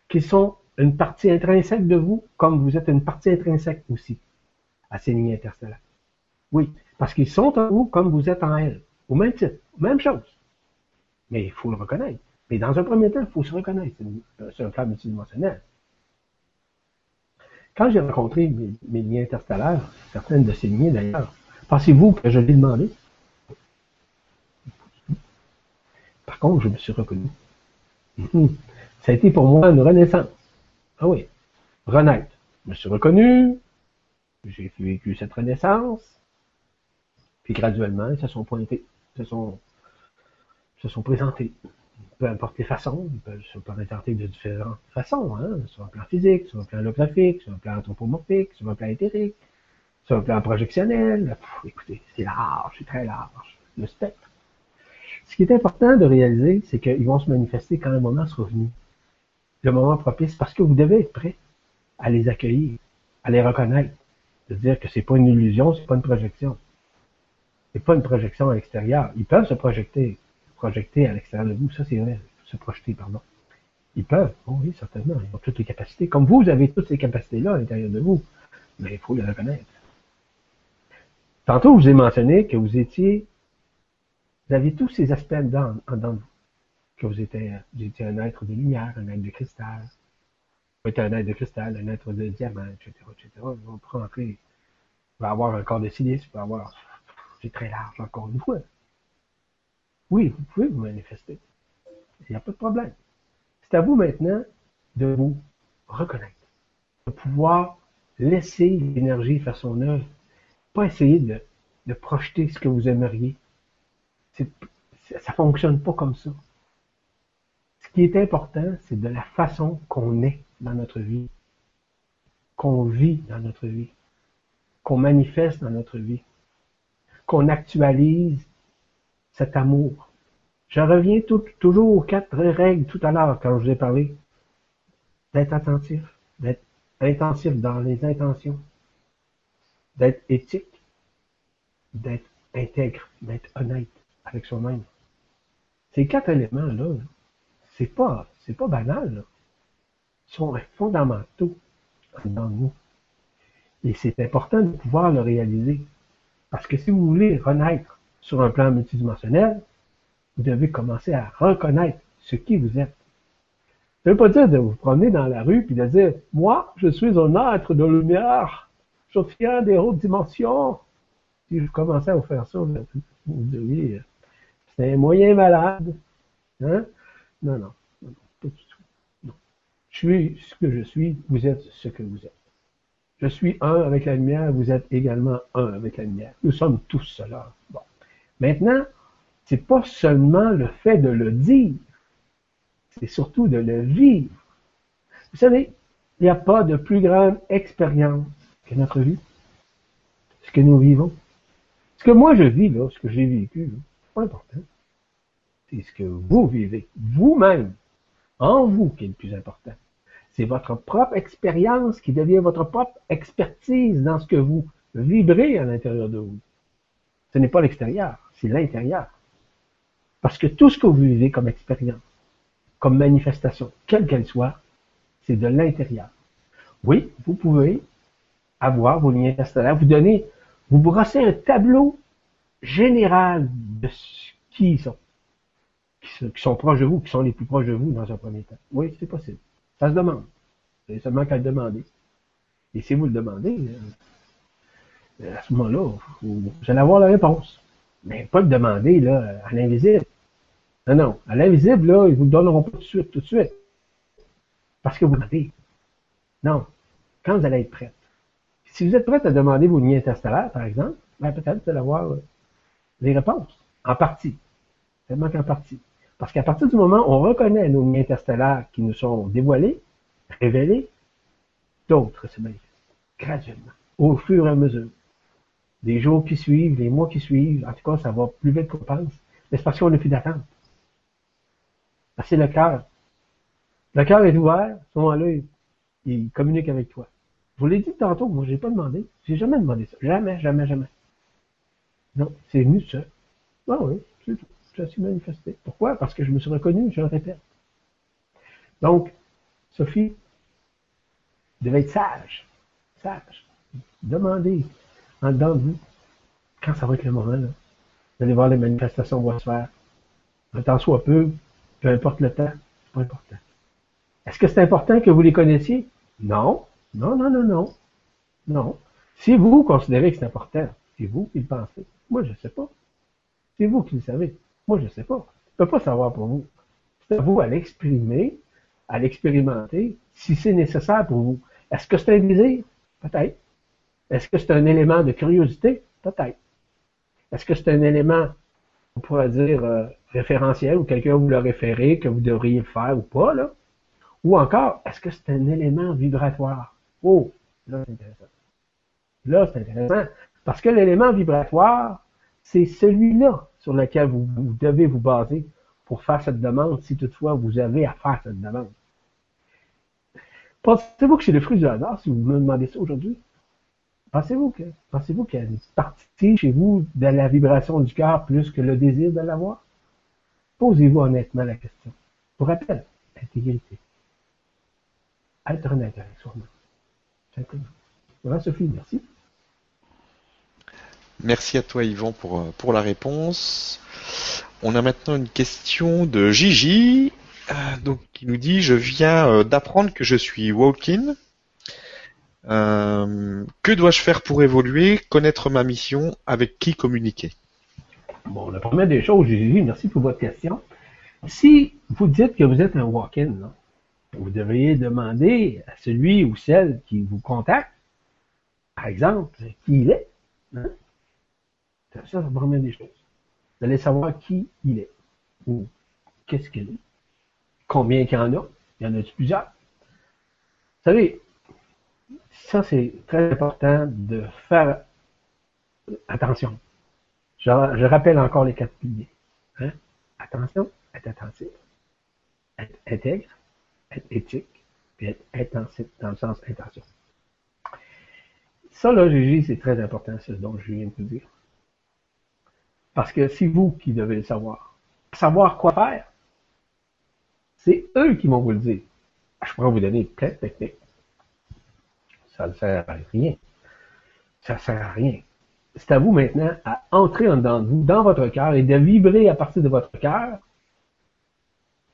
qu'ils sont une partie intrinsèque de vous, comme vous êtes une partie intrinsèque aussi à ces lignes interstellaires. Oui, parce qu'ils sont en vous comme vous êtes en elles, au même titre, même chose. Mais il faut le reconnaître. Mais dans un premier temps, il faut se reconnaître. C'est un cas multidimensionnel. Quand j'ai rencontré mes, mes, interstellaires, certaines de ces lignes d'ailleurs, Pensez-vous que je l'ai demandé? Par contre, je me suis reconnu. Hmm. Ça a été pour moi une renaissance. Ah oui, renaître. Je me suis reconnu, j'ai vécu cette renaissance, puis graduellement, ils se sont pointés, se sont, se sont présentés. Peu importe les façons, ils peuvent se présenter de différentes façons, hein, sur un plan physique, sur un plan holographique, sur un plan anthropomorphique, sur un plan éthérique, sur un plan projectionnel, écoutez, c'est large, c'est très large, le spectre. Ce qui est important de réaliser, c'est qu'ils vont se manifester quand le moment sera venu. Le moment propice, parce que vous devez être prêt à les accueillir, à les reconnaître, de dire que c'est pas une illusion, c'est pas une projection. C'est pas une projection à l'extérieur. Ils peuvent se projeter, projeter à l'extérieur de vous, ça c'est vrai, se projeter, pardon. Ils peuvent, oh oui, certainement, ils ont toutes les capacités. Comme vous, vous avez toutes ces capacités-là à l'intérieur de vous, mais il faut les reconnaître. Tantôt, je vous ai mentionné que vous étiez, vous aviez tous ces aspects dedans de vous. Que vous étiez, un être de lumière, un être de cristal. Vous étiez un être de cristal, un être de diamant, etc., etc. On peut rentrer, vous va avoir un corps de silice, vous pouvez avoir, c'est très large encore une fois. Oui, vous pouvez vous manifester. Il n'y a pas de problème. C'est à vous maintenant de vous reconnaître, de pouvoir laisser l'énergie faire son œuvre pas essayer de, de projeter ce que vous aimeriez. Ça fonctionne pas comme ça. Qui est important, c'est de la façon qu'on est dans notre vie, qu'on vit dans notre vie, qu'on manifeste dans notre vie, qu'on actualise cet amour. Je reviens toujours aux quatre règles tout à l'heure quand je vous ai parlé. D'être attentif, d'être intensif dans les intentions, d'être éthique, d'être intègre, d'être honnête avec soi-même. Ces quatre éléments-là, c'est pas, c'est pas banal, là. Ils sont fondamentaux dans nous. Et c'est important de pouvoir le réaliser. Parce que si vous voulez renaître sur un plan multidimensionnel, vous devez commencer à reconnaître ce qui vous êtes. Ça ne veut pas dire de vous promener dans la rue et de dire Moi, je suis un être de lumière, je viens des hautes dimensions. Si je commençais à vous faire ça, vous diriez C'est un moyen malade. Hein? Non, non, non, pas du tout. Non. Je suis ce que je suis, vous êtes ce que vous êtes. Je suis un avec la lumière, vous êtes également un avec la lumière. Nous sommes tous cela. Bon. Maintenant, c'est pas seulement le fait de le dire, c'est surtout de le vivre. Vous savez, il n'y a pas de plus grande expérience que notre vie, ce que nous vivons. Ce que moi je vis, là, ce que j'ai vécu, c'est pas important. C'est ce que vous vivez, vous-même, en vous, qui est le plus important. C'est votre propre expérience qui devient votre propre expertise dans ce que vous vibrez à l'intérieur de vous. Ce n'est pas l'extérieur, c'est l'intérieur. Parce que tout ce que vous vivez comme expérience, comme manifestation, quelle qu'elle soit, c'est de l'intérieur. Oui, vous pouvez avoir vos liens interstellaires, vous donnez, vous brossez un tableau général de qui ils sont, qui sont proches de vous, qui sont les plus proches de vous dans un premier temps. Oui, c'est possible. Ça se demande. C'est seulement qu'à le demander. Et si vous le demandez, euh, à ce moment-là, vous, allez avoir la réponse. Mais pas le demander là, à l'invisible. Non, non. À l'invisible, là, ils vous le donneront pas tout de suite, tout de suite. Parce que vous demandez. Non. Quand vous allez être prête. Si vous êtes prête à demander vos liens interstellaires, par exemple, ben peut-être vous allez avoir euh, les réponses. En partie. Seulement qu'en partie. Parce qu'à partir du moment où on reconnaît nos liens interstellaires qui nous sont dévoilés, révélés, d'autres se manifestent graduellement, au fur et à mesure. Des jours qui suivent, les mois qui suivent, en tout cas, ça va plus vite qu'on pense. Mais c'est parce qu'on n'a plus d'attente. C'est le cœur. Le cœur est ouvert, à ce moment-là, il, communique avec toi. Je vous l'ai dit tantôt, moi, j'ai pas demandé. J'ai jamais demandé ça. Jamais, jamais, jamais. Non, c'est venu ça. Ah oui, c'est tout. Ça s'est manifesté. Pourquoi? Parce que je me suis reconnu, je le répète. Donc, Sophie devait être sage. Sage. Demandez en dedans de vous quand ça va être le moment. Là. Vous allez voir les manifestations vont se faire. Le temps soit peu, peu importe le temps, c'est pas important. Est-ce que c'est important que vous les connaissiez? Non. Non, non, non, non. Non. Si vous considérez que c'est important, c'est vous qui le pensez. Moi, je ne sais pas. C'est vous qui le savez. Moi, je ne sais pas. Je ne peux pas savoir pour vous. C'est à vous à l'exprimer à l'expérimenter si c'est nécessaire pour vous. Est-ce que c'est un désir? Peut-être. Est-ce que c'est un élément de curiosité? Peut-être. Est-ce que c'est un élément, on pourrait dire, euh, référentiel ou quelqu'un vous l'a référé, que vous devriez le faire ou pas, là? Ou encore, est-ce que c'est un élément vibratoire? Oh, là, c'est intéressant. Là, c'est intéressant. Parce que l'élément vibratoire, c'est celui-là sur lequel vous devez vous baser pour faire cette demande, si toutefois vous avez à faire cette demande. Pensez-vous que c'est le fruit du hasard si vous me demandez ça aujourd'hui? Pensez-vous que pensez-vous qu'il y a une partie chez vous de la vibration du cœur plus que le désir de l'avoir? Posez-vous honnêtement la question. Pour rappel, intégrité. Être honnête avec soi-même. Voilà, Sophie, merci. Merci à toi, Yvan, pour, euh, pour la réponse. On a maintenant une question de Gigi, euh, donc qui nous dit je viens euh, d'apprendre que je suis walk-in. Euh, que dois-je faire pour évoluer, connaître ma mission, avec qui communiquer? Bon, la première des choses, Gigi, merci pour votre question. Si vous dites que vous êtes un walk-in, vous devriez demander à celui ou celle qui vous contacte, par exemple, qui il est. Hein? Ça, c'est la première des choses. Vous allez savoir qui il est ou qu'est-ce qu'il est. Combien il y en a. Il y en a plusieurs? Vous savez, ça c'est très important de faire attention. Je, rappelle encore les quatre piliers. Hein? Attention, être attentif, être intègre, être éthique, puis être intensif dans le sens intention. Ça, là, Gigi, c'est très important, ce dont je viens de vous dire. Parce que c'est vous qui devez le savoir. Savoir quoi faire, c'est eux qui vont vous le dire. Je pourrais vous donner plein de techniques. Ça ne sert à rien. Ça ne sert à rien. c'est à vous maintenant à entrer en dedans de vous, dans votre cœur, et de vibrer à partir de votre cœur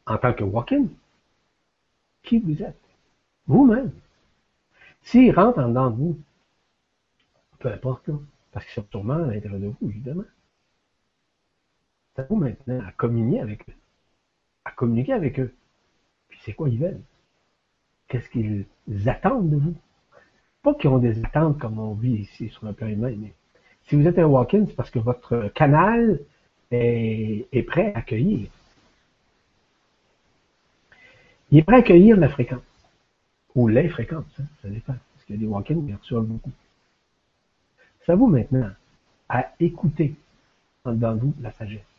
en tant que walk-in. Qui vous êtes? Vous-même. S'ils rentrent en dedans de vous, peu importe, parce qu'ils sont sûrement à l'intérieur de vous, évidemment. À vous maintenant à communier avec eux. À communiquer avec eux. Puis c'est quoi ils veulent? Qu'est-ce qu'ils attendent de vous? Pas qu'ils ont des attentes comme on vit ici sur le plan humain, mais si vous êtes un walk-in, c'est parce que votre canal est, prêt à accueillir. Il est prêt à accueillir la fréquence. Ou les fréquences, hein, ça dépend. Parce qu'il y a des walk-ins qui reçoivent beaucoup. À vous maintenant à écouter dans vous la sagesse.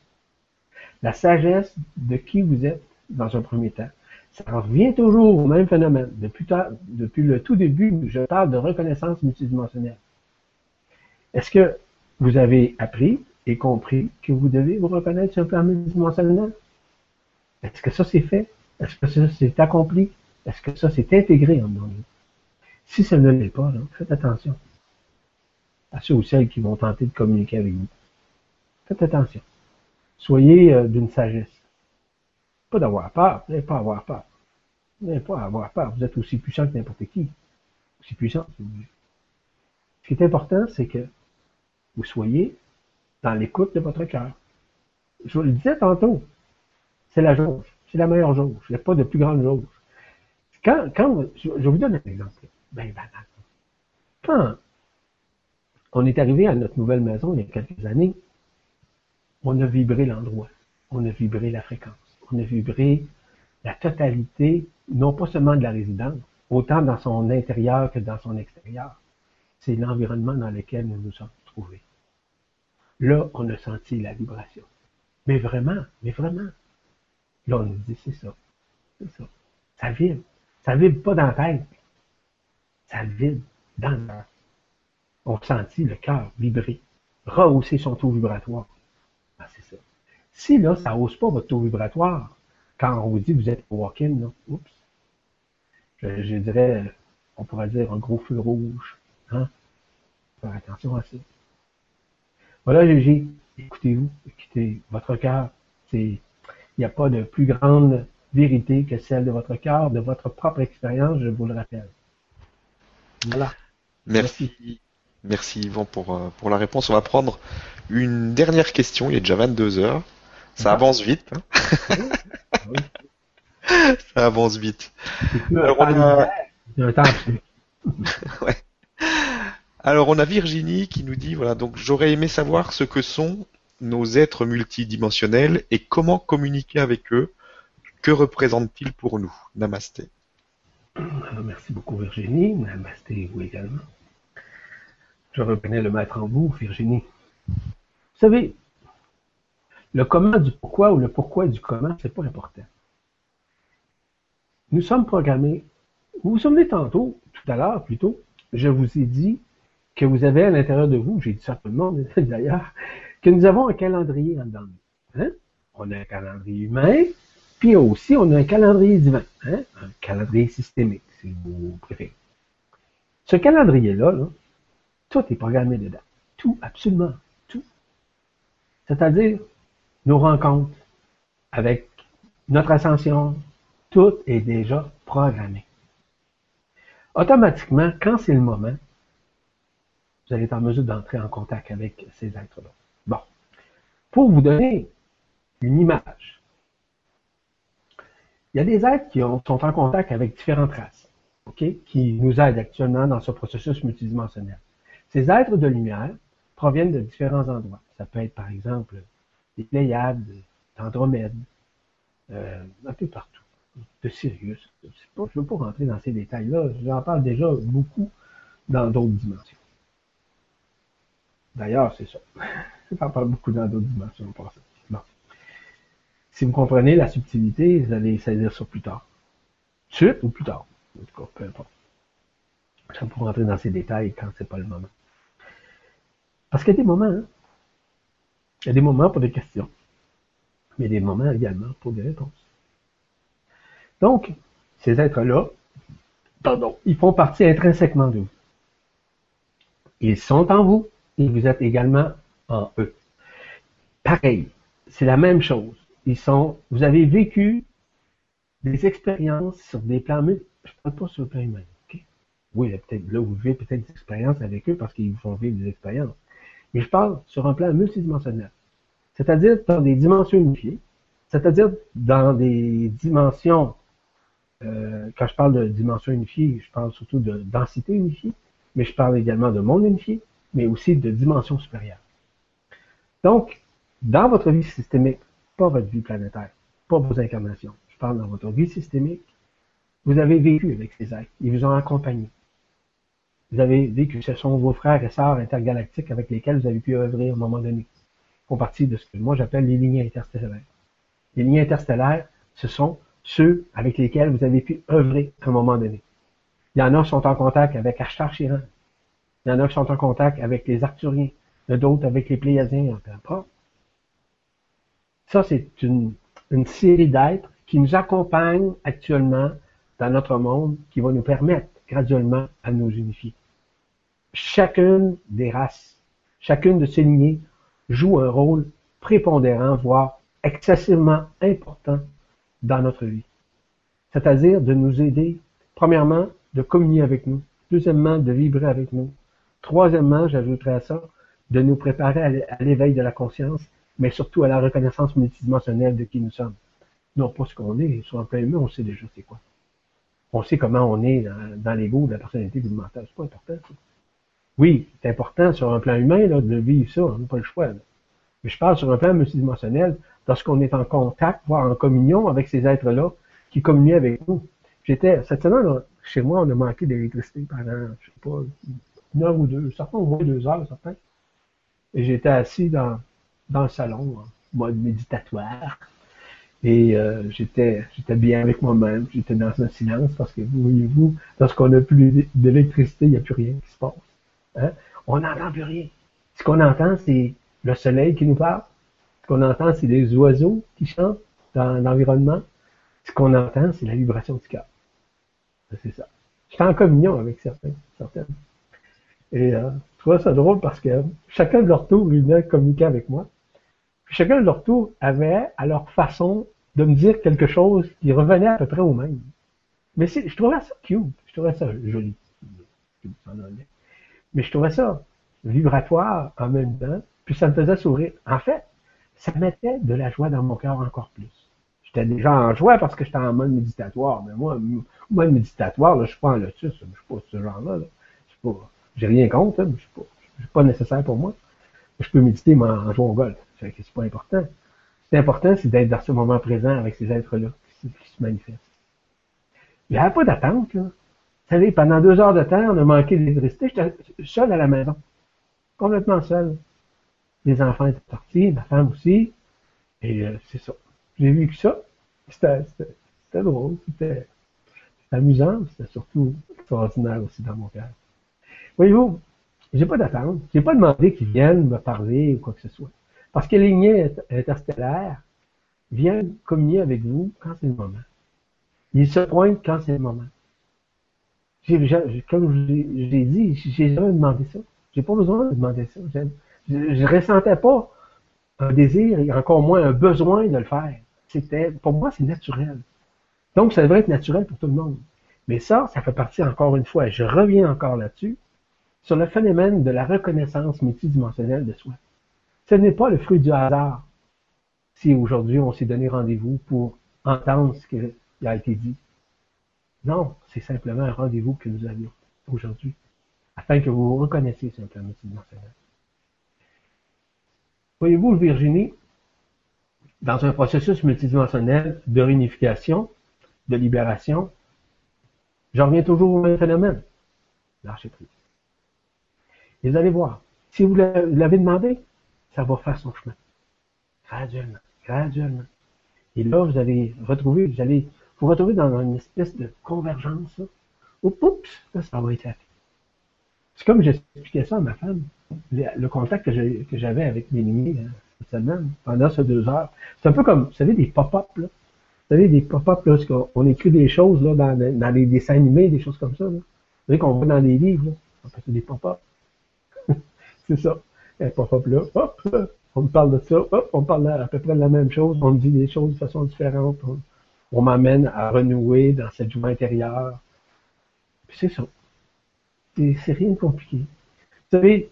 La sagesse de qui vous êtes dans un premier temps. Ça revient toujours au même phénomène. Depuis, le tout début, je parle de reconnaissance multidimensionnelle. Est-ce que vous avez appris et compris que vous devez vous reconnaître sur un plan multidimensionnel? Est-ce que ça c'est fait? Est-ce que ça c'est accompli? Est-ce que ça c'est intégré en nous? Si ça ne l'est pas, faites attention à ceux ou celles qui vont tenter de communiquer avec vous. Faites attention. Soyez euh, d'une sagesse. Pas d'avoir peur, vous pas avoir peur. Vous pas avoir peur. Vous êtes aussi puissant que n'importe qui. Aussi puissant si vous. Ce qui est important, c'est que vous soyez dans l'écoute de votre cœur. Je vous le disais tantôt, c'est la jauge. C'est la meilleure jauge. Il n'y a pas de plus grande jauge. Quand, quand, je, vous donne un exemple. Ben banal. Quand on est arrivé à notre nouvelle maison il y a quelques années, on a vibré l'endroit, on a vibré la fréquence, on a vibré la totalité, non pas seulement de la résidence, autant dans son intérieur que dans son extérieur. C'est l'environnement dans lequel nous nous sommes trouvés. Là, on a senti la vibration. Mais vraiment, mais vraiment. Là, on nous dit, c'est ça. C'est ça. Ça vibre. Ça vibre pas dans la. Ça vibre dans le. On sentit le cœur vibrer, rehausser son taux vibratoire. Ah, c'est ça. Si là, ça hausse pas votre taux vibratoire, quand on vous dit que vous êtes walk-in, oups, je, dirais, on pourrait dire un gros feu rouge. Hein? Faire attention à ça. Voilà, Gégé, écoutez-vous, écoutez votre cœur. Il n'y a pas de plus grande vérité que celle de votre cœur, de votre propre expérience, je vous le rappelle. Voilà. Merci. Merci Yvan pour, euh, pour la réponse. On va prendre une dernière question. Il est déjà 22 heures. Ça ah. avance vite. Hein. Ça avance vite. Alors on, a... Alors on a Virginie qui nous dit voilà donc j'aurais aimé savoir ce que sont nos êtres multidimensionnels et comment communiquer avec eux. Que représentent-ils pour nous? Namasté. Merci beaucoup Virginie. Namasté vous également. Je reconnais le maître en vous, Virginie. Vous savez, le comment du pourquoi ou le pourquoi du comment, c'est pas important. Nous sommes programmés. Vous vous souvenez tantôt, tout à l'heure plutôt, je vous ai dit que vous avez à l'intérieur de vous, j'ai dit ça à tout le monde d'ailleurs, que nous avons un calendrier en dedans hein? On a un calendrier humain, puis aussi on a un calendrier divin, hein? un calendrier systémique, si vous préférez. Ce calendrier-là, là, tout est programmé dedans. Tout, absolument tout. C'est-à-dire nos rencontres avec notre ascension, tout est déjà programmé. Automatiquement, quand c'est le moment, vous allez être en mesure d'entrer en contact avec ces êtres-là. Bon. Pour vous donner une image, il y a des êtres qui sont en contact avec différentes races, qui nous aident actuellement dans ce processus multidimensionnel. Ces êtres de lumière proviennent de différents endroits. Ça peut être par exemple des Pléiades, d'Andromède, euh, un peu partout, de Sirius. je ne veux pas rentrer dans ces détails-là, j'en parle déjà beaucoup dans d'autres dimensions. D'ailleurs, c'est ça. J'en parle beaucoup dans d'autres dimensions. Bon. Si vous comprenez la subtilité, vous allez saisir ça plus tard. Suite ou plus tard. En tout cas, peu importe. Je ne pas rentrer dans ces détails quand c'est pas le moment. Parce qu'il y a des moments, hein. il y a des moments pour des questions, mais des moments également pour des réponses. Donc, ces êtres-là, pardon, ils font partie intrinsèquement de vous. Ils sont en vous, et vous êtes également en eux. Pareil, c'est la même chose. Ils sont, vous avez vécu des expériences sur des plans, je ne parle pas sur le plan humain. Oui, peut-être, là, vous vivez peut-être des expériences avec eux parce qu'ils vous font vivre des expériences. Mais je parle sur un plan multidimensionnel. C'est-à-dire dans des dimensions unifiées, c'est-à-dire dans des dimensions, euh, quand je parle de dimensions unifiées, je parle surtout de densité unifiée, mais je parle également de monde unifié, mais aussi de dimensions supérieures. Donc, dans votre vie systémique, pas votre vie planétaire, pas vos incarnations, je parle dans votre vie systémique, vous avez vécu avec ces êtres, ils vous ont accompagné. Vous avez vécu, ce sont vos frères et sœurs intergalactiques avec lesquels vous avez pu œuvrer à un moment donné. Ils font partie de ce que moi j'appelle les lignes interstellaires. Les lignes interstellaires, ce sont ceux avec lesquels vous avez pu œuvrer à un moment donné. Il y en a qui sont en contact avec Ashtar Chiran. Il y en a qui sont en contact avec les Arthuriens. Il y en a d'autres avec les Pléiadiens, peu importe. Ça, c'est une, une série d'êtres qui nous accompagnent actuellement dans notre monde, qui va nous permettre graduellement à nous unifier. Chacune des races, chacune de ces lignées joue un rôle prépondérant, voire excessivement important dans notre vie. C'est-à-dire de nous aider, premièrement, de communier avec nous. Deuxièmement, de vibrer avec nous. Troisièmement, j'ajouterais à ça, de nous préparer à l'éveil de la conscience, mais surtout à la reconnaissance multidimensionnelle de qui nous sommes. Non pas ce qu'on est, sur un plan humain, on sait déjà c'est quoi. On sait comment on est dans, l'ego de la personnalité du mental. C'est pas important. Oui, c'est important sur un plan humain là, de vivre ça, on n'a pas le choix. Mais je parle sur un plan multidimensionnel, lorsqu'on est en contact, voire en communion avec ces êtres-là qui communient avec nous. J'étais, cette semaine, chez moi, on a manqué d'électricité pendant, je sais pas, une heure ou deux, certains moins deux heures, certains. Et j'étais assis dans, dans le salon, en mode méditatoire. Et euh, j'étais j'étais bien avec moi-même, j'étais dans un silence parce que vous voyez-vous, lorsqu'on n'a plus d'électricité, il n'y a plus rien qui se passe. Hein? On n'entend plus rien. Ce qu'on entend, c'est le soleil qui nous parle. Ce qu'on entend, c'est les oiseaux qui chantent dans l'environnement. Ce qu'on entend, c'est la vibration du cœur. C'est ça. J'étais en communion avec certains, certaines. Et euh, je trouve ça drôle parce que chacun de leur tour, ils communiquer avec moi. Chacun de leur tour avait, à leur façon, de me dire quelque chose qui revenait à peu près au même. Mais je trouvais ça cute. Je trouvais ça joli. Mais je trouvais ça vibratoire en même temps. Puis ça me faisait sourire. En fait, ça mettait de la joie dans mon cœur encore plus. J'étais déjà en joie parce que j'étais en mode méditatoire. Mais moi, mode méditatoire, là, je suis pas en lotus. Je suis pas ce genre-là. Là. Je pas, j'ai rien contre, hein, mais je suis pas nécessaire pour moi. Je peux méditer mais en jouant au golf. C'est pas important. C'est important, c'est d'être dans ce moment présent avec ces êtres-là qui, se manifestent. Il n'y avait pas d'attente, là. Vous savez, pendant deux heures de temps, on a manqué d'électricité. J'étais seul à la maison. Complètement seul. Les enfants étaient partis, ma femme aussi. Et euh, c'est ça. J'ai vu que ça. C'était drôle. C'était amusant. C'était surtout extraordinaire aussi dans mon cœur. Voyez-vous, j'ai pas d'attente. J'ai pas demandé qu'ils viennent me parler ou quoi que ce soit. Parce que les lignées interstellaires viennent communier avec vous quand c'est le moment. Ils se pointent quand c'est le moment. Comme je l'ai dit, j'ai jamais demandé ça. J'ai pas besoin de demander ça. Je, ne ressentais pas un désir et encore moins un besoin de le faire. C'était, pour moi, c'est naturel. Donc, ça devrait être naturel pour tout le monde. Mais ça, ça fait partie encore une fois, je reviens encore là-dessus, sur le phénomène de la reconnaissance multidimensionnelle de soi. Ce n'est pas le fruit du hasard si aujourd'hui on s'est donné rendez-vous pour entendre ce qui a été dit. Non, c'est simplement un rendez-vous que nous avions aujourd'hui, afin que vous reconnaissiez un plan multidimensionnel. Voyez-vous, Virginie, dans un processus multidimensionnel de réunification, de libération, j'en reviens toujours au même phénomène, prise. Et vous allez voir, si vous l'avez demandé, ça va faire son chemin. Graduellement, graduellement. Et là, vous allez retrouver, vous allez vous retrouver dans une espèce de convergence. Oups, ça va être fait. C'est comme j'expliquais ça à ma femme, le, contact que j'avais avec mes lignées semaine, pendant ces deux heures. C'est un peu comme, vous savez, des pop-up, là. Vous savez, des pop-up, là, on écrit des choses, là, dans, les dessins animés, des choses comme ça. Vous savez qu'on voit dans les livres, là. On fait des pop-up. c'est ça. Et pop hop là, hop, on me parle de ça, hop, on parle à peu près de la même chose, on me dit des choses de façon différente. On, m'amène à renouer dans cette joie intérieure. C'est ça. C'est rien de compliqué. Vous savez,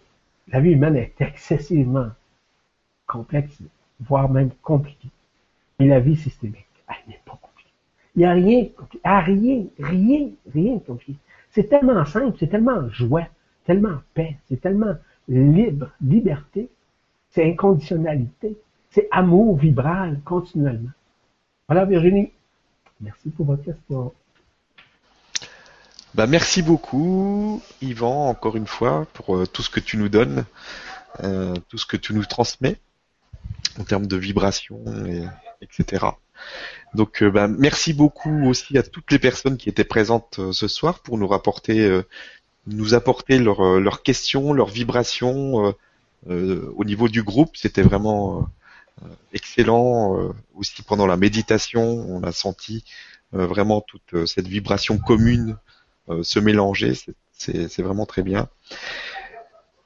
la vie humaine est excessivement complexe, voire même compliquée. Mais la vie systémique, elle n'est pas compliquée. Il n'y a rien, ah, rien, rien, rien de compliqué. C'est tellement simple, c'est tellement joie, tellement paix, c'est tellement libre, liberté, c'est inconditionnalité, c'est amour vibral continuellement. Voilà Virginie, merci pour votre question. Bah, merci beaucoup, Yvan, encore une fois, pour euh, tout ce que tu nous donnes, euh, tout ce que tu nous transmets en termes de vibration, et, etc. Donc, euh, bah, merci beaucoup aussi à toutes les personnes qui étaient présentes ce soir pour nous rapporter, nous apporter leurs questions, leurs vibrations au niveau du groupe. C'était vraiment excellent. aussi pendant la méditation, on a senti vraiment toute cette vibration commune euh, se mélanger. C'est vraiment très bien.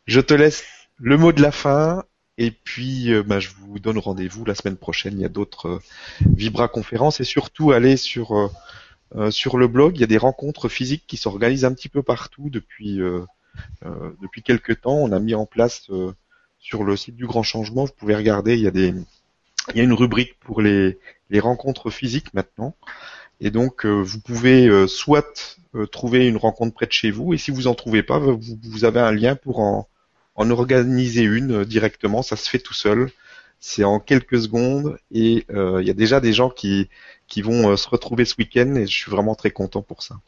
Je te laisse le mot de la fin et puis euh, bah, je vous donne rendez-vous la semaine prochaine. Il y a d'autres euh, Vibra conférences et surtout allez sur sur le blog. Il y a des rencontres physiques qui s'organisent un petit peu partout depuis depuis quelques temps. On a mis en place sur le site du Grand Changement. Vous pouvez regarder. Il y a des il y a une rubrique pour les rencontres physiques maintenant. Et donc, euh, vous pouvez euh, soit euh, trouver une rencontre près de chez vous, et si vous en trouvez pas, vous, avez un lien pour en, en organiser une directement. Ça se fait tout seul. C'est en quelques secondes, et il y a déjà des gens qui qui vont se retrouver ce week-end, et je suis vraiment très content pour ça.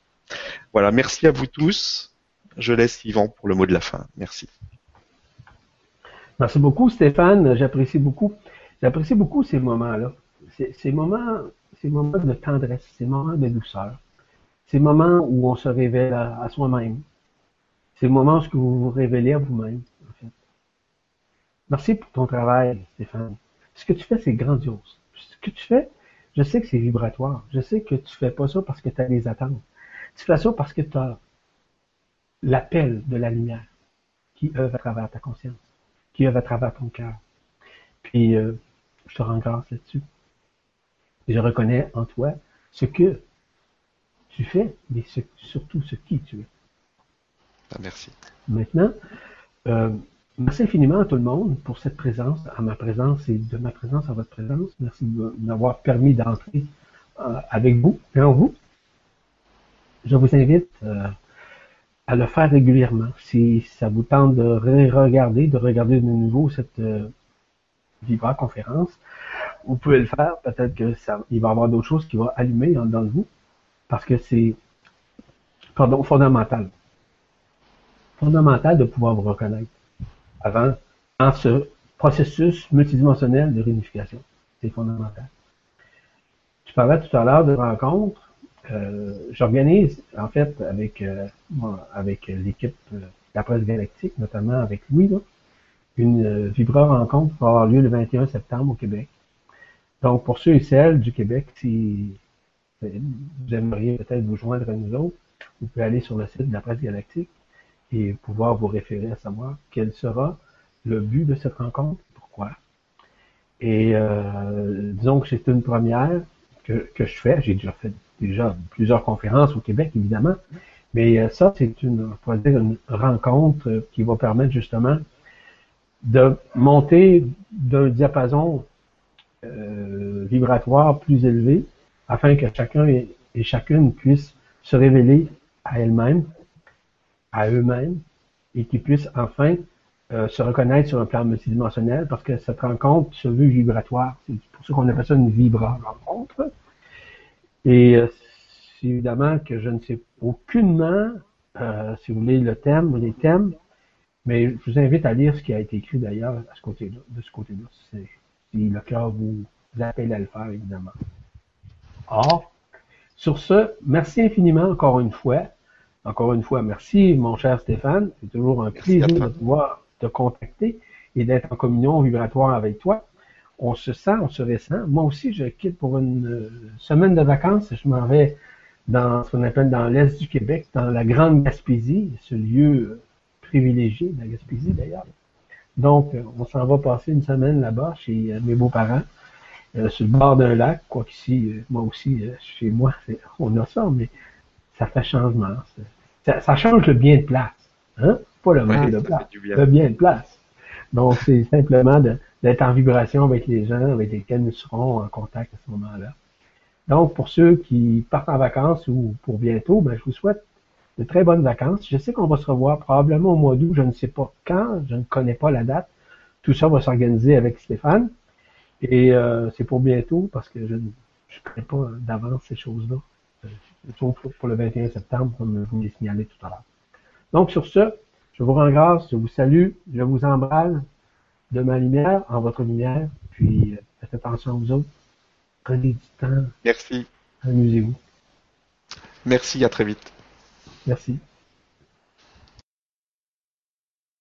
Voilà, merci à vous tous. Je laisse Yvan pour le mot de la fin. Merci. Merci beaucoup, Stéphane. J'apprécie beaucoup. J'apprécie beaucoup ces moments-là. Ces moments ces moments de tendresse, ces moments de douceur, ces moments où on se révèle à, soi-même, ces moments où vous vous révélez à vous-même, en fait. Merci pour ton travail, Stéphane. Ce que tu fais, c'est grandiose. Ce que tu fais, je sais que c'est vibratoire. Je sais que tu fais pas ça parce que tu as des attentes. Tu fais ça parce que tu as l'appel de la lumière qui œuvre à travers ta conscience, qui œuvre à travers ton cœur. Puis, euh, je te rends grâce là-dessus. Je reconnais en toi ce que tu fais, mais surtout ce qui tu es. Ah, merci. Maintenant, euh, merci infiniment à tout le monde pour cette présence, à ma présence et de ma présence à votre présence. Merci de m'avoir permis d'entrer euh, avec vous et en vous. Je vous invite euh, à le faire régulièrement. Si ça vous tente de regarder, de regarder de nouveau cette Vibra conférence, vous pouvez le faire. Peut-être que ça, il va y avoir d'autres choses qui vont allumer dans, vous. Parce que c'est, pardon, fondamental. Fondamental de pouvoir vous reconnaître avant, dans ce processus multidimensionnel de réunification. C'est fondamental. Je parlais tout à l'heure de rencontres. Euh, J'organise, en fait, avec, euh, avec l'équipe de la presse galactique, notamment avec Louis, une euh, Vibra rencontre va avoir lieu le 21 septembre au Québec. Donc, pour ceux et celles du Québec, si vous aimeriez peut-être vous joindre à nous autres, vous pouvez aller sur le site de la presse galactique et pouvoir vous référer à savoir quel sera le but de cette rencontre, pourquoi. Et euh, disons que c'est une première que, que je fais. J'ai déjà fait déjà plusieurs conférences au Québec, évidemment. Mais euh, ça, c'est une, une rencontre qui va permettre justement de monter d'un diapason euh, vibratoire plus élevé afin que chacun et, chacune puisse se révéler à elle-même, à eux-mêmes, et qu'ils puissent enfin euh, se reconnaître sur un plan multidimensionnel parce que cette rencontre se veut vibratoire. C'est pour ça qu'on appelle ça une vibra rencontre. Et euh, c'est évidemment que je ne sais aucunement, si vous voulez, le thème ou les thèmes, mais je vous invite à lire ce qui a été écrit d'ailleurs à ce côté-là, de ce côté-là si le cœur vous appelle à le faire, évidemment. Or, sur ce, merci infiniment encore une fois. Encore une fois, merci, mon cher Stéphane. C'est toujours un plaisir de pouvoir te contacter et d'être en communion vibratoire avec toi. On se sent, on se ressent. Moi aussi, je quitte pour une euh, semaine de vacances. Je m'en vais dans ce qu'on appelle dans l'Est du Québec, dans la Grande Gaspésie, ce lieu privilégié de la Gaspésie d'ailleurs. Donc, on s'en va passer une semaine là-bas chez mes beaux-parents, sur le bord d'un lac, quoi qu'ici, moi aussi, chez moi, on a ça, mais ça fait changement. Ça, change le bien de place. Hein? Pas le mal de place. Le bien de place. Donc, c'est simplement d'être en vibration avec les gens avec lesquels nous serons en contact à ce moment-là. Donc, pour ceux qui partent en vacances ou pour bientôt, ben, je vous souhaite de très bonnes vacances. Je sais qu'on va se revoir probablement au mois d'août, je ne sais pas quand, je ne connais pas la date. Tout ça va s'organiser avec Stéphane. Et euh, c'est pour bientôt parce que je ne connais pas d'avance ces choses-là. Euh, sauf pour le 21 septembre, comme je vous l'ai signalé tout à l'heure. Donc, sur ce, je vous rends grâce, je vous salue, je vous embrasse de ma lumière en votre lumière, puis faites attention aux autres. Prenez du temps. Merci. Amusez-vous. Merci, à très vite. Merci.